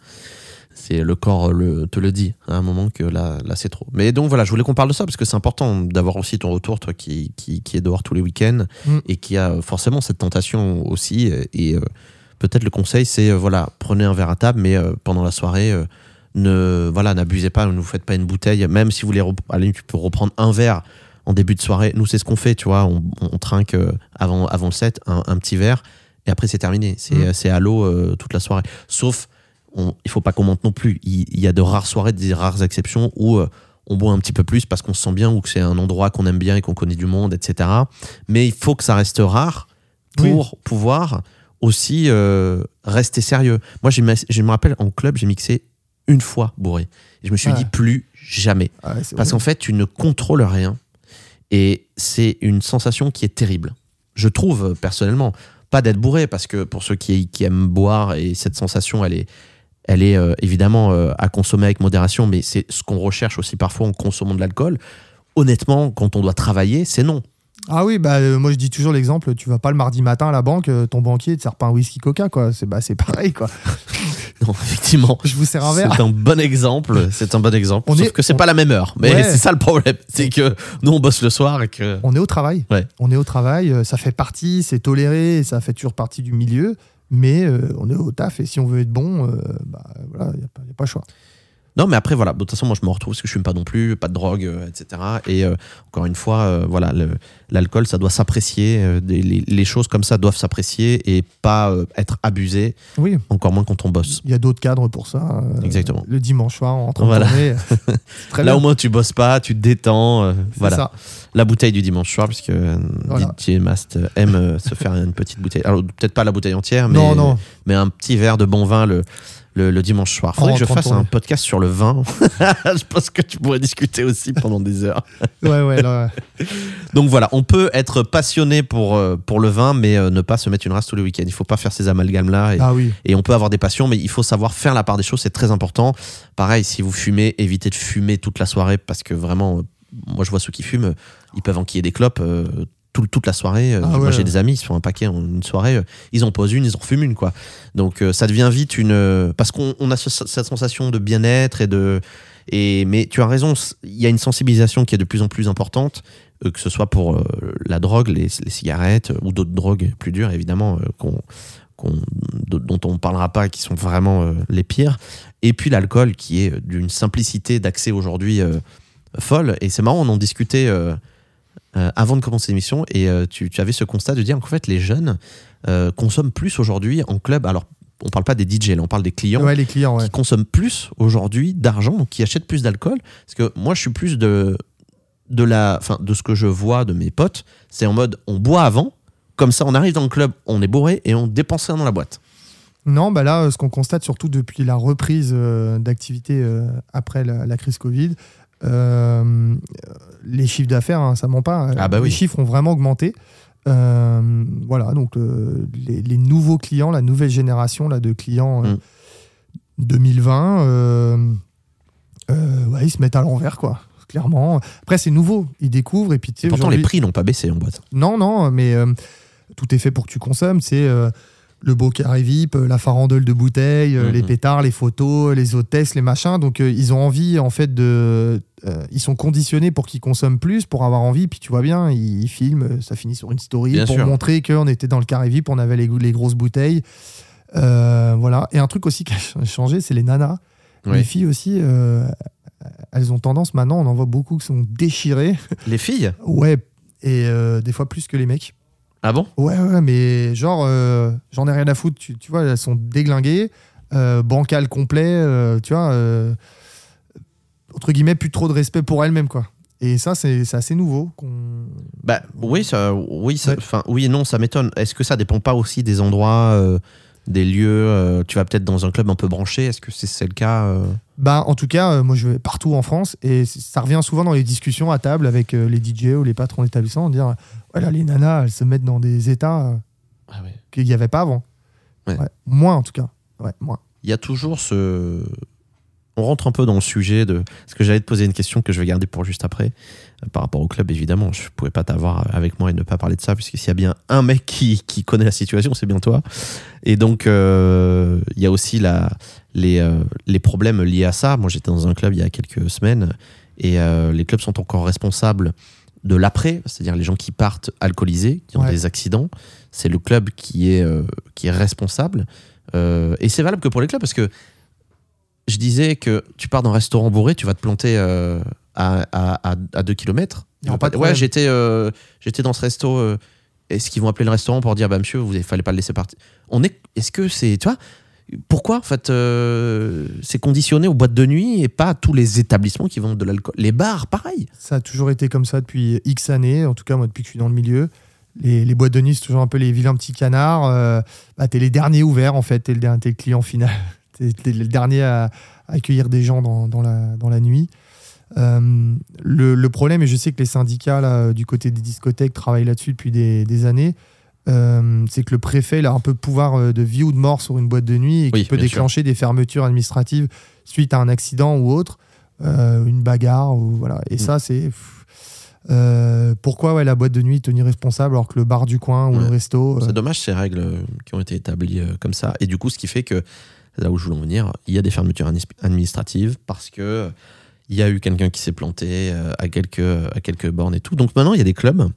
A: C'est le corps le, te le dit à un moment que là, là c'est trop. Mais donc voilà, je voulais qu'on parle de ça parce que c'est important d'avoir aussi ton retour, toi qui, qui, qui est dehors tous les week-ends
B: Mm.
A: et qui a forcément cette tentation aussi. Et euh, peut-être le conseil, c'est euh, voilà, prenez un verre à table, mais euh, pendant la soirée, euh, ne voilà, n'abusez pas, ne vous faites pas une bouteille. Même si vous voulez, allez, tu peux reprendre un verre en début de soirée. Nous, c'est ce qu'on fait, tu vois. On, on trinque euh, avant, avant le set un, un petit verre et après c'est terminé. C'est
B: Mm.
A: c'est à l'eau euh, toute la soirée. Sauf, on, il faut pas qu'on monte non plus. Il, il y a de rares soirées, des rares exceptions où euh, on boit un petit peu plus parce qu'on se sent bien ou que c'est un endroit qu'on aime bien et qu'on connaît du monde, etc. Mais il faut que ça reste rare pour pouvoir aussi euh, rester sérieux. Moi, je me rappelle en club, j'ai mixé une fois bourré. Et je me suis
B: Ouais.
A: dit plus jamais.
B: Ah ouais,
A: Parce qu'en fait, tu ne contrôles rien. Et c'est une sensation qui est terrible. Je trouve, personnellement, pas d'être bourré, parce que pour ceux qui, qui aiment boire, et cette sensation, elle est, elle est euh, évidemment euh, à consommer avec modération, mais c'est ce qu'on recherche aussi parfois en consommant de l'alcool. Honnêtement, quand on doit travailler, c'est non.
B: Ah oui, bah, euh, moi je dis toujours l'exemple tu vas pas le mardi matin à la banque, ton banquier te sert pas un whisky coca, quoi. C'est bah, c'est pareil, quoi. <laughs> <laughs>
A: Non, effectivement.
B: Je vous sers un verre.
A: C'est un bon exemple. C'est un bon exemple.
B: On
A: Sauf
B: est-
A: que c'est
B: on-
A: pas la même heure. Mais
B: Ouais.
A: c'est ça le problème. C'est que nous, on bosse le soir et que.
B: On est au travail.
A: Ouais.
B: On est au travail, euh, ça fait partie, c'est toléré, ça fait toujours partie du milieu, mais euh, on est au taf et si on veut être bon, euh, bah, voilà, il n'y a, a pas le choix.
A: Non, mais après, voilà. De toute façon, moi, je me retrouve parce que je fume pas non plus, pas de drogue, euh, etc. Et euh, encore une fois, euh, voilà, l'alcool, ça doit s'apprécier. euh, les, les choses comme ça doivent s'apprécier et pas euh, être abusées,
B: Oui,
A: encore moins quand on bosse.
B: il y a d'autres cadres pour ça. euh,
A: Exactement.
B: Le dimanche soir, en train
A: Voilà.
B: de tourner. <laughs> c'est très
A: Là,
B: bien.
A: au moins, tu bosses pas, tu te détends. euh, voilà.
B: ça.
A: La bouteille du dimanche soir, puisque euh,
B: Voilà.
A: DJ Mast aime euh, se faire une petite bouteille. Alors, peut-être pas la bouteille entière, mais,
B: Non, non.
A: mais un petit verre de bon vin le, le, le dimanche soir. Faudrait
B: En
A: que je fasse un podcast sur le vin. <laughs> je pense que tu pourrais discuter aussi pendant des heures.
B: Ouais, ouais, là, <laughs>
A: Donc voilà, on peut être passionné pour, euh, pour le vin, mais euh, ne pas se mettre une race tous les week-ends. Il faut pas faire ces amalgames-là. Et,
B: Ah oui.
A: et on peut avoir des passions, mais il faut savoir faire la part des choses, c'est très important. Pareil, si vous fumez, évitez de fumer toute la soirée, parce que vraiment, euh, moi je vois ceux qui fument, ils peuvent enquiller des clopes euh, tout- toute la soirée. Euh,
B: Ah
A: moi
B: ouais.
A: j'ai des amis, ils se font un paquet en une soirée, euh, ils en posent une, ils en refument une, quoi. Donc euh, ça devient vite une... Parce qu'on on a ce- cette sensation de bien-être et de... Et, mais tu as raison, il y a une sensibilisation qui est de plus en plus importante, que ce soit pour la drogue, les, les cigarettes ou d'autres drogues plus dures, évidemment, qu'on dont on ne parlera pas, qui sont vraiment euh, les pires. Et puis l'alcool, qui est d'une simplicité d'accès aujourd'hui euh, folle. Et c'est marrant, on en discutait euh, euh, avant de commencer l'émission, et euh, tu, tu avais ce constat de dire qu'en fait, les jeunes euh, consomment plus aujourd'hui en club. Alors, on parle pas des DJ, là, on parle des clients
B: Ouais, les clients, ouais.
A: qui consomment plus aujourd'hui d'argent, donc qui achètent plus d'alcool. Parce que moi, je suis plus de, de, la, enfin, de ce que je vois de mes potes. C'est en mode, on boit avant comme ça, on arrive dans le club, on est bourré et on dépense rien dans la boîte.
B: Non, bah là, ce qu'on constate surtout depuis la reprise d'activité après la, la crise Covid, les chiffres d'affaires, hein, ça ment pas.
A: Ah bah
B: les chiffres ont vraiment augmenté. Euh, voilà, donc euh, les, les nouveaux clients, la nouvelle génération là, de clients euh,
A: Mm.
B: 2020, euh, euh, ouais, ils se mettent à l'envers, quoi. Clairement. Après, c'est nouveau. Ils découvrent et puis
A: Et pourtant, les prix n'ont pas baissé en boîte.
B: non, non, mais euh, tout est fait pour que tu consommes. C'est euh, le beau carré VIP, euh, la farandole de bouteilles, euh,
A: Mhm.
B: les pétards, les photos, les hôtesses, les machins. Donc, euh, ils ont envie, en fait, de. euh, ils sont conditionnés pour qu'ils consomment plus, pour avoir envie. Puis tu vois bien, ils, ils filment, euh, ça finit sur une story
A: Bien
B: pour
A: sûr.
B: montrer qu'on était dans le carré VIP, on avait les, les grosses bouteilles. Euh, voilà. Et un truc aussi qui a changé, c'est les nanas.
A: Oui.
B: Les filles aussi, euh, elles ont tendance maintenant, on en voit beaucoup qui sont déchirées.
A: Les filles?
B: Ouais, et euh, des fois plus que les mecs.
A: Ah bon?
B: Ouais, ouais, mais genre, euh, j'en ai rien à foutre. Tu, tu vois, elles sont déglinguées, euh, bancal complet, euh, tu vois, euh, entre guillemets, plus trop de respect pour elles-mêmes, quoi. Et ça, c'est assez nouveau.
A: Bah oui, ça, oui, ça-
B: Ouais.
A: enfin oui et non, ça m'étonne. Est-ce que ça dépend pas aussi des endroits, euh, des lieux Tu vas peut-être dans un club un peu branché. Est-ce que c'est le cas
B: Bah, en tout cas, moi, je vais partout en France et ça revient souvent dans les discussions à table avec les DJ ou les patrons d'établissements, dire voilà, les nanas, elles se mettent dans des états euh,
A: Ah ouais.
B: qu'il n'y avait pas avant.
A: Ouais.
B: Ouais. Moins, en tout cas. Ouais, moins.
A: Il y a toujours ce. On rentre un peu dans le sujet de. Parce que j'allais te poser une question que je vais garder pour juste après. euh, Par rapport au club, évidemment. Je ne pouvais pas t'avoir avec moi et ne pas parler de ça, puisque s'il y a bien un mec qui, qui connaît la situation, c'est bien toi. Et donc, euh, il y a aussi la, les, euh, les problèmes liés à ça. Moi, j'étais dans un club il y a quelques semaines, et euh, les clubs sont encore responsables de l'après, c'est-à-dire les gens qui partent alcoolisés, qui ont
B: Ouais.
A: des accidents. C'est le club qui est, euh, qui est responsable. Euh, et c'est valable que pour les clubs, parce que je disais que tu pars d'un restaurant bourré, tu vas te planter euh, à, à, à, à 2 km.
B: Pas de
A: ouais, j'étais j'étais dans ce resto. est-ce qu'ils vont appeler le restaurant pour dire, bah monsieur, vous ne fallait pas le laisser partir On est. Est-ce que c'est. Tu vois pourquoi en fait euh, c'est conditionné aux boîtes de nuit et pas à tous les établissements qui vendent de l'alcool? Les bars, pareil.
B: Ça a toujours été comme ça depuis X années, en tout cas moi depuis que je suis dans le milieu. Les, les boîtes de nuit, c'est toujours un peu les vilains petits canards. Euh, bah, t'es les derniers ouverts en fait, t'es le, le client final. <laughs> t'es, le dernier à, accueillir des gens dans, dans la, dans la nuit. Euh, le, problème, et je sais que les syndicats du côté des discothèques travaillent là-dessus depuis des années, euh, c'est que le préfet il a un peu pouvoir euh, de vie ou de mort sur une boîte de nuit et
A: Oui,
B: qui peut
A: sûr.
B: déclencher des fermetures administratives suite à un accident ou autre, euh, une bagarre ou voilà. Et
A: Mm.
B: ça, c'est euh, pourquoi ouais, la boîte de nuit est tenue responsable alors que le bar du coin ou
A: Ouais.
B: le resto.
A: C'est dommage ces règles qui ont été établies comme ça. Et du coup, ce qui fait que, là où je voulais en venir, il y a des fermetures administratives parce que il y a eu quelqu'un qui s'est planté à, quelques, à quelques bornes et tout. Donc maintenant, il y a des clubs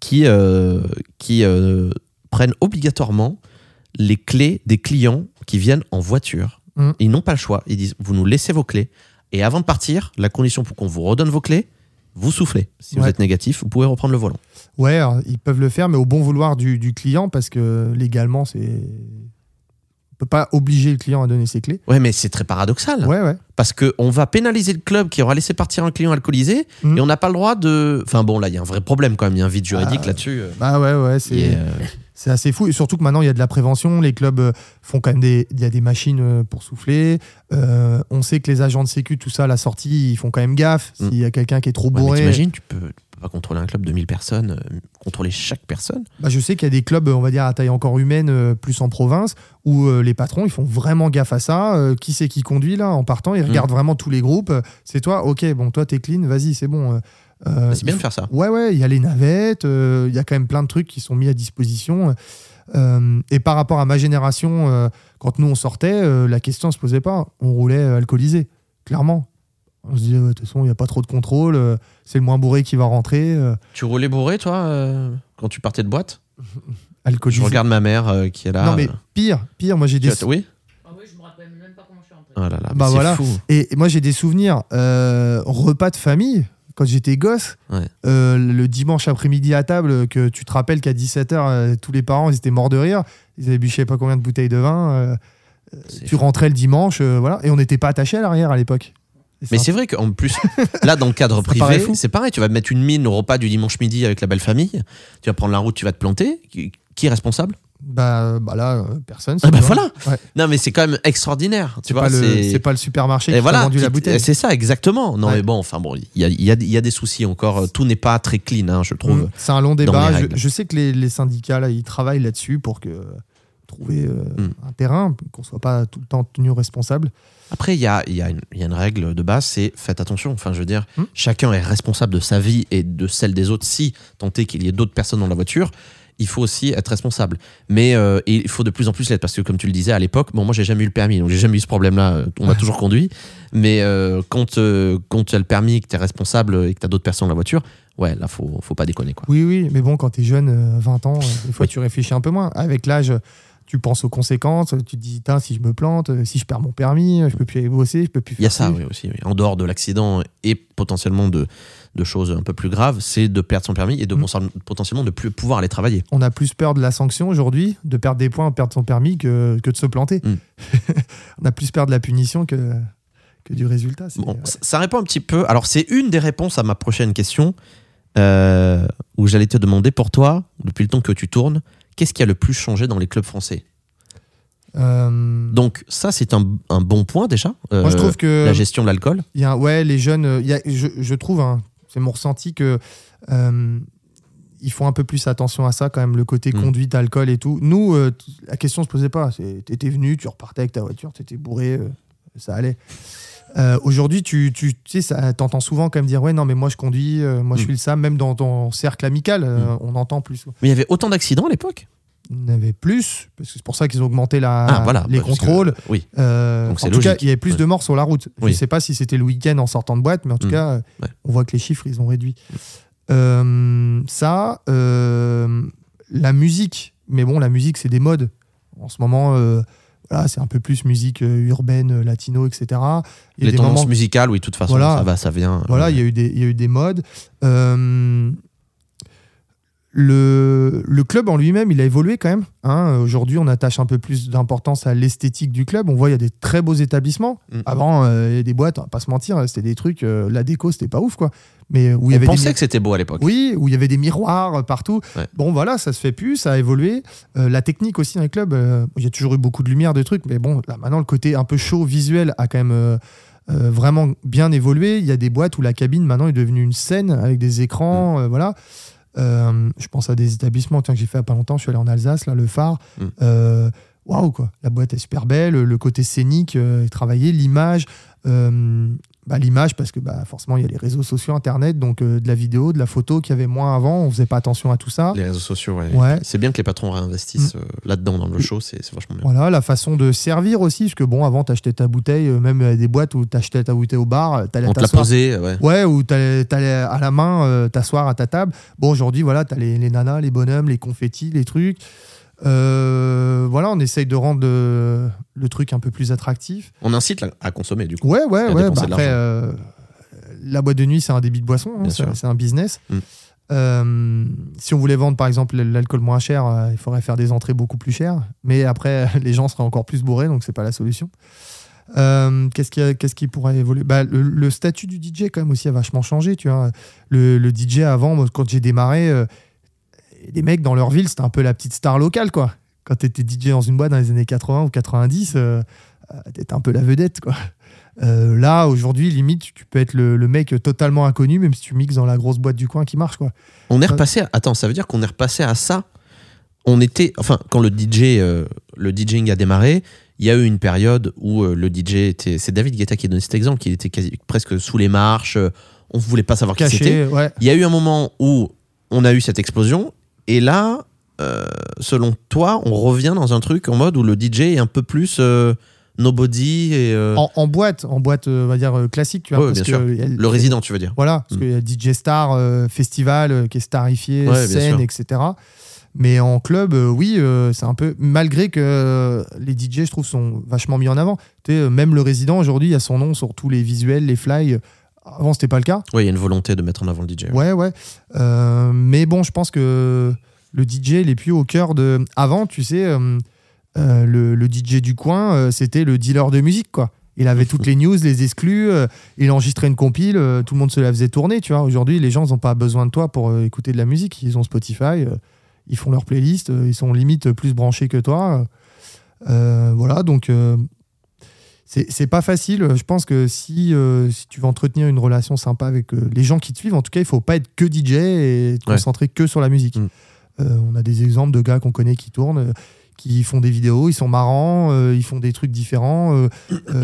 A: qui, euh, qui euh, prennent obligatoirement les clés des clients qui viennent en voiture.
B: Mm.
A: Ils n'ont pas le choix. Ils disent, vous nous laissez vos clés. Et avant de partir, la condition pour qu'on vous redonne vos clés, vous soufflez. Si vous êtes négatif, vous pouvez reprendre le volant.
B: Ouais, alors, ils peuvent le faire, mais au bon vouloir du, du client parce que légalement, c'est. On peut pas obliger le client à donner ses clés.
A: Ouais, mais c'est très paradoxal.
B: Ouais, ouais.
A: Parce qu'on va pénaliser le club qui aura laissé partir un client alcoolisé
B: Mhm.
A: et on n'a pas le droit de. Enfin bon, là, il y a un vrai problème quand même. Il y a un vide juridique
B: Ah,
A: là-dessus. euh,
B: Bah ouais, ouais, c'est.
A: Est,
B: C'est assez fou. Et surtout que maintenant, il y a de la prévention. Les clubs euh, font quand même des. Il y a des machines euh, pour souffler. Euh, on sait que les agents de sécu, tout ça, à la sortie, ils font quand même gaffe.
A: Mm.
B: S'il y a quelqu'un qui est trop
A: ouais,
B: bourré.
A: t'imagines, tu peux, tu peux pas contrôler un club de 1000 personnes, euh, contrôler chaque personne.
B: Bah, je sais qu'il y a des clubs, on va dire, à taille encore humaine, euh, plus en province, où les patrons, ils font vraiment gaffe à ça. Qui c'est qui conduit, là, en partant Ils regardent vraiment tous les groupes. C'est toi Ok, bon, toi, t'es clean, vas-y, c'est bon. Euh,
A: c'est bien de faire ça.
B: Ouais, ouais, il y a les navettes, euh, il y a quand même plein de trucs qui sont mis à disposition. Euh, et par rapport à ma génération, euh, quand nous on sortait, euh, la question ne se posait pas. On roulait euh, alcoolisé, clairement. On se disait, ouais, de toute façon, il n'y a pas trop de contrôle, euh, c'est le moins bourré qui va rentrer. euh,
A: Tu roulais bourré, toi, euh, quand tu partais de boîte? <laughs>
B: Alcoolisé.
A: Je regarde ma mère euh, qui est là.
B: non, mais pire, pire, moi j'ai des.
A: as- Oui
D: Ah oui, je me rappelle même pas comment je suis rentré.
A: Oh là là,
B: Bah
A: c'est
B: voilà.
A: fou.
B: Et moi j'ai des souvenirs, euh, repas de famille, quand j'étais gosse,
A: Ouais.
B: euh, le dimanche après-midi à table, que tu te rappelles qu'à 17h, tous les parents ils étaient morts de rire, ils avaient bu je sais pas combien de bouteilles de vin. euh, tu
A: fou.
B: rentrais le dimanche, euh, voilà, et on n'était pas attaché à l'arrière à l'époque.
A: Mais c'est vrai qu'en plus, là, dans le cadre <laughs> privé, c'est pareil. Tu vas mettre une mine au repas du dimanche midi avec la belle famille. Tu vas prendre la route, tu vas te planter. Qui est responsable?
B: Bah, bah là, euh, personne.
A: Ah bah voilà.
B: Ouais.
A: Non, mais c'est quand même extraordinaire. Tu
B: C'est
A: vois,
B: pas, le-
A: c'est
B: pas le supermarché
A: Et
B: qui
A: voilà,
B: a vendu la bouteille.
A: C'est ça, exactement. Non,
B: Ouais.
A: mais bon, enfin bon, il y a, y a- y a des soucis encore. Tout n'est pas très clean, hein, je trouve.
B: Mm. C'est un long débat. Je, sais que les, les syndicats, là, ils travaillent là-dessus pour que trouver euh,
A: Mm.
B: un terrain, qu'on soit pas tout le temps tenu responsable.
A: Après, il y a, y a y a une règle de base, c'est faites attention. Enfin, je veux dire,
B: Hmm.
A: chacun est responsable de sa vie et de celle des autres. Si tant est qu'il y ait d'autres personnes dans la voiture, il faut aussi être responsable. Mais euh, il faut de plus en plus l'être parce que, comme tu le disais à l'époque, bon, moi, j'ai jamais eu le permis, donc j'ai jamais eu ce problème-là. euh, On m'a toujours conduit. Mais euh, quand, euh, quand tu as le permis, que tu es responsable et que tu as d'autres personnes dans la voiture, ouais, là, faut, faut pas déconner. Quoi.
B: Oui, oui, mais bon, quand tu es jeune, euh, 20 ans, des fois,
A: Oui.
B: tu réfléchis un peu moins. Avec l'âge, tu penses aux conséquences. Tu te dis, si je me plante, si je perds mon permis, je peux plus aller bosser, je peux plus
A: Il y a
B: faire
A: ça, oui, aussi. oui. En dehors de l'accident et potentiellement de, de choses un peu plus graves, c'est de perdre son permis et de
B: Mm.
A: potentiellement- de plus pouvoir aller travailler.
B: On a plus peur de la sanction aujourd'hui, de perdre des points, de perdre son permis, que, que de se planter.
A: Mm. <laughs>
B: On a plus peur de la punition que, que du résultat. c'est-
A: Bon,
B: ouais.
A: ça- répond un petit peu. Alors, c'est une des réponses à ma prochaine question euh, où j'allais te demander pour toi, depuis le temps que tu tournes, qu'est-ce qui a le plus changé dans les clubs français?
B: Euh,
A: Donc, ça, c'est un, un bon point déjà. euh,
B: moi, je trouve que.
A: la gestion de l'alcool.
B: Il y a, ouais, les jeunes, euh, y a- je, je trouve, hein, c'est mon ressenti que euh, ils font un peu plus attention à ça quand même, le côté
A: Mm.
B: conduite, alcool et tout. Nous, euh, la question se posait pas. T'étais venu, tu repartais avec ta voiture, t'étais bourré, euh, ça allait. Aujourd'hui, tu, tu, tu sais, ça- t'entends souvent quand même dire ouais, non, mais moi je conduis, moi je
A: Mm.
B: suis le SAM, même dans ton cercle amical, euh, on entend plus.
A: Mais il y avait autant d'accidents à l'époque?
B: Avait plus, parce que c'est pour ça qu'ils ont augmenté la,
A: Ah, voilà.
B: les
A: que-
B: contrôles.
A: oui.
B: Euh,
A: Donc
B: en tout cas, il y avait plus
A: Ouais.
B: de morts sur la route. Je ne sais pas si c'était le week-end en sortant de boîte, mais en tout
A: Mm.
B: cas, euh,
A: Ouais.
B: on voit que les chiffres, ils ont réduit. Euh, ça, euh, la musique. Mais bon, la musique, c'est des modes. En ce moment, euh, voilà, c'est un peu plus musique euh, urbaine, euh, latino, etc. Il y a
A: Les
B: des
A: tendances
B: moments-
A: musicales, oui, de toute façon,
B: Voilà.
A: ça va, ça vient.
B: voilà, il y, a eu des- il y a eu des modes. Le, le club en lui-même, il a évolué quand même. hein. Aujourd'hui, on attache un peu plus d'importance à l'esthétique du club. On voit, il y a des très beaux établissements.
A: Mm.
B: Avant, euh, il y a des boîtes, on va pas se mentir, c'était des trucs, euh, la déco, c'était pas ouf, quoi. Mais euh, où il y
A: On
B: avait
A: pensait
B: des,
A: que c'était beau à l'époque.
B: oui, où il y avait des miroirs partout.
A: Ouais.
B: Bon, voilà, ça se fait plus, ça a évolué. Euh, la technique aussi dans les clubs, il y a toujours eu beaucoup de lumière, de trucs, mais bon, là maintenant, le côté un peu chaud visuel a quand même euh, vraiment bien évolué. Il y a des boîtes où la cabine maintenant est devenue une scène avec des écrans, euh, voilà. Euh, je pense à des établissements tiens, que j'ai fait il y a pas longtemps. Je suis allé en Alsace, là, le phare.
A: Mm.
B: Euh, Waouh, quoi. La boîte est super belle, le côté scénique euh, est travaillé, l'image. euh, bah, l'image parce que bah, forcément il y a les réseaux sociaux internet donc euh, de la vidéo de la photo qu'il y avait moins avant on faisait pas attention à tout ça
A: Les réseaux sociaux, ouais.
B: Ouais.
A: C'est bien que les patrons réinvestissent euh, là-dedans, dans le show, c'est vachement bien.
B: voilà la façon de servir aussi parce que bon avant t'achetais ta bouteille euh, même des boîtes où t'achetais ta bouteille au bar t'allais
A: On te l'a posé, ouais.
B: Ouais, ou t'allais t'allais à la main euh, t'asseoir à ta table. Bon, aujourd'hui, voilà, t'as les, les nanas, les bonhommes, les confettis, les trucs. Euh, voilà, on essaye de rendre le truc un peu plus attractif.
A: On incite là, à consommer, du coup.
B: Ouais, ouais, ouais. bah après, euh, la boîte de nuit, c'est un débit de boisson, hein, c'est un business.
A: Mm.
B: Euh, si on voulait vendre, par exemple, l'alcool moins cher, il faudrait faire des entrées beaucoup plus chères. Mais après, <laughs> les gens seraient encore plus bourrés, donc c'est pas la solution. Euh, Qu'est-ce qui, pourrait évoluer? Bah, le, le statut du DJ, quand même, aussi, a vachement changé. Tu vois. Le, le DJ, avant, moi, quand j'ai démarré, euh, les mecs dans leur ville, c'était un peu la petite star locale, quoi. Quand tu étais DJ dans une boîte dans les années 80 ou 90, euh, euh, t'étais un peu la vedette, quoi. Euh, là, aujourd'hui, limite, tu peux être le, le mec totalement inconnu, même si tu mixes dans la grosse boîte du coin qui marche, quoi.
A: On est repassé. À... Attends, ça veut dire qu'on est repassé à ça? On était, enfin, quand le DJ, euh, le DJing a démarré, il y a eu une période où le DJ était. C'est David Guetta qui a donné cet exemple, qui était quasi, presque sous les marches. on voulait pas savoir qui c'était.
B: Ouais.
A: Il y a eu un moment où on a eu cette explosion, et là, euh, selon toi, on revient dans un truc en mode où le DJ est un peu plus euh, nobody et euh,
B: En, en boîte, en boîte, on va dire classique, tu vois.
A: Ouais,
B: parce
A: bien
B: que
A: sûr. le résident, tu veux dire.
B: Voilà, parce
A: Mm.
B: qu'il y a DJ Star, festival qui est starifié,
A: Ouais,
B: scène, etc. Mais en club, oui, c'est un peu. Malgré que les DJ, je trouve, sont vachement mis en avant. Tu sais, même le résident, aujourd'hui, il y a son nom sur tous les visuels, les fly. Avant, c'était pas le cas.
A: Oui, il y a une volonté de mettre en avant le DJ.
B: Ouais, ouais. Euh, mais bon, je pense que le DJ, il est plus au cœur de. Avant, tu sais, euh, euh, le, le DJ du coin, c'était le dealer de musique, quoi. Il avait toutes les news, les exclus, il enregistrait une compile, tout le monde se la faisait tourner, tu vois. Aujourd'hui, les gens n'ont pas besoin de toi pour écouter de la musique. Ils ont Spotify, ils font leur playlist, ils sont limite plus branchés que toi. Voilà, donc c'est pas facile. Je pense que si, euh, si tu veux entretenir une relation sympa avec euh, les gens qui te suivent, en tout cas, il faut pas être que DJ et te
A: Ouais.
B: concentrer que sur la musique.
A: Mm.
B: Euh, on a des exemples de gars qu'on connaît qui tournent, qui font des vidéos, ils sont marrants, ils font des trucs différents.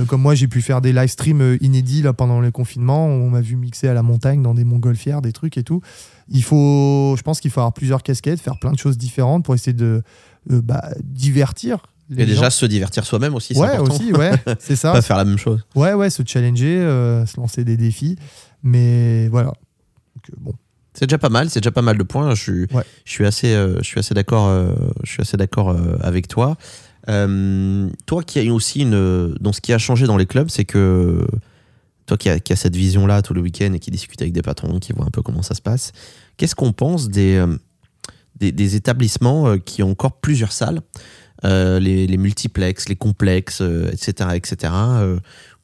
B: comme moi, j'ai pu faire des live streams inédits là, pendant le confinement. On m'a vu mixer à la montagne dans des montgolfières, des trucs et tout. Il faut, je pense qu'il faut avoir plusieurs casquettes, faire plein de choses différentes pour essayer de bah, divertir. Les
A: Et déjà se divertir soi-même aussi, c'est
B: ouais,
A: important.
B: aussi, ouais, <laughs> c'est ça.
A: Pas faire la même chose.
B: Ouais, ouais, se challenger, euh, se lancer des défis. Mais voilà. Donc, euh, bon.
A: C'est déjà pas mal, c'est déjà pas mal de points. Je suis,
B: Ouais.
A: je suis assez, euh, je suis assez d'accord, euh, je suis assez d'accord avec toi. Toi qui as eu aussi une, dans ce qui a changé dans les clubs, c'est que toi qui as, qui as cette vision-là tout le week-end et qui discute avec des patrons, qui voit un peu comment ça se passe, qu'est-ce qu'on pense des, des, des établissements qui ont encore plusieurs salles, euh, les, les multiplex, les complexes, euh, etc., etc., euh,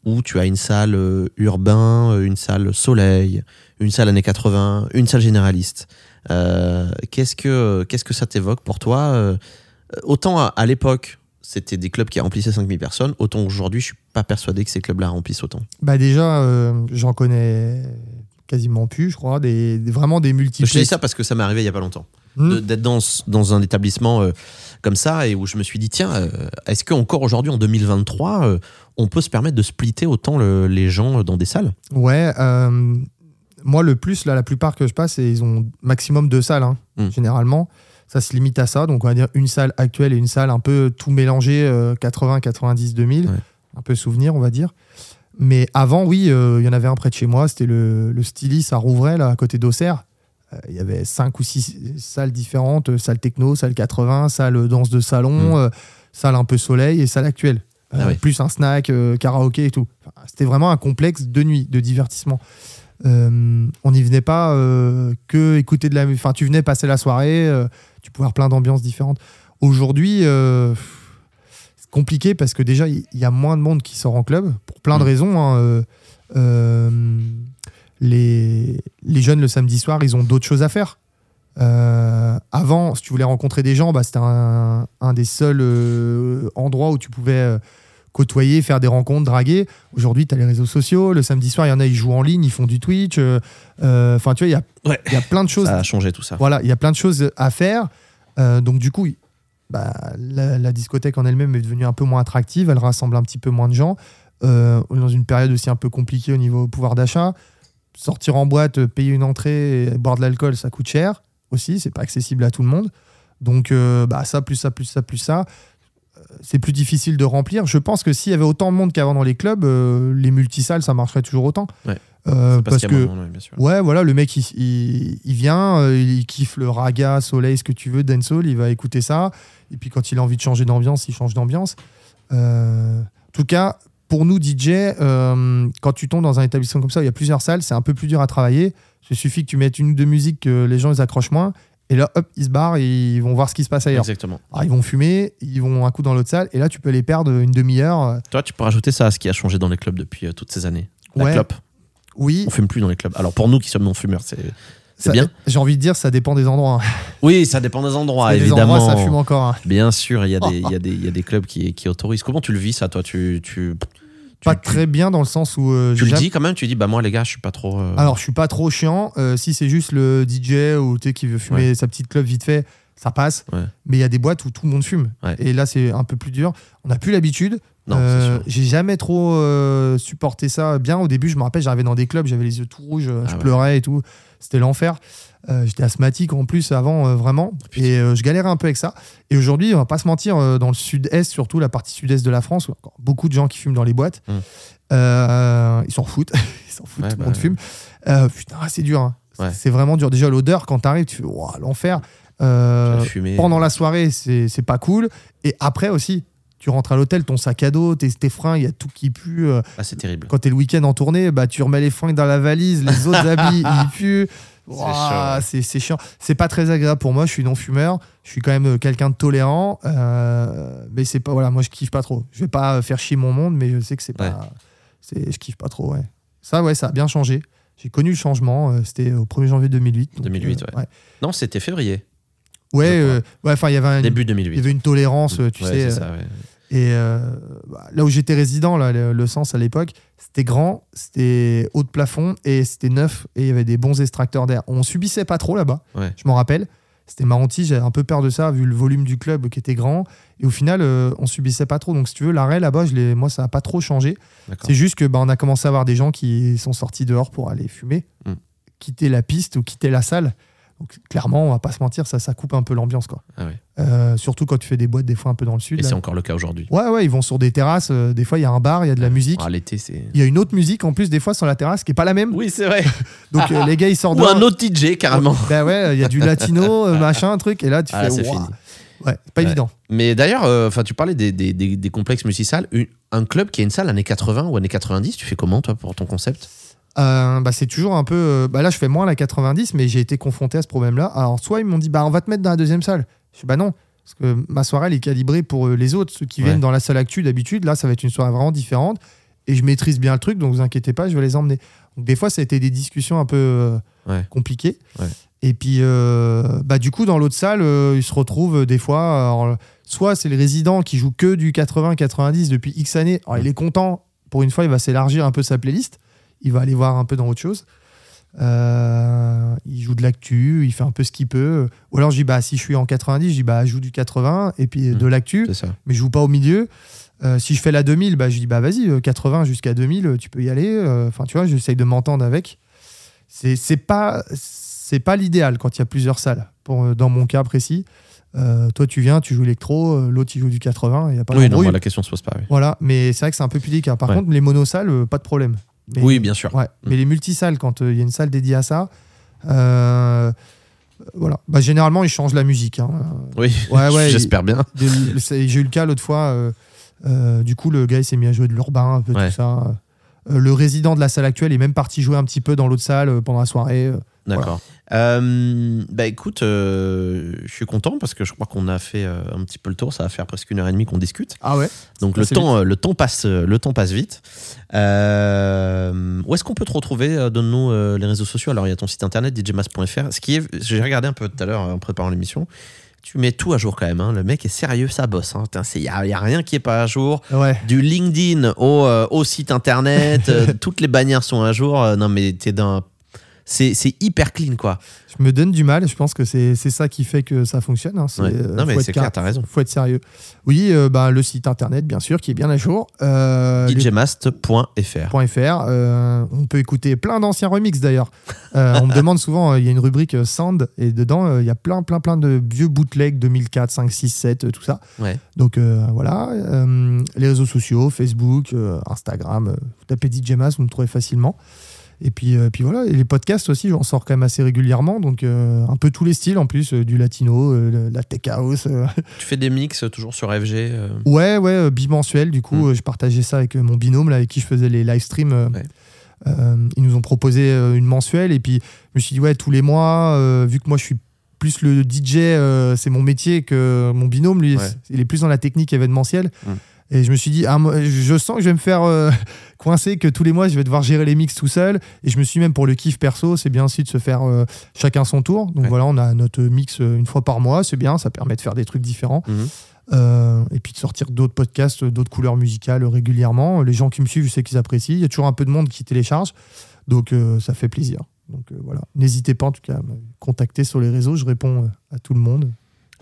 A: où tu as une salle euh, urbain, une salle soleil, une salle années 80, une salle généraliste. Qu'est-ce que qu'est-ce que ça t'évoque pour toi Autant à, à l'époque, c'était des clubs qui remplissaient 5000 personnes, autant aujourd'hui, je suis pas persuadé que ces clubs-là remplissent autant.
B: Bah déjà, j'en connais quasiment plus, je crois. Des, des- vraiment des
A: Je
B: multiplex.
A: te dis ça parce que ça m'est arrivé il y a pas longtemps.
B: Hmm.
A: D'être dans, dans un établissement euh, comme ça et où je me suis dit, tiens, euh, est-ce qu'encore aujourd'hui, en 2023, euh, on peut se permettre de splitter autant le- les gens dans des salles?
B: Ouais. moi, le plus, là, la plupart que je passe, ils ont maximum deux salles, hein,
A: Mm.
B: généralement. Ça se limite à ça. Donc, on va dire une salle actuelle et une salle un peu tout mélangé, euh, 80, 90, 2000.
A: Ouais.
B: Un peu souvenir, on va dire. Mais avant, oui, euh, il y en avait un près de chez moi. C'était le, le à Rouvray, là, à côté d'Auxerre. Euh, Il y avait cinq ou six salles différentes euh, salle techno, salle 80, salle danse de salon,
A: Mm.
B: euh, salle un peu soleil et salle actuelle. Euh,
A: Ah oui.
B: Plus un snack, euh, karaoké et tout. Enfin, C'était vraiment un complexe de nuit, de divertissement. Euh, on n'y venait pas euh, que écouter de la musique. Enfin, tu venais passer la soirée, euh, tu pouvais avoir plein d'ambiances différentes. Aujourd'hui, euh, c'est compliqué parce que déjà, il y, a moins de monde qui sort en club pour plein de
A: Mm.
B: raisons. hein. Les, les jeunes, le samedi soir, ils ont d'autres choses à faire. Euh, avant, si tu voulais rencontrer des gens, bah, c'était un, un des seuls euh, endroits où tu pouvais euh, côtoyer, faire des rencontres, draguer. Aujourd'hui, tu as les réseaux sociaux. Le samedi soir, il y en a, ils jouent en ligne, ils font du Twitch. Enfin, tu vois, il y a,
A: Ouais.
B: il y a plein de choses
A: Ça a changé tout ça.
B: voilà, il y a plein de choses à faire. Donc du coup, bah, la, la discothèque en elle-même est devenue un peu moins attractive. Elle rassemble un petit peu moins de gens. On est dans une période aussi un peu compliquée au niveau pouvoir d'achat. Sortir en boîte, euh, payer une entrée, et boire de l'alcool, ça coûte cher aussi. C'est pas accessible à tout le monde. Donc euh, bah, ça, plus ça, plus ça, plus ça. euh, C'est plus difficile de remplir. Je pense que s'il y avait autant de monde qu'avant dans les clubs, euh, les multisalles, ça marcherait toujours autant.
A: Ouais.
B: Parce
A: a
B: que
A: oui, bien sûr.
B: Ouais, voilà, le mec, il, il- il vient, il kiffe le raga, soleil, ce que tu veux, dancehall, il va écouter ça. Et puis quand il a envie de changer d'ambiance, il change d'ambiance. En tout cas, pour nous, DJ, euh, quand tu tombes dans un établissement comme ça, où il y a plusieurs salles, c'est un peu plus dur à travailler. Il suffit que tu mettes une ou deux musiques que les gens ils accrochent moins. Et là, hop, ils se barrent et ils vont voir ce qui se passe ailleurs.
A: Exactement.
B: Alors, ils vont fumer, ils vont un coup dans l'autre salle, et là, tu peux les perdre une demi-heure.
A: Toi, tu peux rajouter ça à ce qui a changé dans les clubs depuis euh, toutes ces années. La
B: Ouais.
A: clope.
B: Oui,
A: On fume plus dans les clubs. Alors pour nous qui sommes non-fumeurs, c'est
B: ça-
A: bien.
B: J'ai envie de dire, ça dépend des endroits. hein.
A: Oui, ça dépend des endroits,
B: des
A: évidemment.
B: endroits, ça fume encore. hein.
A: Bien sûr, il y, a des- y, y a clubs qui, qui autorisent. Comment tu le vis ça, toi? Tu, tu, tu,
B: Pas
A: tu-
B: très bien dans le sens où. euh,
A: tu le dis quand même Tu dis, bah moi les gars, je suis pas trop. euh,
B: Alors, je suis pas trop chiant. Euh, si c'est juste le DJ ou tu sais, qui veut fumer sa petite club vite fait, ça passe.
A: Ouais.
B: Mais il y a des boîtes où tout le monde fume.
A: Ouais.
B: Et là, c'est un peu plus dur. On n'a plus l'habitude. J'ai jamais trop supporté ça bien. Au début, je me rappelle, j'arrivais dans des clubs, j'avais les yeux tout rouges,
A: Ah
B: je pleurais et tout. C'était l'enfer. Euh, J'étais asthmatique en plus avant, euh, vraiment. Et euh, je galérais un peu avec ça. Et aujourd'hui, on va pas se mentir, dans le sud-est, surtout la partie sud-est de la France, où encore beaucoup de gens qui fument dans les boîtes. Euh, ils s'en foutent. <laughs> ils s'en foutent,
A: Ouais,
B: tout le
A: bah,
B: monde fume. Putain, c'est dur. hein.
A: Ouais.
B: C'est vraiment dur. Déjà, l'odeur, quand t'arrives, tu fais Ouah, l'enfer. Pendant la soirée, c'est c'est pas cool. Et après aussi, tu rentres à l'hôtel, ton sac à dos, tes, tes freins, il y a tout qui pue.
A: Ah, c'est terrible.
B: Quand t'es le week-end en tournée, bah, tu remets les fringues dans la valise, les autres <laughs> habits, ils puent. Ouah, c'est chiant. C'est pas très agréable pour moi. Je suis non fumeur. Je suis quand même euh, quelqu'un de tolérant. euh, mais c'est pas voilà, moi je kiffe pas trop. Je vais pas faire chier mon monde, mais je sais que c'est pas. c'est Je kiffe pas trop. Ouais. Ça ouais, ça a bien changé. J'ai connu le changement. euh, C'était au 1er janvier 2008. donc,
A: 2008,
B: euh,
A: ouais. Non, c'était février.
B: Ouais, euh, ouais, enfin il y avait un,
A: Début
B: il
A: 2008.
B: y avait une tolérance, euh, tu
A: Ouais,
B: sais. euh,
A: ça, ouais.
B: Et euh, bah, là où j'étais résident, là, le, le sens à l'époque, c'était grand, c'était haut de plafond et c'était neuf et il y avait des bons extracteurs d'air. On subissait pas trop là-bas,
A: Ouais.
B: je m'en rappelle. C'était marranti, j'avais un peu peur de ça vu le volume du club qui était grand. Et au final, euh, on subissait pas trop. Donc si tu veux, l'arrêt là-bas, je moi ça a pas trop changé. C'est juste que bah, on a commencé à avoir des gens qui sont sortis dehors pour aller fumer,
A: Mm.
B: quitter la piste ou quitter la salle. Donc clairement, on va pas se mentir, ça, ça coupe un peu l'ambiance quoi.
A: Ah ouais.
B: Euh, surtout quand tu fais des boîtes des fois un peu dans le sud.
A: Et
B: là.
A: c'est encore le cas aujourd'hui.
B: Ouais, ouais, ils vont sur des terrasses. euh, des fois, il y a un bar, il y a de la musique.
A: Ah, L'été, c'est.
B: Il y a une autre musique en plus, des fois, sur la terrasse qui est pas la même.
A: Oui, c'est vrai. <laughs>
B: Donc, euh, les gars, ils sortent <laughs>
A: Ou un autre DJ, carrément.
B: Ben ouais, il y a du <laughs> latino, machin, un truc. Et là, tu
A: Ah, là,
B: fais.
A: fini.
B: Ouais, c'est pas
A: Ouais.
B: évident.
A: Mais d'ailleurs, euh, tu parlais des, des, des, des complexes multisalles. Un club qui a une salle années 80 ou années 90, tu fais comment, toi, pour ton concept?
B: Euh, bah, c'est toujours un peu. euh, bah, là, je fais moins la 90, mais j'ai été confronté à ce problème-là. Alors, soit ils m'ont dit, bah, on va te mettre dans la deuxième salle. Je dis, bah non. Parce que ma soirée, elle est calibrée pour euh, les autres, ceux qui
A: Ouais.
B: viennent dans la salle actu d'habitude. Là, ça va être une soirée vraiment différente. Et je maîtrise bien le truc, donc vous inquiétez pas, je vais les emmener. Donc, des fois, ça a été des discussions un peu euh,
A: Ouais.
B: compliquées.
A: Ouais.
B: Et puis, euh, bah, du coup, dans l'autre salle, ils se retrouvent des fois. alors, soit c'est le résident qui joue que du 80-90 depuis X années. Alors, il est content. Pour une fois, il va s'élargir un peu sa playlist. Il va aller voir un peu dans autre chose. Euh, il joue de l'actu, il fait un peu ce qu'il peut. Ou alors je dis bah si je suis en 90, je dis bah je joue du 80 et puis de
A: Mhm.
B: l'actu, mais je joue pas au milieu. Euh, si je fais la 2000, bah je dis bah vas-y euh, 80 jusqu'à 2000, euh, tu peux y aller. Euh, Enfin tu vois, j'essaye de m'entendre avec. C'est c'est pas c'est pas l'idéal quand il y a plusieurs salles. Pour euh, dans mon cas précis, Euh, toi tu viens, tu joues électro, euh, l'autre il joue du 80, il y a pas
A: Oui, non, moi, la question se pose pas. oui.
B: Voilà, mais c'est vrai que c'est un peu plus délicat. Par
A: Ouais.
B: contre, les monosalles, euh, pas de problème. Mais-
A: Oui, bien sûr.
B: Ouais, mais les multisalles, quand euh, il y a une salle dédiée à ça, euh, voilà. Bah, généralement, ils changent la musique. hein.
A: Oui,
B: Ouais, ouais, <laughs>
A: j'espère bien.
B: J'ai eu le cas l'autre fois. euh, euh, du coup, le gars, il s'est mis à jouer de l'urbain, un peu
A: Ouais.
B: tout ça. Euh, le résident de la salle actuelle est même parti jouer un petit peu dans l'autre salle pendant la soirée.
A: D'accord. Euh, bah écoute, euh, je suis content parce que je crois qu'on a fait euh, un petit peu le tour. Ça va faire presque une heure et demie qu'on discute.
B: Ah ouais
A: Donc le temps, euh, le temps passe, le temps passe vite. Euh, où est-ce qu'on peut te retrouver euh, Donne-nous euh, les réseaux sociaux? Alors il y a ton site internet djmas.fr. Ce qui est, j'ai regardé un peu tout à l'heure en préparant l'émission. Tu mets tout à jour quand même. hein. Le mec est sérieux, ça bosse. Il n'y a, y a rien qui est pas à jour.
B: Ouais.
A: Du LinkedIn au, euh, au site internet, euh, <laughs> toutes les bannières sont à jour. Euh, non mais t'es d'un, c'est hyper clean quoi.
B: Je me donne du mal. Je pense que c'est ça qui fait que ça fonctionne. hein.
A: Ouais.
B: euh,
A: Non, mais c'est clair, t'as raison.
B: Faut être sérieux. Oui, euh, bah, le site internet, bien sûr, qui est bien à jour. Euh,
A: djmast.fr.
B: .fr. Euh, on peut écouter plein d'anciens remixes d'ailleurs. <laughs> On me demande souvent, il y a une rubrique Sound et dedans il y a plein plein plein de vieux bootlegs 2004, 5, 6, 7, euh, tout ça.
A: Ouais.
B: Donc voilà, les réseaux sociaux, Facebook, Instagram, vous tapez DJ Mas, vous me trouvez facilement. Et puis, euh, puis voilà, et les podcasts aussi, j'en sors quand même assez régulièrement, donc euh, un peu tous les styles en plus, euh, du latino, la tech house. <laughs>
A: Tu fais des mix toujours sur FG.
B: Ouais, ouais, bimensuel. Du coup,
A: Mm.
B: je partageais ça avec mon binôme là, avec qui je faisais les live streams.
A: Ouais.
B: ils nous ont proposé une mensuelle et puis je me suis dit ouais tous les mois, vu que moi je suis plus le DJ, c'est mon métier que mon binôme lui,
A: Ouais.
B: il est plus dans la technique événementielle.
A: Mm.
B: Et je me suis dit, ah, je sens que je vais me faire euh, <laughs> coincer, que tous les mois je vais devoir gérer les mix tout seul. Et je me suis dit, même pour le kiff perso, c'est bien aussi de se faire euh, chacun son tour. Donc
A: Ouais.
B: voilà, on a notre mix euh, une fois par mois, c'est bien, ça permet de faire des trucs différents.
A: Mhm.
B: Euh, et puis de sortir d'autres podcasts, d'autres couleurs musicales régulièrement. Les gens qui me suivent, je sais qu'ils apprécient. Il y a toujours un peu de monde qui télécharge. Donc ça fait plaisir. Donc voilà. N'hésitez pas en tout cas à me contacter sur les réseaux. Je réponds à tout le monde.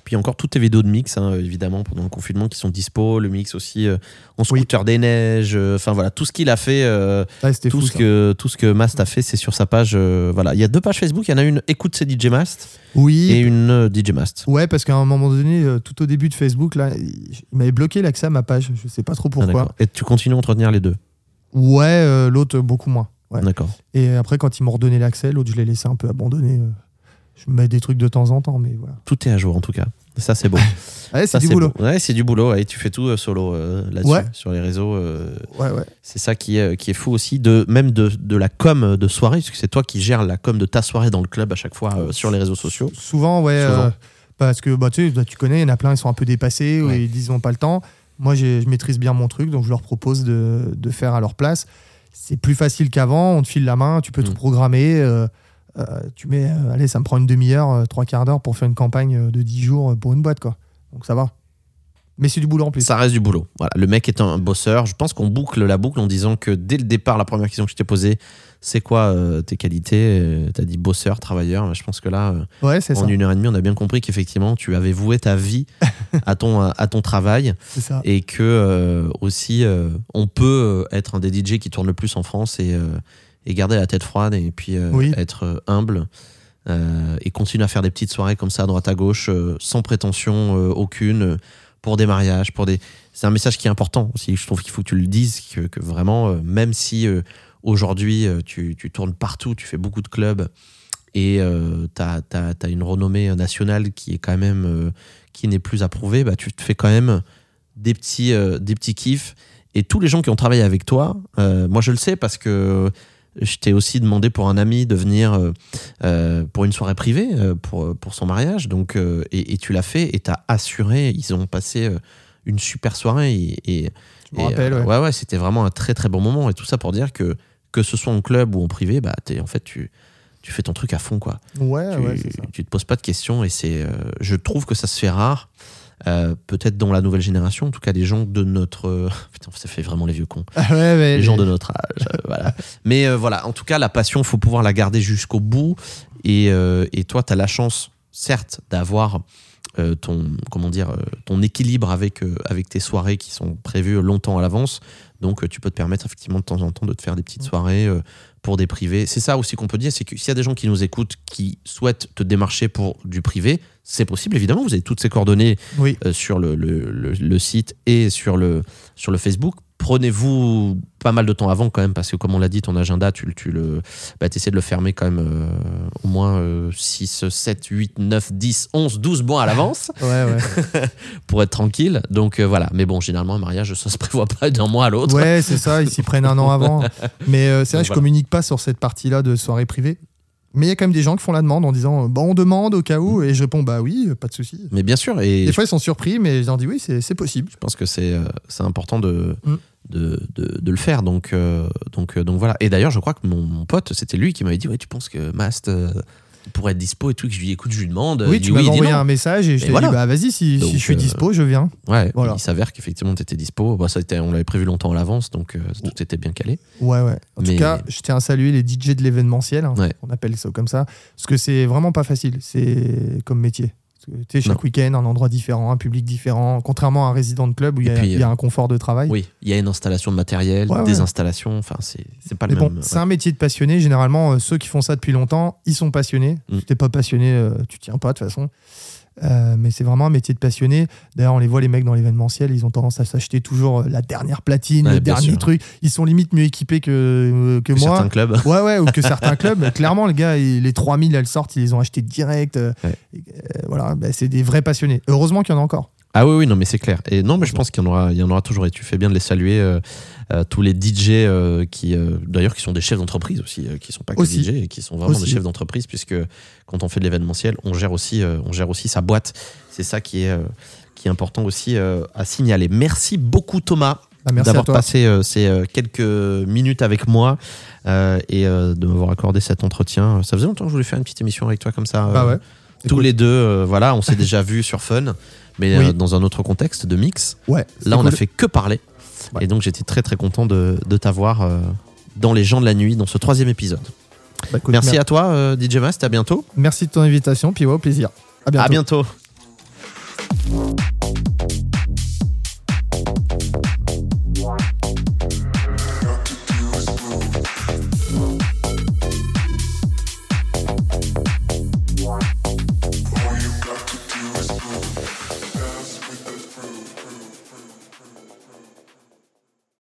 A: Puis encore toutes tes vidéos de mix, hein, évidemment, pendant le confinement, qui sont dispo. Le mix aussi euh, en scooter des neiges. euh, Enfin voilà, tout ce qu'il a fait, euh, tout,
B: fou,
A: ce que, tout ce que Mast a fait, c'est sur sa page. euh, voilà, il y a deux pages Facebook. Il y en a une Écoute, c'est DJ Mast
B: Oui.
A: et une DJ Mast.
B: Ouais, parce qu'à un moment donné, tout au début de Facebook, là, il m'avait bloqué l'accès à ma page. Je sais pas trop
A: Ah,
B: pourquoi.
A: et tu continues à entretenir les deux?
B: ouais, l'autre beaucoup moins. Ouais.
A: D'accord.
B: Et après, quand ils m'ont redonné l'accès, l'autre, je l'ai laissé un peu abandonné. Je mets des trucs de temps en temps, mais voilà.
A: Tout est à jour en tout cas. Ça, c'est beau. <laughs>
B: Ouais, c'est du boulot.
A: beau. Ouais, c'est du boulot. Et tu fais tout euh, solo euh, là-dessus,
B: Ouais.
A: sur les réseaux. euh,
B: Ouais, ouais.
A: c'est ça qui est, qui est fou aussi, de, même de, de la com de soirée, parce que c'est toi qui gères la com de ta soirée dans le club à chaque fois sur les réseaux sociaux.
B: Souvent, ouais.
A: Souvent.
B: parce que bah, tu, sais, bah, tu connais, il y en a plein, ils sont un peu dépassés ou ils disent n'ont pas le temps. Moi, je maîtrise bien mon truc, donc je leur propose de, de faire à leur place. C'est plus facile qu'avant, on te file la main, tu peux tout
A: Mm.
B: programmer. euh, tu mets, euh, allez, ça me prend une demi-heure, euh, trois quarts d'heure pour faire une campagne euh, de 10 jours euh, pour une boîte, quoi. Donc ça va. Mais c'est du boulot en plus.
A: Ça reste du boulot. Voilà, le mec est un bosseur. Je pense qu'on boucle la boucle en disant que dès le départ, la première question que je t'ai posée, c'est quoi euh, tes qualités Tu as dit bosseur, travailleur. Je pense que là, euh,
B: Ouais, c'est ça.
A: en une heure et demie, on a bien compris qu'effectivement, tu avais voué ta vie <laughs> à ton, à ton travail
B: C'est ça.
A: et que euh, aussi, euh, on peut euh, être un des DJ qui tourne le plus en France et, euh, et garder la tête froide et puis euh,
B: Oui.
A: être euh, humble. euh, et continuer à faire des petites soirées comme ça à droite à gauche euh, sans prétention euh, aucune euh, pour des mariages pour des c'est un message qui est important aussi je trouve qu'il faut que tu le dises que, que vraiment euh, même si euh, aujourd'hui euh, tu, tu tournes partout tu fais beaucoup de clubs et tu as, une renommée nationale qui est quand même euh, qui n'est plus approuvée bah, tu te fais quand même des petits euh, des petits kiffs et tous les gens qui ont travaillé avec toi euh, moi je le sais parce que je t'ai aussi demandé pour un ami de venir euh, euh, pour une soirée privée euh, pour, pour son mariage. Donc, euh, et, et tu l'as fait et t'as assuré. Ils ont passé une super soirée. Et, et-
B: Je me
A: et,
B: rappelle, ouais.
A: ouais, ouais, c'était vraiment un très très bon moment. Et tout ça pour dire que que ce soit en club ou en privé, bah, t'es- en fait, tu, tu fais ton truc à fond. Quoi.
B: Ouais,
A: tu,
B: ouais, ça.
A: tu te poses pas de questions. Et c'est, euh, je trouve que ça se fait rare. Euh, peut-être dans la nouvelle génération, en tout cas les gens de notre... <laughs> Putain, ça fait vraiment les vieux cons
B: Ah ouais,
A: les gens de notre âge. euh, voilà. <laughs> Mais euh, voilà, en tout cas, la passion, faut pouvoir la garder jusqu'au bout. Et, euh, et toi, tu as la chance, certes, d'avoir euh, ton, comment dire, euh, ton équilibre avec, euh, avec tes soirées qui sont prévues longtemps à l'avance. Donc, euh, tu peux te permettre effectivement de temps en temps de te faire des petites soirées euh, pour des privés. C'est ça aussi qu'on peut dire, c'est que s'il y a des gens qui nous écoutent qui souhaitent te démarcher pour du privé, c'est possible, évidemment. Vous avez toutes ces coordonnées
B: Oui.
A: euh, sur le, le- le- le site et sur le, sur le Facebook. Prenez-vous pas mal de temps avant quand même, parce que comme on l'a dit, ton agenda, tu, le- tu le, bah, essaies de le fermer quand même euh, au moins euh, 6, 7, 8, 9, 10, 11, 12 mois à l'avance <laughs>
B: Ouais, ouais. <laughs>
A: pour être tranquille. Donc euh, voilà. Mais bon, généralement, un mariage, ça se prévoit pas d'un mois à l'autre.
B: Ouais, c'est ça, ils s'y prennent un an avant. <laughs> Mais c'est vrai,
A: Donc
B: je
A: voilà.
B: communique pas sur cette partie-là de soirée privée. Mais il y a quand même des gens qui font la demande en disant bah, on demande au cas où, et je réponds bah oui, pas de souci.
A: Mais bien sûr, et
B: Des fois, ils sont surpris, mais je leur dis oui, c'est possible.
A: je pense que c'est euh, important de,
B: Mm.
A: de, de, de le faire. Donc, euh, donc, euh, donc voilà. Et d'ailleurs, je crois que mon, mon pote, c'était lui qui m'avait dit Ouais, tu penses que Mast euh, pourrait être dispo et tout. Que je lui Écoute, je lui demande.
B: oui, tu
A: dit
B: envoyé un message et je t'ai
A: voilà.
B: dit bah vas-y, si,
A: Donc,
B: si je suis
A: euh,
B: dispo, je viens.
A: Ouais,
B: Voilà.
A: il s'avère qu'effectivement, tu étais dispo. Bah, ça on l'avait prévu longtemps à l'avance, donc euh, tout était bien calé.
B: Ouais, ouais. En
A: Mais-
B: tout cas, je tiens à saluer les DJ de l'événementiel, hein,
A: Ouais.
B: on appelle ça comme ça, parce que c'est vraiment pas facile, c'est comme métier. Tu sais, chaque week-end, un endroit différent, un public différent, contrairement à un résident de club où il y, a- y a un confort de travail.
A: Oui, il y a une installation de matériel,
B: Ouais,
A: des
B: ouais.
A: installations. Enfin, c'est pas
B: Mais
A: le
B: bon,
A: même.
B: c'est un métier de passionné. Généralement, euh, ceux qui font ça depuis longtemps, ils sont passionnés.
A: Mm.
B: Si t'es pas passionné, euh, tu tiens pas de toute façon. Euh, mais c'est vraiment un métier de passionné. D'ailleurs, on les voit, les mecs dans l'événementiel, ils ont tendance à s'acheter toujours euh, la dernière platine,
A: Ouais,
B: le dernier
A: sûr.
B: truc. Ils sont limite mieux équipés que, euh, que
A: Que
B: moi.
A: certains clubs.
B: Ouais, ouais, ou que <laughs> certains clubs. Clairement, les gars, les 3000, elles sortent, ils les ont achetés direct.
A: Ouais.
B: euh, voilà, bah, c'est des vrais passionnés. Heureusement qu'il y en a encore.
A: Ah oui, oui, non, mais c'est clair. Et non, mais je pense qu'il y en aura, il y en aura toujours. Et tu fais bien de les saluer. euh, euh, tous les DJ euh, qui, d'ailleurs, qui sont des chefs d'entreprise aussi, qui sont pas que
B: Aussi.
A: DJ et qui sont vraiment
B: Aussi.
A: des chefs d'entreprise, puisque quand on fait de l'événementiel, on gère aussi, on gère aussi sa boîte. C'est ça qui est, qui est important aussi à signaler. Merci beaucoup, Thomas.
B: Bah,
A: d'avoir passé euh, ces euh, quelques minutes avec moi euh, et de m'avoir accordé cet entretien. Ça faisait longtemps que je voulais faire une petite émission avec toi comme ça.
B: Bah ouais.
A: tous
B: Écoute.
A: les deux, voilà, on s'est déjà vu sur Fun, mais
B: Oui.
A: euh, dans un autre contexte de mix.
B: Ouais.
A: Là, on a
B: cool.
A: fait que parler.
B: Ouais.
A: Et donc, j'étais très très content de, de t'avoir euh, dans Les gens de la nuit, dans ce troisième épisode.
B: Bah, écoute,
A: Merci
B: mer-
A: à toi, euh, DJ Mast, à bientôt.
B: Merci de ton invitation, puis ouais, au plaisir. À bientôt.
A: À bientôt.